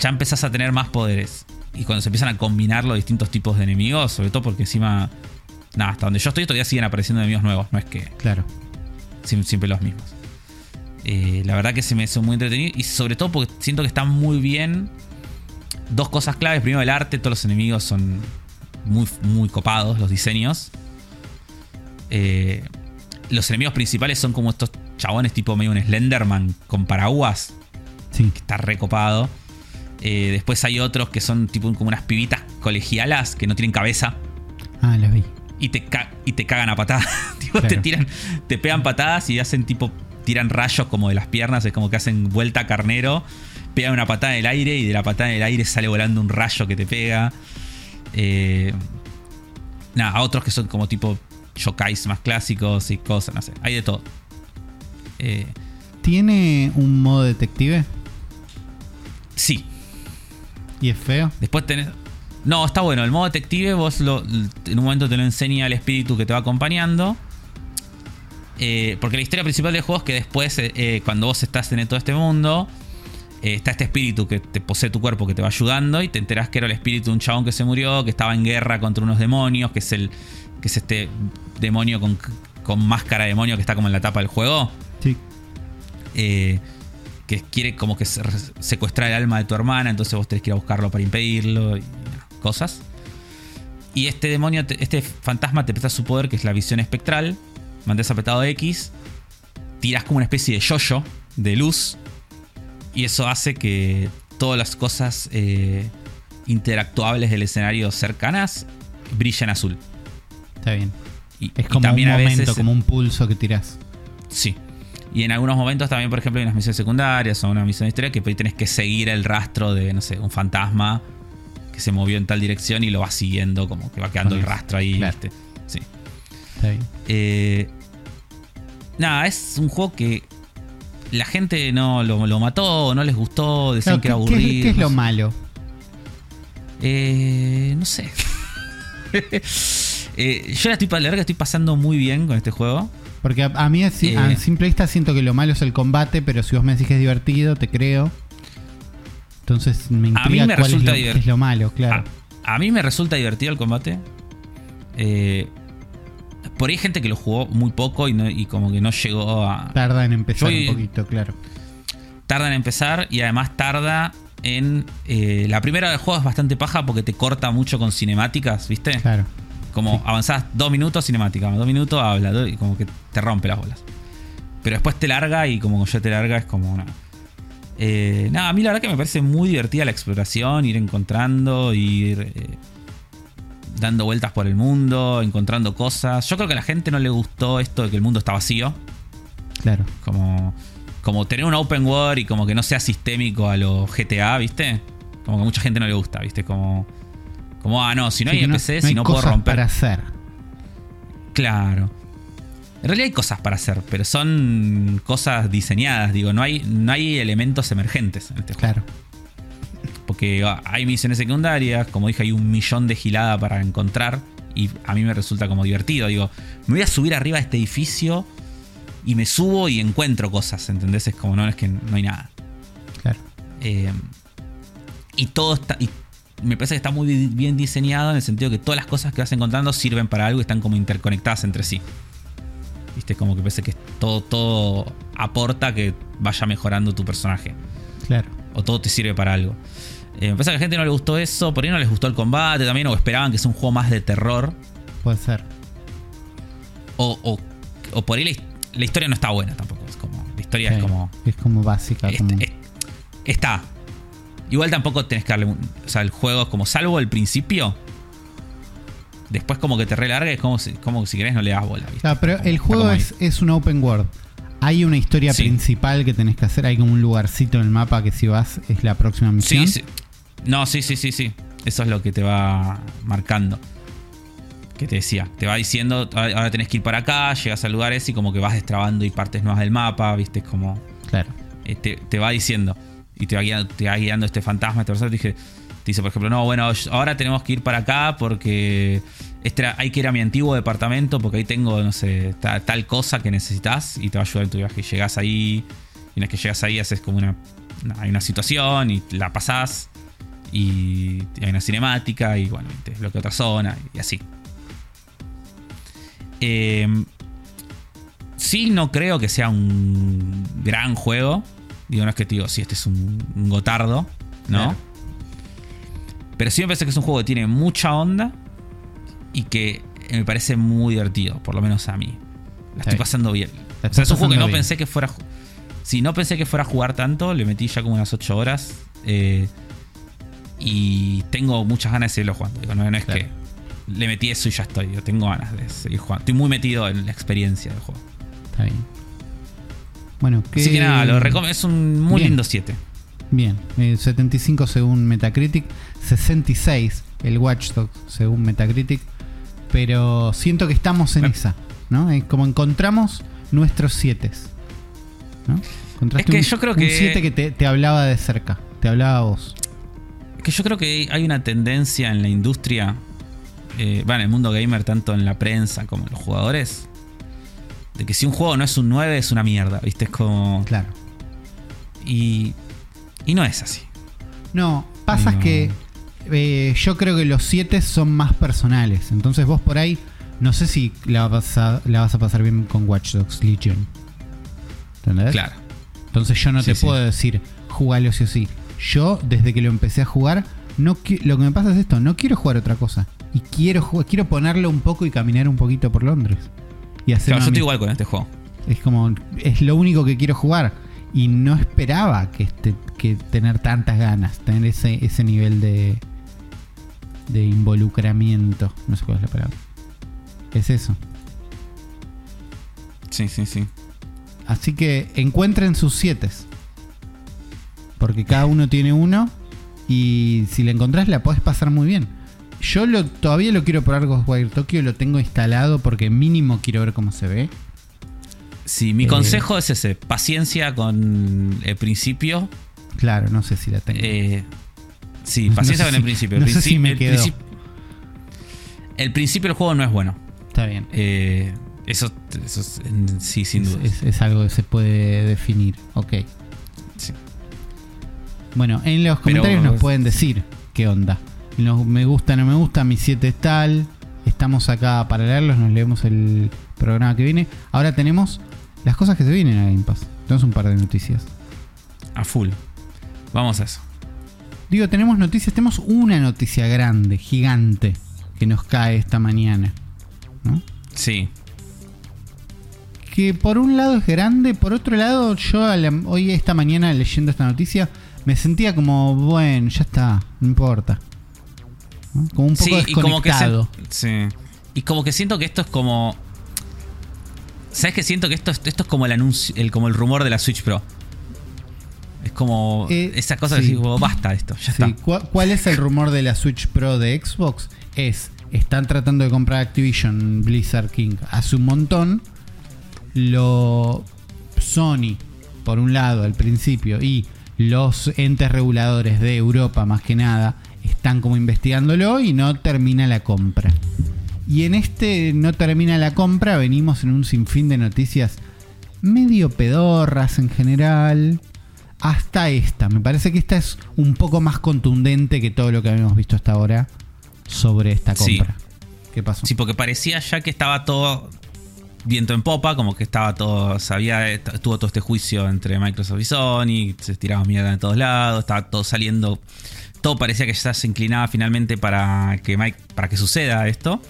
ya empezás a tener más poderes y cuando se empiezan a combinar los distintos tipos de enemigos, sobre todo porque encima, nada, hasta donde yo estoy todavía siguen apareciendo enemigos nuevos, no es que Claro. Siem- siempre los mismos. Eh, la verdad que se me hizo muy entretenido y sobre todo porque siento que están muy bien. Dos cosas claves. Primero, el arte. Todos los enemigos son muy, muy copados, los diseños. Eh, los enemigos principales son como estos chabones tipo medio un Slenderman con paraguas. Sí. Que está recopado. Eh, después hay otros que son tipo como unas pibitas colegialas que no tienen cabeza Ah, las vi. y te, ca- y te cagan a patadas. Tipo, te tiran, te pegan patadas y hacen tipo, tiran rayos como de las piernas, es como que hacen vuelta a carnero, pegan una patada en el aire y de la patada en el aire sale volando un rayo que te pega. Eh, nada, a otros que son como tipo yokais más clásicos y cosas, no sé, hay de todo. Eh, ¿Tiene un modo detective? sí, ¿Y es feo? Después tenés. No, está bueno. El modo detective, vos lo, en un momento te lo enseña el espíritu que te va acompañando. Eh, porque la historia principal del juego es que después, eh, eh, cuando vos estás en todo este mundo, eh, está este espíritu que te posee tu cuerpo que te va ayudando y te enterás que era el espíritu de un chabón que se murió, que estaba en guerra contra unos demonios, que es el que es este demonio con, con máscara de demonio que está como en la tapa del juego Sí. Que quiere como que se- secuestrar el alma de tu hermana, entonces vos tenés que ir a buscarlo para impedirlo y cosas. Y este demonio, te- este fantasma te presta su poder, que es la visión espectral. Mantás apretado X, tiras como una especie de yoyo de luz, y eso hace que todas las cosas eh, interactuables del escenario cercanas brillen azul. Está bien. Y, Es y como un a momento, veces- como un pulso que tirás. Sí. Y en algunos momentos también, por ejemplo, hay unas misiones secundarias o una misión de historia que tenés que seguir el rastro de, no sé, un fantasma que se movió en tal dirección y lo vas siguiendo, como que va quedando el rastro ahí. claro. ¿viste? Sí. Está bien. Eh, nada, es un juego que la gente no lo, lo mató, no les gustó, decían Claro, que era ¿qué- qué es- aburrido. ¿Qué es lo malo? Eh, no sé. Eh, yo la, estoy, la verdad que estoy pasando muy bien con este juego. Porque a, a mí así- Eh. a simple vista siento que lo malo es el combate, pero si vos me decís que es divertido, te creo. Entonces me A mí intriga me cuál es resulta lo, divert- qué es lo malo, claro. A, a mí me resulta divertido el combate. Eh, por ahí hay gente que lo jugó muy poco y, no- y como que no llegó a. Tarda en empezar Yo- un poquito, claro. Tarda en empezar y además tarda en. eh, la primera del juego es bastante paja porque te corta mucho con cinemáticas, ¿viste? Claro. Como avanzás dos minutos, cinemática, dos minutos, habla, y como que te rompe las bolas. Pero después te larga y como ya te larga es como una. Eh, nada, a mí la verdad que me parece muy divertida la exploración, ir encontrando, ir eh, dando vueltas por el mundo, encontrando cosas. Yo creo que a la gente no le gustó esto de que el mundo está vacío. Claro. Como, como tener un open world y como que no sea sistémico a los GTA, ¿viste? Como que a mucha gente no le gusta, ¿viste? Como, como ah, no, si no Sí, hay que NPC, si no puedo cosas romper. para hacer. Claro. En realidad hay cosas para hacer, pero son cosas diseñadas, digo, no hay, no hay elementos emergentes en este juego. Claro. Porque ah, hay misiones secundarias, como dije, hay un millón de gilada para encontrar. Y a mí me resulta como divertido. Digo, me voy a subir arriba de este edificio y me subo y encuentro cosas, ¿entendés? Es como, no, es que no hay nada. Claro. Eh, y todo está. Y me parece que está muy bien diseñado en el sentido que todas las cosas que vas encontrando sirven para algo y están como interconectadas entre sí. Viste, como que parece que todo, todo aporta que vaya mejorando tu personaje. Claro. O todo te sirve para algo. Eh, me parece que a la gente no le gustó eso. Por ahí no les gustó el combate también. O esperaban que sea un juego más de terror. Puede ser. O, o, o por ahí la, his- la historia no está buena tampoco. Es como. La historia Sí. es como. Es como básica. Como- está. Igual tampoco tenés que darle. un- o sea, el juego es como salvo el principio. Después como que te relarga, es como si, como si querés no le das bola. ¿viste? Claro, pero Como- el juego es, es un open world. Hay una historia Sí. principal que tenés que hacer. Hay como un lugarcito en el mapa que si vas es la próxima misión. Sí, sí. No, sí, sí, sí, sí. Eso es lo que te va marcando. Que te decía. Te va diciendo, ahora tenés que ir para acá, llegas al lugar ese y como que vas destrabando y partes nuevas del mapa, viste, como... Claro. eh, te, te va diciendo. Y te va guiando, te va guiando este fantasma, este dije, dice, por ejemplo, no, bueno, ahora tenemos que ir para acá porque este hay que ir a mi antiguo departamento porque ahí tengo, no sé, ta- tal cosa que necesitas y te va a ayudar en tu viaje. Llegas ahí, y una vez que llegas ahí haces como una, hay una situación y la pasás y hay una cinemática y bueno, te desbloquea otra zona y así. Eh, sí, no creo que sea un gran juego. Digo, no es que te digo, sí, este es un, un gotardo, ¿no? Claro. Pero sí me parece que es un juego que tiene mucha onda y que me parece muy divertido, por lo menos a mí. La estoy pasando bien. O sea, es un juego que no bien. pensé que fuera. Sí, no pensé que fuera a jugar tanto. Le metí ya como unas 8 horas. eh, y tengo muchas ganas de seguirlo jugando. Digo, no, no es Claro. que le metí eso y ya estoy. Yo tengo ganas de seguir jugando. Estoy muy metido en la experiencia del juego. Está bien. Bueno, que. Así que nada, lo recom- es un muy Bien. lindo 7. Bien, eh, 75 según Metacritic, 66 el Watch Dogs según Metacritic, pero siento que estamos en esa, ¿no? Es como encontramos nuestros 7. ¿no? Encontraste Es que un- yo creo un que- 7 que te, te hablaba de cerca, te hablaba a vos. Que yo creo que hay una tendencia en la industria, eh, bueno, en el mundo gamer, tanto en la prensa como en los jugadores, de que si un juego no es un 9 es una mierda, ¿viste? Es como... Claro. Y, y no es así. No, pasa No. que eh, yo creo que los 7 son más personales. Entonces vos por ahí, no sé si la vas a, la vas a pasar bien con Watch Dogs Legion. ¿Entendés? Claro. Entonces yo no Sí, te sí. puedo decir, jugalo sí o sí. Yo, desde que lo empecé a jugar, no lo que me pasa es esto, no quiero jugar otra cosa. Y quiero quiero ponerlo un poco y caminar un poquito por Londres. Y hacer Claro, yo estoy igual con este juego. Es como, es lo único que quiero jugar. Y no esperaba que, este, que tener tantas ganas, tener ese, ese nivel de, de involucramiento. No sé cuál es la palabra. Es eso. Sí, sí, sí. Así que encuentren sus siete. Porque cada uno tiene uno. Y si la encontrás, la podés pasar muy bien. Yo lo, todavía lo quiero probar Ghostwire Tokyo. Lo tengo instalado porque mínimo quiero ver cómo se ve. Sí, mi Eh. consejo es ese. Paciencia con el principio. Claro, no sé si la tengo. Eh, sí, No paciencia sé con el principio. no el, sé si principio- me el principio del juego no es bueno. Está bien. Eh, eso, eso es- sí, sin duda. es- es algo que se puede definir. Ok. Sí. Bueno, en los Pero- comentarios nos pueden decir qué onda. No, me gusta, no me gusta, mi 7 es tal. es- estamos acá para leerlos, nos leemos el programa que viene. Ahora tenemos las cosas que se vienen a Game Pass. Tenemos un par de noticias. A full. Vamos a eso. Digo, tenemos noticias, tenemos una noticia grande, gigante, que nos cae esta mañana. ¿no? Sí. Que por un lado es grande, por otro lado, yo hoy esta mañana leyendo esta noticia me sentía como, bueno, ya está, no importa. ¿No? Como un poco sí, y como que se- desconectado. sí. Y como que siento que esto es como. ¿Sabes que siento que esto, es- esto es como el anuncio, el, como el rumor de la Switch Pro? Es como Eh, esa cosa sí. que decís, "Oh, basta esto, ya Sí, está. ¿cu- ¿Cuál es el rumor de la Switch Pro de Xbox? Es, están tratando de comprar Activision, Blizzard King hace un montón. Lo Sony, por un lado, al principio, y los entes reguladores de Europa, más que nada, están como investigándolo y no termina la compra. Y en este no termina la compra, venimos en un sinfín de noticias medio pedorras en general. Hasta esta. Me parece que esta es un poco más contundente que todo lo que habíamos visto hasta ahora sobre esta Sí. compra. ¿Qué pasó? Sí, porque parecía ya que estaba todo viento en popa, como que estaba todo, sabía, estuvo todo este juicio entre Microsoft y Sony, se tiraba mierda de todos lados, estaba todo saliendo, todo parecía que ya se inclinaba finalmente para que, Mike, para que suceda esto.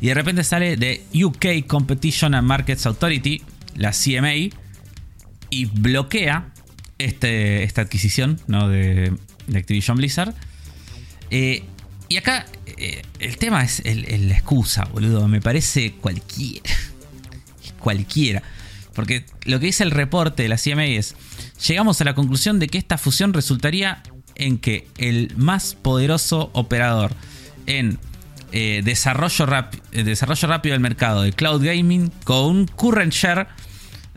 Y de repente sale de UK Competition and Markets Authority, la CMA, y bloquea este, esta adquisición ¿no? de, de Activision Blizzard. Eh, y acá eh, el tema es la excusa, boludo. Me parece cualquiera. Cualquiera. Porque lo que dice el reporte de la CMA es, llegamos a la conclusión de que esta fusión resultaría en que el más poderoso operador en eh, desarrollo, eh, desarrollo rápido del mercado de cloud gaming con un current share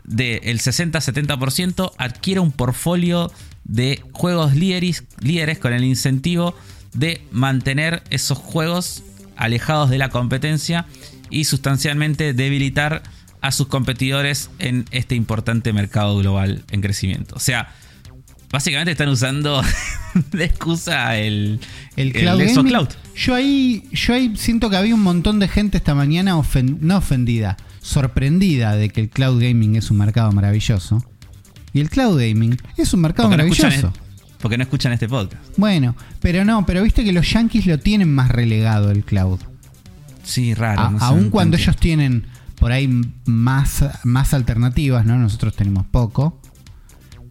del 60-70% adquiere un portfolio de juegos líderes, líderes con el incentivo de mantener esos juegos alejados de la competencia y sustancialmente debilitar a sus competidores en este importante mercado global en crecimiento. O sea, básicamente están usando de excusa el, el cloud, Cloud. Yo ahí, yo ahí siento que había un montón de gente esta mañana ofen- no ofendida, sorprendida de que el cloud gaming es un mercado maravilloso. Y el cloud gaming es un mercado Porque maravilloso. escuchan, porque no escuchan este podcast. Bueno, pero no, pero viste que los yankees lo tienen más relegado el cloud. Sí, raro. A- no aun cuando ellos tienen por ahí más, más alternativas, ¿no? Nosotros tenemos poco.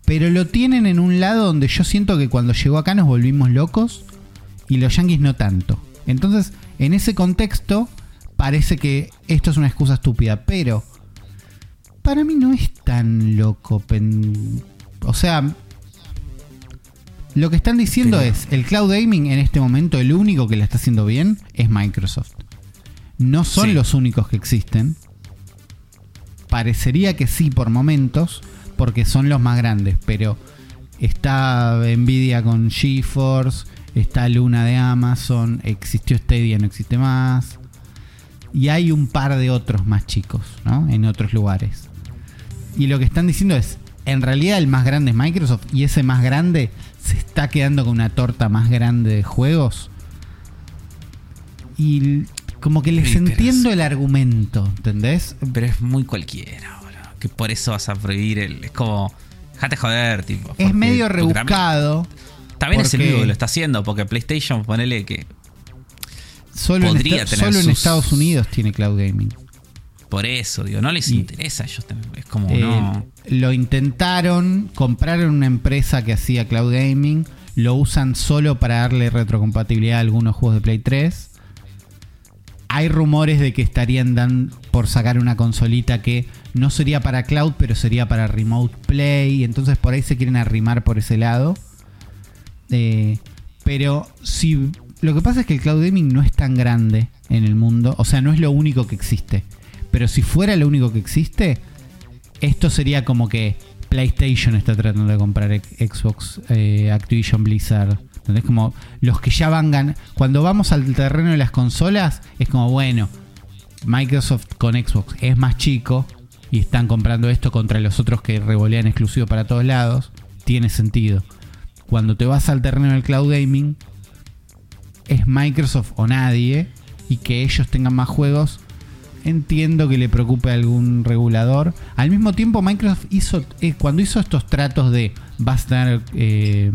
Pero lo tienen en un lado donde yo siento que cuando llegó acá nos volvimos locos y los yankees no tanto. Entonces, en ese contexto, parece que esto es una excusa estúpida. Pero, para mí no es tan loco. pen- O sea, lo que están diciendo Pero- es, el cloud gaming en este momento, el único que la está haciendo bien es Microsoft. No son Sí. los únicos que existen. Parecería que sí por momentos, porque son los más grandes, pero está Nvidia con GeForce, está Luna de Amazon, existió Stadia, no existe más. Y hay un par de otros más chicos, ¿no? En otros lugares. Y lo que están diciendo es, en realidad el más grande es Microsoft y ese más grande se está quedando con una torta más grande de juegos. Y como que les entiendo el argumento, ¿entendés? Pero es muy cualquiera. Que por eso vas a prohibir el. Es como. Dejate joder, tipo. Es medio también- rebuscado. También, es el único que lo está haciendo, porque PlayStation, ponele que. Solo, en, podría esta- tener solo en Estados Unidos tiene cloud gaming. Por eso, digo, no les Y- interesa a ellos Es como, Eh, no. Lo intentaron, compraron una empresa que hacía cloud gaming, lo usan solo para darle retrocompatibilidad a algunos juegos de Play 3. Hay rumores de que estarían dan por sacar una consolita que no sería para cloud, pero sería para remote play. Entonces por ahí se quieren arrimar por ese lado. Eh, pero si lo que pasa es que el cloud gaming no es tan grande en el mundo, o sea, no es lo único que existe. Pero si fuera lo único que existe, esto sería como que PlayStation está tratando de comprar Xbox, eh, Activision Blizzard. ¿Entendés? Como los que ya van gan- Cuando vamos al terreno de las consolas, es como, bueno, Microsoft con Xbox es más chico y están comprando esto contra los otros que revolean exclusivo para todos lados. Tiene sentido. Cuando te vas al terreno del cloud gaming, es Microsoft o nadie. y que ellos tengan más juegos, entiendo que le preocupe a algún regulador. Al mismo tiempo, Microsoft hizo, eh, cuando hizo estos tratos de vas a tener, eh,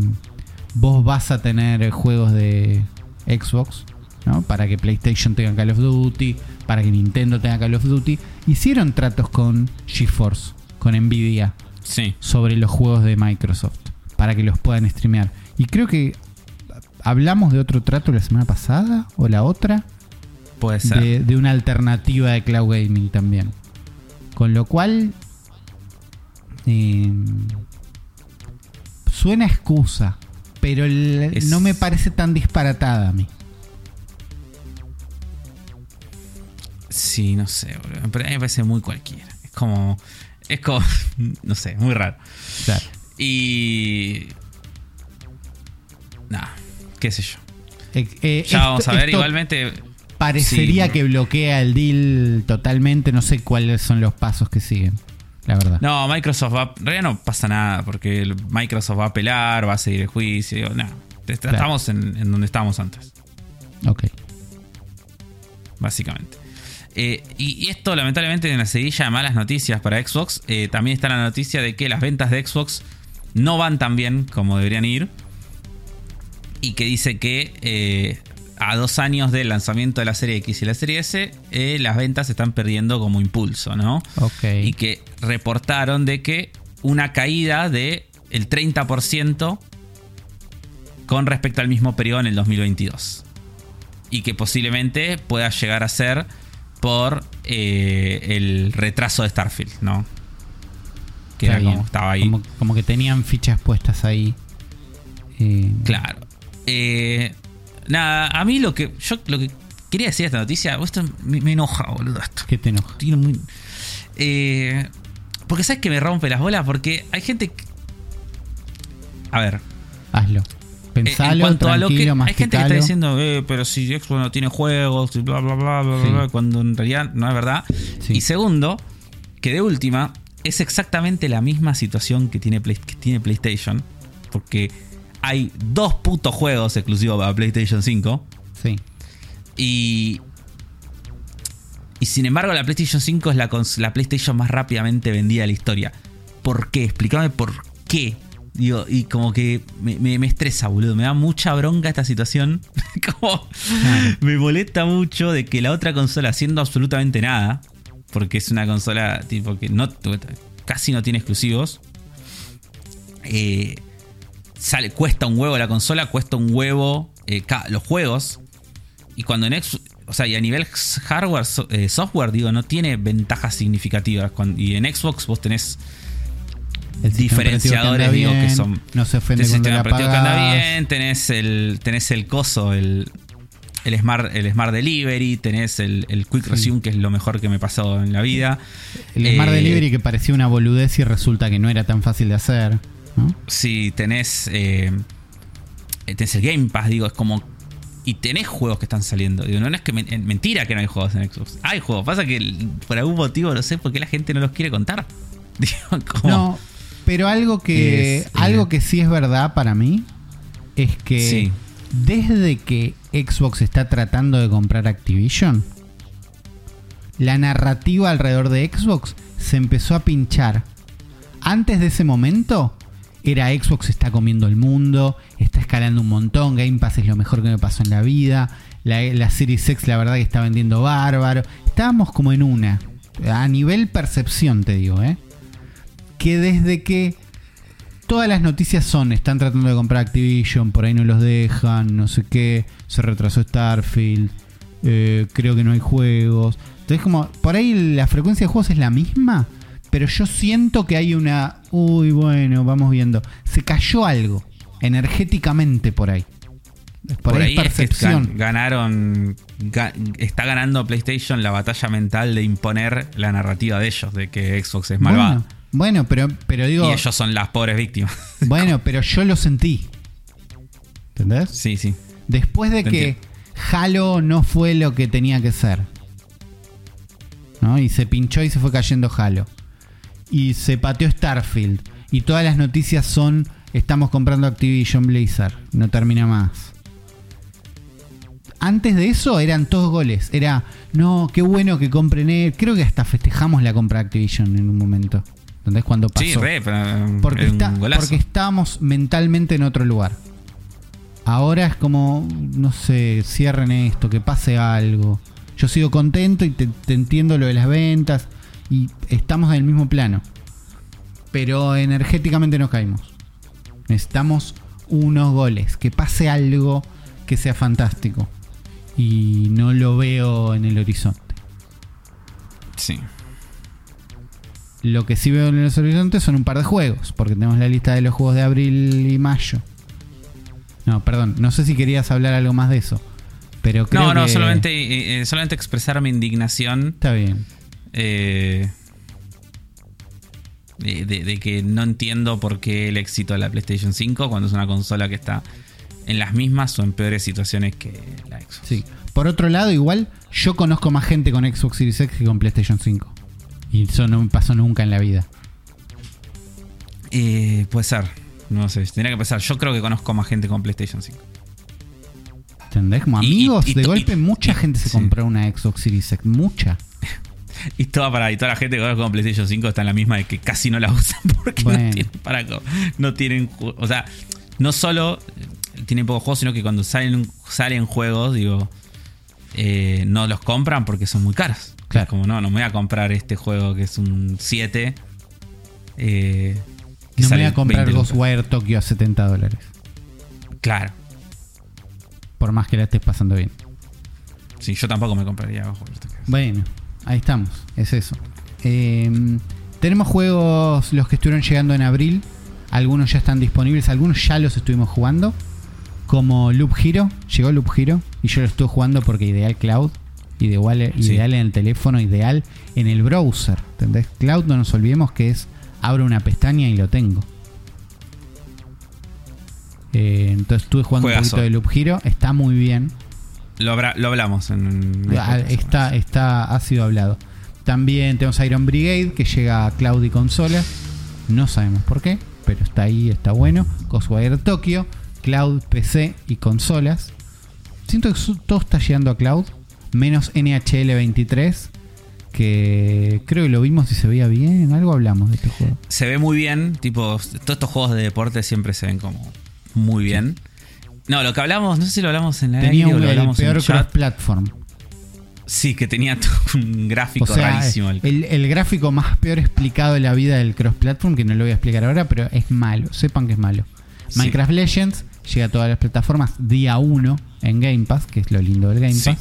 vos vas a tener juegos de Xbox, ¿no? Para que PlayStation tenga Call of Duty, para que Nintendo tenga Call of Duty, hicieron tratos con GeForce, con Nvidia, Sí. sobre los juegos de Microsoft, para que los puedan streamear. Y creo que hablamos de otro trato la semana pasada o la otra Puede ser. de, de una alternativa de cloud gaming también. Con lo cual eh, suena excusa, pero el- Es- no me parece tan disparatada a mí. Sí, no sé, boludo. Pero a mí me parece muy cualquiera. Es como. Es como. No sé, muy raro. Claro. Y. Nah, qué sé yo. Eh, eh, Ya esto- vamos a ver, igualmente. Parecería sí. que bloquea el deal totalmente. No sé cuáles son los pasos que siguen, la verdad. No, Microsoft va. En realidad no pasa nada, porque Microsoft va a apelar, va a seguir el juicio. nah, Claro. estamos en, en donde estábamos antes, Ok. básicamente. Eh, y, y esto, lamentablemente, en la seguilla de malas noticias para Xbox, eh, también está la noticia de que las ventas de Xbox no van tan bien como deberían ir. Y que dice que eh, a dos años del lanzamiento de la serie X y la serie S, las ventas se están perdiendo como impulso, ¿no? Ok. y que reportaron de que una caída de el 30% con respecto al mismo periodo en el 2022 y que posiblemente pueda llegar a ser por eh, el retraso de Starfield, ¿no? Que Está era como estaba ahí. Como, como que tenían fichas puestas ahí. Eh, Claro. Eh, nada, a mí lo que yo lo que quería decir de esta noticia, esto me, me enoja, boludo, esto. ¿Qué te enoja? Tiene muy- Eh, porque sabes que me rompe las bolas porque hay gente que- a ver Hazlo. Pensalo, en cuanto a lo que hay gente que está diciendo eh, pero si Xbox no tiene juegos y bla bla bla bla, Sí. bla, cuando en realidad no es verdad Sí. y segundo que de última es exactamente la misma situación que tiene, Play- que tiene PlayStation porque hay dos putos juegos exclusivos para PlayStation 5 Sí. Y. Y sin embargo, la PlayStation 5 es la, la PlayStation más rápidamente vendida de la historia. ¿Por qué? Explícame por qué. Digo, y como que me, me- me estresa, boludo. Me da mucha bronca esta situación. como. Me molesta mucho de que la otra consola, haciendo absolutamente nada. Porque es una consola tipo que no, casi no tiene exclusivos. eh, sale, cuesta un huevo la consola, cuesta un huevo eh, los juegos. Y cuando en X, o sea, y a nivel hardware, so- eh, software, digo, no tiene ventajas significativas. Cuando- y en Xbox vos tenés El diferenciadores, digo, que son. No se ofende cuando la que anda bien, tenés el, tenés el coso, el, el Smart, el Smart Delivery, tenés el, el Quick Sí. Resume, que es lo mejor que me pasó en la vida. El Smart Eh, Delivery que parecía una boludez y resulta que no era tan fácil de hacer. ¿no? Si tenés. eh, tenés el Game Pass, digo, es como. Y tenés juegos que están saliendo. Digo, no es que men- mentira que no hay juegos en Xbox. Hay juegos. Pasa que por algún motivo no sé por qué la gente no los quiere contar. Digo, como- No, pero algo que, Es, eh, algo que sí es verdad para mí es que Sí. desde que Xbox está tratando de comprar Activision, la narrativa alrededor de Xbox se empezó a pinchar. Antes de ese momento era Xbox está comiendo el mundo, está escalando un montón, Game Pass es lo mejor que me pasó en la vida, la, la Series X la verdad que está vendiendo bárbaro. Estábamos como en una, a nivel percepción te digo, ¿eh? Que desde que todas las noticias son, están tratando de comprar Activision, por ahí no los dejan, no sé qué, se retrasó Starfield, eh, creo que no hay juegos. Entonces como, por ahí la frecuencia de juegos es la misma, pero yo siento que hay una, uy, bueno, vamos viendo, se cayó algo energéticamente por ahí. Por, por ahí, ahí es es que percepción. gan- ganaron. ga- está ganando PlayStation la batalla mental de imponer la narrativa de ellos, de que Xbox es malvado. bueno, bueno, pero, pero digo, y ellos son las pobres víctimas. bueno, pero yo lo sentí. ¿Entendés? sí, sí. Después de Te que entiendo. Halo no fue lo que tenía que ser. ¿No? Y se pinchó y se fue cayendo Halo. Y se pateó Starfield. Y todas las noticias son estamos comprando Activision Blizzard. No termina más. Antes de eso eran todos goles. Era, no, qué bueno que compren él. Creo que hasta festejamos la compra de Activision en un momento. ¿Entendés? Cuando pasó. Sí, re, pero, porque, es un está- porque estábamos mentalmente en otro lugar. Ahora es como, no sé, cierren esto, que pase algo. Yo sigo contento y te, te entiendo lo de las ventas y estamos en el mismo plano. Pero energéticamente no caímos. Necesitamos unos goles, que pase algo que sea fantástico. Y no lo veo en el horizonte. Sí. Lo que sí veo en los horizontes son un par de juegos, porque tenemos la lista de los juegos de abril y mayo. No, perdón, no sé si querías hablar algo más de eso. Pero creo No, no, que- solamente, eh, eh, solamente expresar mi indignación Está bien. eh, de, de- de que no entiendo por qué el éxito de la PlayStation 5 cuando es una consola que está en las mismas o en peores situaciones que la Xbox. Sí. Por otro lado, igual, yo conozco más gente con Xbox Series X que con PlayStation 5. Y eso no me pasó nunca en la vida. Eh, puede ser. No sé, tendría que pensar. Yo creo que conozco más gente con PlayStation 5. ¿Entendés? Como Y- y- amigos, y- de golpe mucha gente se sí. compró una Xbox Series X. Mucha. Y toda, para, y toda la gente que conozco con PlayStation 5 está en la misma de que casi no la usan porque Bueno. no tienen para no tienen o sea, no solo tienen pocos juegos, sino que cuando salen, salen juegos, digo, eh, no los compran porque son muy caros. Claro. Es como no, no me voy a comprar este juego que es un 7. eh, que No me voy a comprar 20 lucas. Ghostwire Tokyo a 70 dólares. Claro. Por más que la estés pasando bien. Sí, yo tampoco me compraría Ghostwire Tokyo. Bueno, ahí estamos, es eso. Eh, tenemos juegos, los que estuvieron llegando en abril. Algunos ya están disponibles, algunos ya los estuvimos jugando. Como Loop Hero, llegó Loop Hero y yo lo estuve jugando porque ideal cloud, ideal, Sí. ideal en el teléfono, ideal en el browser. ¿Entendés? Cloud no nos olvidemos que es abro una pestaña y lo tengo. Eh, entonces estuve jugando Juegazo. un poquito de Loop Hero, está muy bien. Lo, habrá- lo hablamos en, Ah, está, está, ha sido hablado. También tenemos Iron Brigade que llega a cloud y consola. No sabemos por qué, pero está ahí, está bueno. Ghostwire Tokyo, cloud, PC y consolas. Siento que todo está llegando a cloud, menos NHL 23, que creo que lo vimos y se veía bien. Algo hablamos de este juego. se ve muy bien. Tipo, todos estos juegos de deporte siempre se ven como muy bien. No, lo que hablamos, no sé si lo hablamos en la Tenía aire o un, lo el hablamos en peor el chat. cross-platform. Sí, que tenía un gráfico O sea, rarísimo. el- el, el gráfico más peor explicado de la vida del cross-platform, que no lo voy a explicar ahora, pero es malo. Sepan que es malo. Sí. Minecraft Legends llega a todas las plataformas día 1 en Game Pass, que es lo lindo del Game Sí.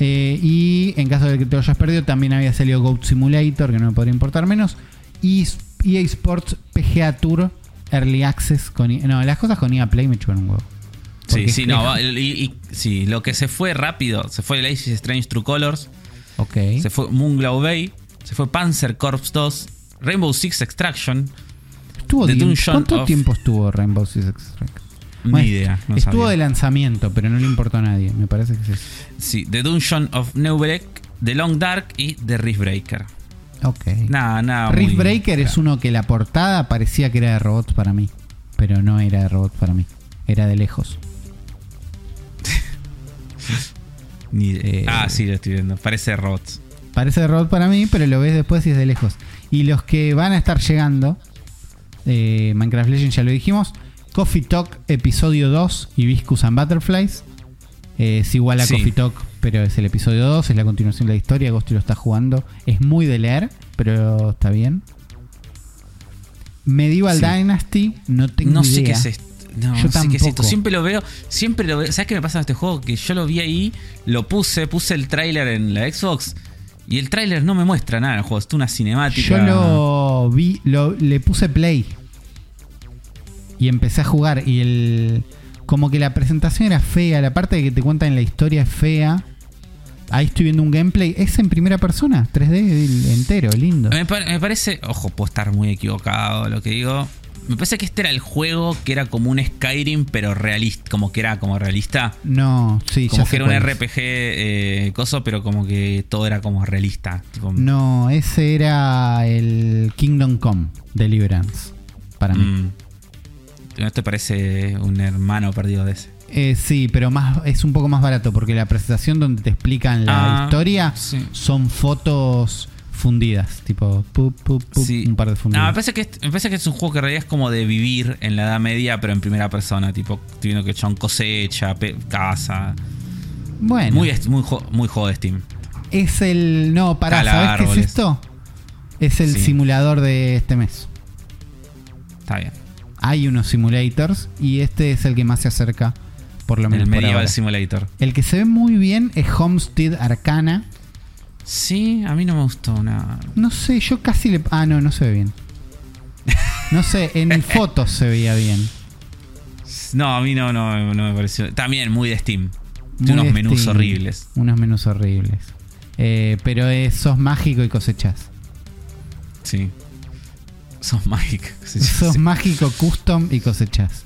Eh, y en caso de que te lo hayas perdido, también había salido Goat Simulator, que no me podría importar menos. Y EA Sports PGA Tour Early Access con. I- No, las cosas con EA Play me chupan un huevo. Sí, sí, no, va- y, y- sí, lo que se fue rápido, se fue el Ace Strange True Colors, Ok. se fue Moonglow Bay, se fue Panzer Corps 2, Rainbow Six Extraction, Estuvo The ¿Cuánto of- tiempo estuvo Rainbow Six Extraction? Ni Bueno, idea. No estuvo sabía. de lanzamiento, pero no le importó a nadie. Me parece que es eso. Sí, The Dungeon of Neubelek, The Long Dark y The Riftbreaker. Ok. Nada, nada. Rift Breaker es uno que la portada parecía que era de robots para mí. Pero no era de robots para mí. Era de lejos. Ni idea. Eh, ah, sí, lo estoy viendo. Parece robots. Parece de robot para mí, pero lo ves después y es de lejos. Y los que van a estar llegando, eh, Minecraft Legends ya lo dijimos, Coffee Talk episodio 2 y Viscus and Butterflies. Eh, es igual a Sí. Coffee Talk, pero es el episodio 2, es la continuación de la historia. Agosti lo está jugando. Es muy de leer, pero está bien. Medieval Sí. Dynasty, no tengo No idea. sé qué es esto. No, Yo no sé qué es esto. Siempre lo veo, siempre lo veo. ¿Sabes qué me pasa en este juego? Que yo lo vi ahí, lo puse, puse el tráiler en la Xbox y el tráiler no me muestra nada en el juego. Es una cinemática. Yo lo vi, lo, le puse play y empecé a jugar y el como que la presentación era fea, la parte de que te cuentan la historia es fea. Ahí estoy viendo un gameplay, es en primera persona, 3D el- entero, lindo. Me, pa- me parece, ojo, puedo estar muy equivocado lo que digo. Me parece que este era el juego que era como un Skyrim, pero realista, como que era como realista. No, sí, Como ya que era un. RPG eh, coso, pero como que todo era como realista. tipo, No, ese era el Kingdom Come Deliverance para mí. mm. ¿No te parece un hermano perdido de ese? Eh, sí, pero más es un poco más barato porque la presentación donde te explican la Ah, historia sí. son fotos fundidas, tipo pup, pup, pup, Sí. un par de No, me fundidas. parece, que es, me parece que es un juego que en realidad es como de vivir en la Edad Media, pero en primera persona. Tipo, estoy viendo que John cosecha, casa. bueno, Muy, muy, muy juego de Steam. es el no, pará, Tala ¿sabes qué es esto? Es el Sí. simulador de este mes. Está bien. Hay unos simulators y este es el que más se acerca, por lo menos El por Medieval ahora. Simulator. El que se ve muy bien es Homestead Arcana. Sí, a mí no me gustó nada. No sé, yo casi le. Ah, no, no se ve bien. No sé, en fotos se veía bien. No, a mí no, no, no me pareció. También muy de Steam. Muy unos de menús Steam. horribles. Unos menús horribles. Eh, pero es, sos mágico y cosechas. Sí. Sos mágico. Sos mágico, custom y cosechas.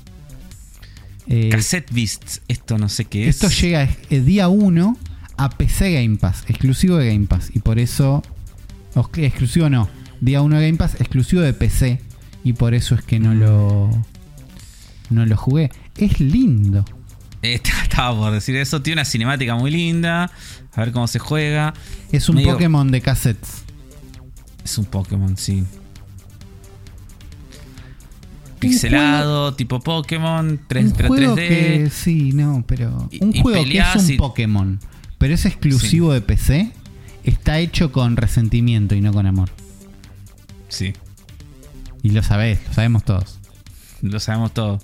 Eh, Cassette Beasts. Esto no sé qué es. esto llega eh, día 1 a PC Game Pass, exclusivo de Game Pass. Y por eso. exclusivo no. Día 1 de Game Pass, exclusivo de PC. Y por eso es que no lo. No lo jugué. Es lindo. Eh, Estaba por decir eso. Tiene una cinemática muy linda. A ver cómo se juega. Es un Medio- Pokémon de cassettes. Es un Pokémon, sí. Pixelado, tipo Pokémon, 3, un pero juego 3D. que sí, no, pero Y- un y juego que es un y- Pokémon, pero es exclusivo de PC, está hecho con resentimiento y no con amor. Sí, Y lo sabés, lo sabemos todos. lo sabemos todo.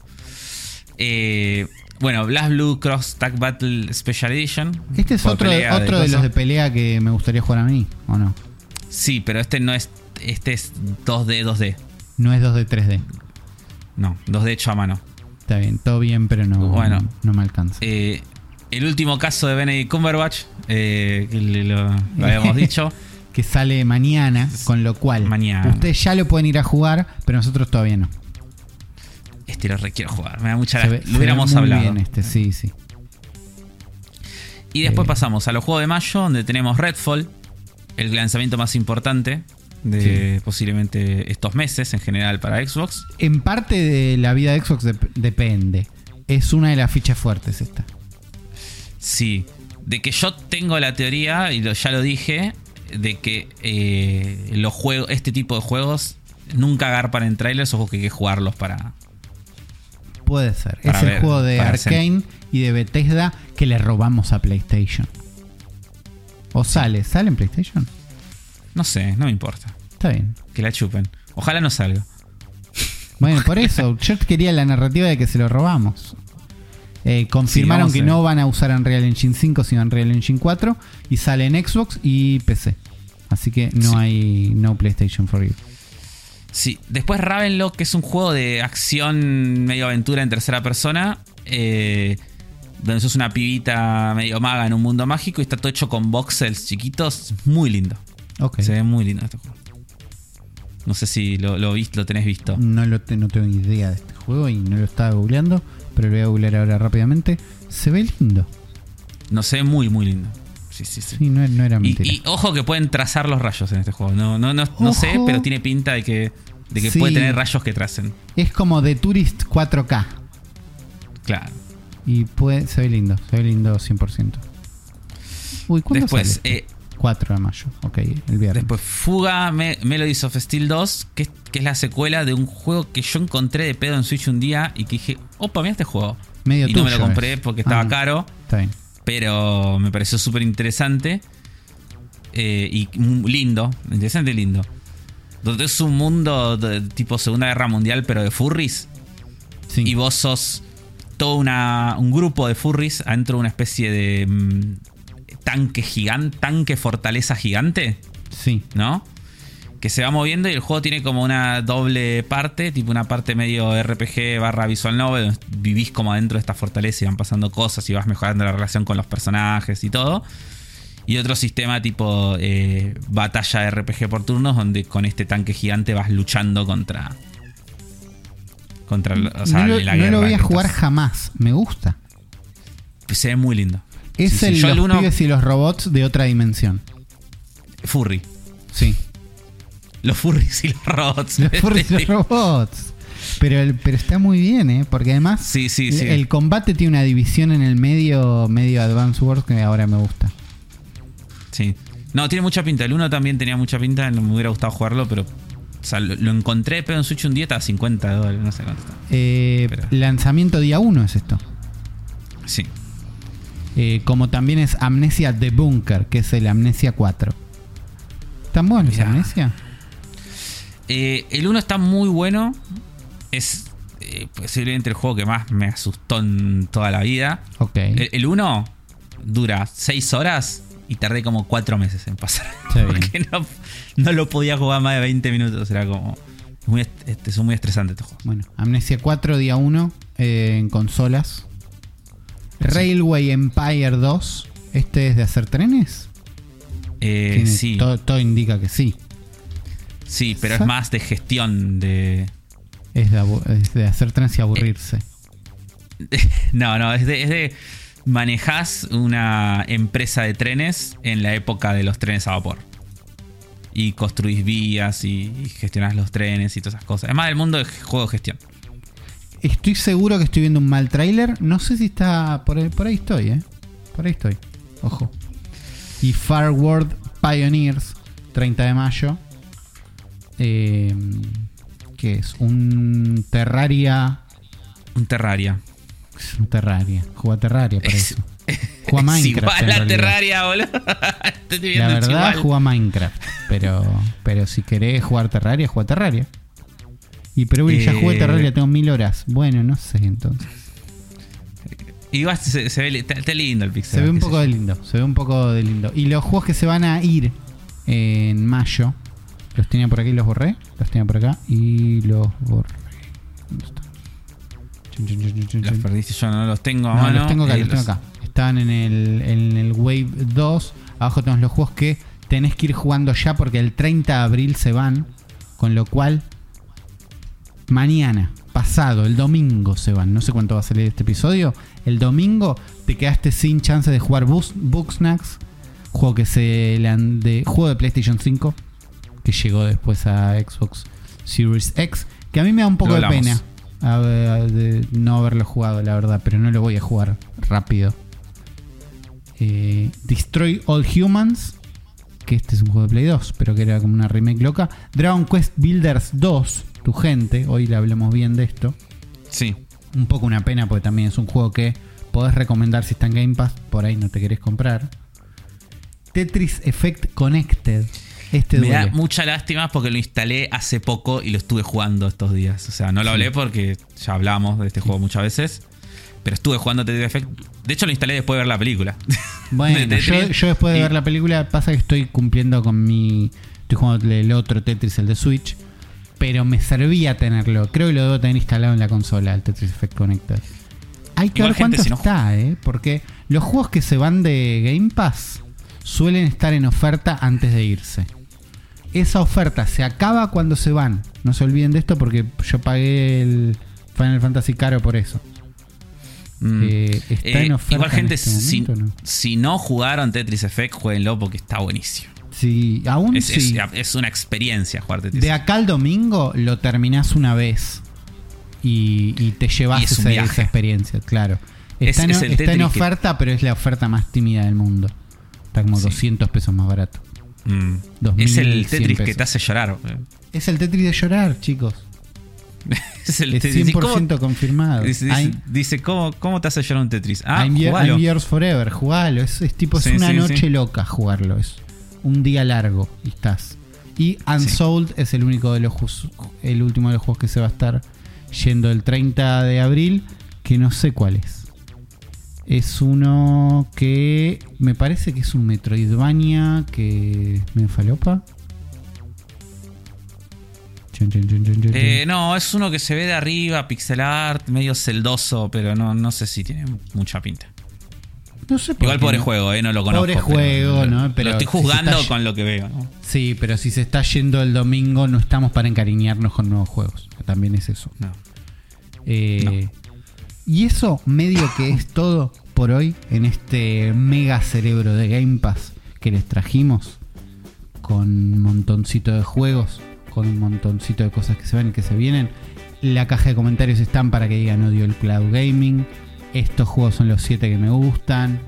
Eh, bueno, Blast Blue Cross Tag Battle Special Edition. Este es otro, pelea otro de, los de pelea que me gustaría jugar a mí, ¿o no? Sí, pero este no es. Este es 2D, 2D. No es 2 de 3D. No, 2D hecho a mano. Está bien, todo bien, pero no, Bueno. no me alcanza. Eh, el último caso de Benedict Cumberbatch, eh, que lo, lo habíamos dicho. que sale mañana, con lo cual Mañana. ustedes ya lo pueden ir a jugar, pero nosotros todavía no. Este lo requiero jugar. Me da mucha Se ve- Lo hubiéramos muy hablado. bien este, sí, sí. Y después Eh. pasamos a los juegos de mayo, donde tenemos Redfall, el lanzamiento más importante de posiblemente estos meses en general para Xbox. En parte de la vida de Xbox dep- depende. Es una de las fichas fuertes esta. Sí, de que yo tengo la teoría, y lo- ya lo dije, de que eh, los juegos, este tipo de juegos nunca agarpan en trailers o que hay que jugarlos para... Puede ser. Para es el juego de Arkane y de Bethesda que le robamos a PlayStation. ¿O sale? ¿Sale en PlayStation? No sé, no me importa. Está bien. Que la chupen. Ojalá no salga. Bueno, por eso, yo quería la narrativa de que se lo robamos. Eh, confirmaron que no van a usar Unreal Engine 5, sino Unreal Engine 4. Y sale en Xbox y PC. Así que no Sí. hay no PlayStation for you. Sí, después Ravenlock, que es un juego de acción medio aventura en tercera persona, eh, donde sos una pibita medio maga en un mundo mágico y está todo hecho con voxels chiquitos, muy lindo. Se ve muy lindo este juego. No sé si lo, lo, viste, lo tenés visto. No, lo te- no tengo idea de este juego y no lo estaba googleando, pero lo voy a googlear ahora rápidamente. Se ve lindo. No se ve muy, muy lindo. Sí, sí, sí. Sí, no, no era Y, mentira. y ojo que pueden trazar los rayos en este juego. No, no, no, no sé, pero tiene pinta de que, de que Sí. puede tener rayos que tracen. Es como The Tourist 4K. Claro. Y puede, se ve lindo, se ve lindo 100%. Uy, ¿cuándo Después, sale? eh, 4 de mayo, ok, el viernes. Después Fuga Me- Melodies of Steel 2, que es, que es la secuela de un juego que yo encontré de pedo en Switch un día y que dije, opa, mira este juego. Medio y no me lo tuyo compré es. porque estaba Ah. caro, Está bien. pero me pareció súper interesante eh, y lindo, interesante y lindo. Donde es un mundo de- tipo Segunda Guerra Mundial, pero de furries. Sí. Y vos sos todo una, un grupo de furries adentro de una especie de mm, tanque gigante, tanque fortaleza gigante. Sí. ¿no? Que se va moviendo y el juego tiene como una doble parte, tipo una parte medio RPG barra visual novel, donde vivís como adentro de esta fortaleza y van pasando cosas y vas mejorando la relación con los personajes y todo. Y otro sistema tipo eh, batalla RPG por turnos, donde con este tanque gigante vas luchando contra... Contra, o sea, no lo, la no lo guerra voy a jugar estás- jamás. Me gusta. Se ve muy lindo. Es Sí, el los uno- pibes y los robots de otra dimensión. Furry. Sí. Los furries y los robots. Los furries y los robots. Pero, el- pero está muy bien, ¿eh? Porque además Sí, sí, sí. el combate tiene una división en el medio, medio Advance Wars que ahora me gusta. Sí. No, tiene mucha pinta. El 1 también tenía mucha pinta. No me hubiera gustado jugarlo, pero. O sea, lo, lo encontré, pero en Switch un día estaba a 50 dólares. No sé cuánto está. Eh, Lanzamiento día 1 es esto. Sí. Eh, como también es Amnesia The Bunker, que es el Amnesia 4. ¿Tan bueno esa Mirá. Amnesia? Eh, el 1 está muy bueno. Es eh, posiblemente el juego que más me asustó en toda la vida. El, el 1 dura 6 horas y tardé como 4 meses en pasar. Porque no, no lo podía jugar más de 20 minutos. Era como. Muy, est- este, son muy estresantes estos juegos. Bueno, Amnesia 4 día 1 eh, en consolas. Railway Empire 2. ¿Este es de hacer trenes? Eh, sí, Todo, todo indica que sí. sí, pero es más de gestión de. Es de, abu- es de hacer trenes y aburrirse. No, no, es de, es de manejás una empresa de trenes en la época de los trenes a vapor. Y construís vías y, y gestionás los trenes y todas esas cosas. Además del mundo de juego de gestión. Estoy seguro que estoy viendo un mal tráiler. No sé si está. Por ahí, por ahí estoy, ¿eh? Por ahí estoy. Ojo. Y Farward Pioneers, 30 de mayo. Eh, ¿Qué es? Un Terraria. Un Terraria. Es un Terraria. Juega Terraria para Es- eso. Juega Minecraft. igual a. Terraria, boludo. La verdad, juega Minecraft. Pero, pero si querés jugar Terraria, juega Terraria. Y pero Willy, ya jugué Eh. Terraria, tengo mil horas. Bueno, no sé entonces. Y vas- se, se ve está, está lindo el pixel. Se ve un poco de lindo, se ve un poco de lindo. Y los juegos que se van a ir en mayo, los tenía por aquí y los borré. Los tenía por acá y los borré. ¿Dónde están? Chun, chun, chun, chun, chun, Los perdiste, yo no los tengo a No, mano. los tengo acá, Eh, los tengo acá. Están en el, en el Wave 2. Abajo tenemos los juegos que tenés que ir jugando ya porque el 30 de abril se van. Con lo cual, mañana, pasado, el domingo se van. No sé cuánto va a salir este episodio. El domingo te quedaste sin chance de jugar Bugsnax. Juego que se de juego de PlayStation 5 que llegó después a Xbox Series X, que a mí me da un poco de pena a ver, de no haberlo jugado, la verdad, pero no lo voy a jugar rápido. Eh, Destroy All Humans, que este es un juego de Play 2, pero que era como una remake loca. Dragon Quest Builders 2, tu gente, hoy le hablamos bien de esto. Sí. Un poco una pena porque también es un juego que podés recomendar si está en Game Pass, por ahí no te querés comprar. Tetris Effect Connected. Este Me da duele. mucha lástima porque lo instalé hace poco y lo estuve jugando estos días. O sea, no lo hablé porque ya hablamos de este juego muchas veces. Pero estuve jugando Tetris Effect. De hecho, lo instalé después de ver la película. Bueno, yo, después de Y- ver la película, pasa que estoy cumpliendo con mi. Estoy jugando el otro Tetris, el de Switch. Pero me servía tenerlo. Creo que lo debo tener instalado en la consola, el Tetris Effect Connected. Hay que Igual, ver cuánto gente, si no- está, ¿eh? Porque los juegos que se van de Game Pass suelen estar en oferta antes de irse. Esa oferta se acaba cuando se van. No se olviden de esto porque yo pagué el Final Fantasy caro por eso. Mm. Eh, está Eh, en oferta. igual, gente, en este si, ¿no? si no jugaron Tetris Effect, jueguenlo porque está buenísimo. Aún Es, es- una experiencia jugar Tetris De acá al domingo lo terminás una vez y, y te llevas Y es esa, esa experiencia, claro. Es- Está, en, está oferta, pero es la oferta más tímida del mundo. Está como Sí. 200 pesos más barato. Mm. 2100 Es el Tetris que te hace llorar. Es el Tetris de llorar, chicos. Es el Tetris. 100% ¿Cómo- confirmado. Dice, dice- I'm, dice, ¿cómo, ¿cómo te hace llorar un Tetris? Ah, I'm. I'm Forever, jugalo. Es, es tipo, es una sí, noche sí. loca jugarlo. Es un día largo y estás. Y Unsold es el único de los el último de los juegos que se va a estar yendo el 30 de abril, que no sé cuál es. Es uno que me parece que es un Metroidvania que me falopa. Eh, no, es uno que se ve de arriba, pixel art, medio celdoso, pero no, no sé si tiene mucha pinta. No sé por Igual pobre no. juego, eh, no lo conozco. Pobre pero juego, lo- ¿no? Pero lo estoy juzgando con lo que veo. ¿no? Sí, pero si se está yendo el domingo, no estamos para encariñarnos con nuevos juegos. También es eso. No. Eh, Y eso medio que es todo por hoy en este mega cerebro de Game Pass que les trajimos con un montoncito de juegos, con un montoncito de cosas que se ven y que se vienen. La caja de comentarios están para que digan odio el cloud gaming. Estos juegos son los 7 que me gustan.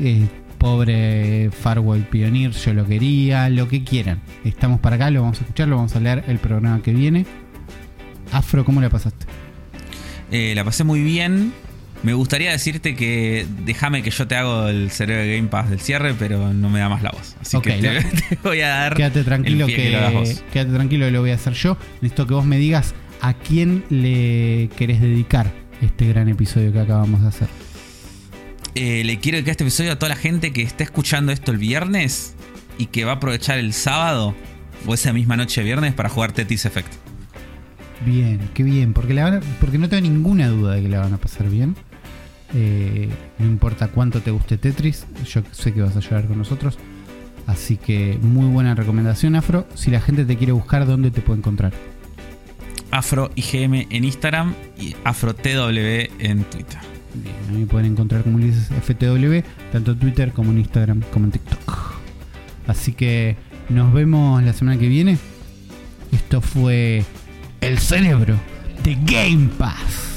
Eh, pobre Farwell Pioneer, yo lo quería, lo que quieran. Estamos para acá, lo vamos a escuchar, lo vamos a leer el programa que viene. Afro, ¿cómo la pasaste? Eh, la pasé muy bien. Me gustaría decirte que déjame que yo te hago el cerebro de Game Pass del cierre, pero no me da más la voz. Así que te, voy a dar. Quédate tranquilo el pie que, lo hagas vos. quédate tranquilo que lo voy a hacer yo. Necesito que vos me digas a quién le querés dedicar este gran episodio que acabamos de hacer. Eh, le quiero dedicar este episodio a toda la gente que está escuchando esto el viernes y que va a aprovechar el sábado o esa misma noche de viernes para jugar Tetris Effect. Bien, qué bien, porque, la van a- porque no tengo ninguna duda de que la van a pasar bien. Eh, no importa cuánto te guste Tetris, yo sé que vas a llorar con nosotros. Así que muy buena recomendación, Afro. Si la gente te quiere buscar, ¿dónde te puede encontrar? Afro IGM en Instagram y Afro TW en Twitter. Bien, a mí me pueden encontrar como Ulises FTW, tanto en Twitter como en Instagram, como en TikTok. Así que nos vemos la semana que viene. Esto fue el cerebro de Game Pass.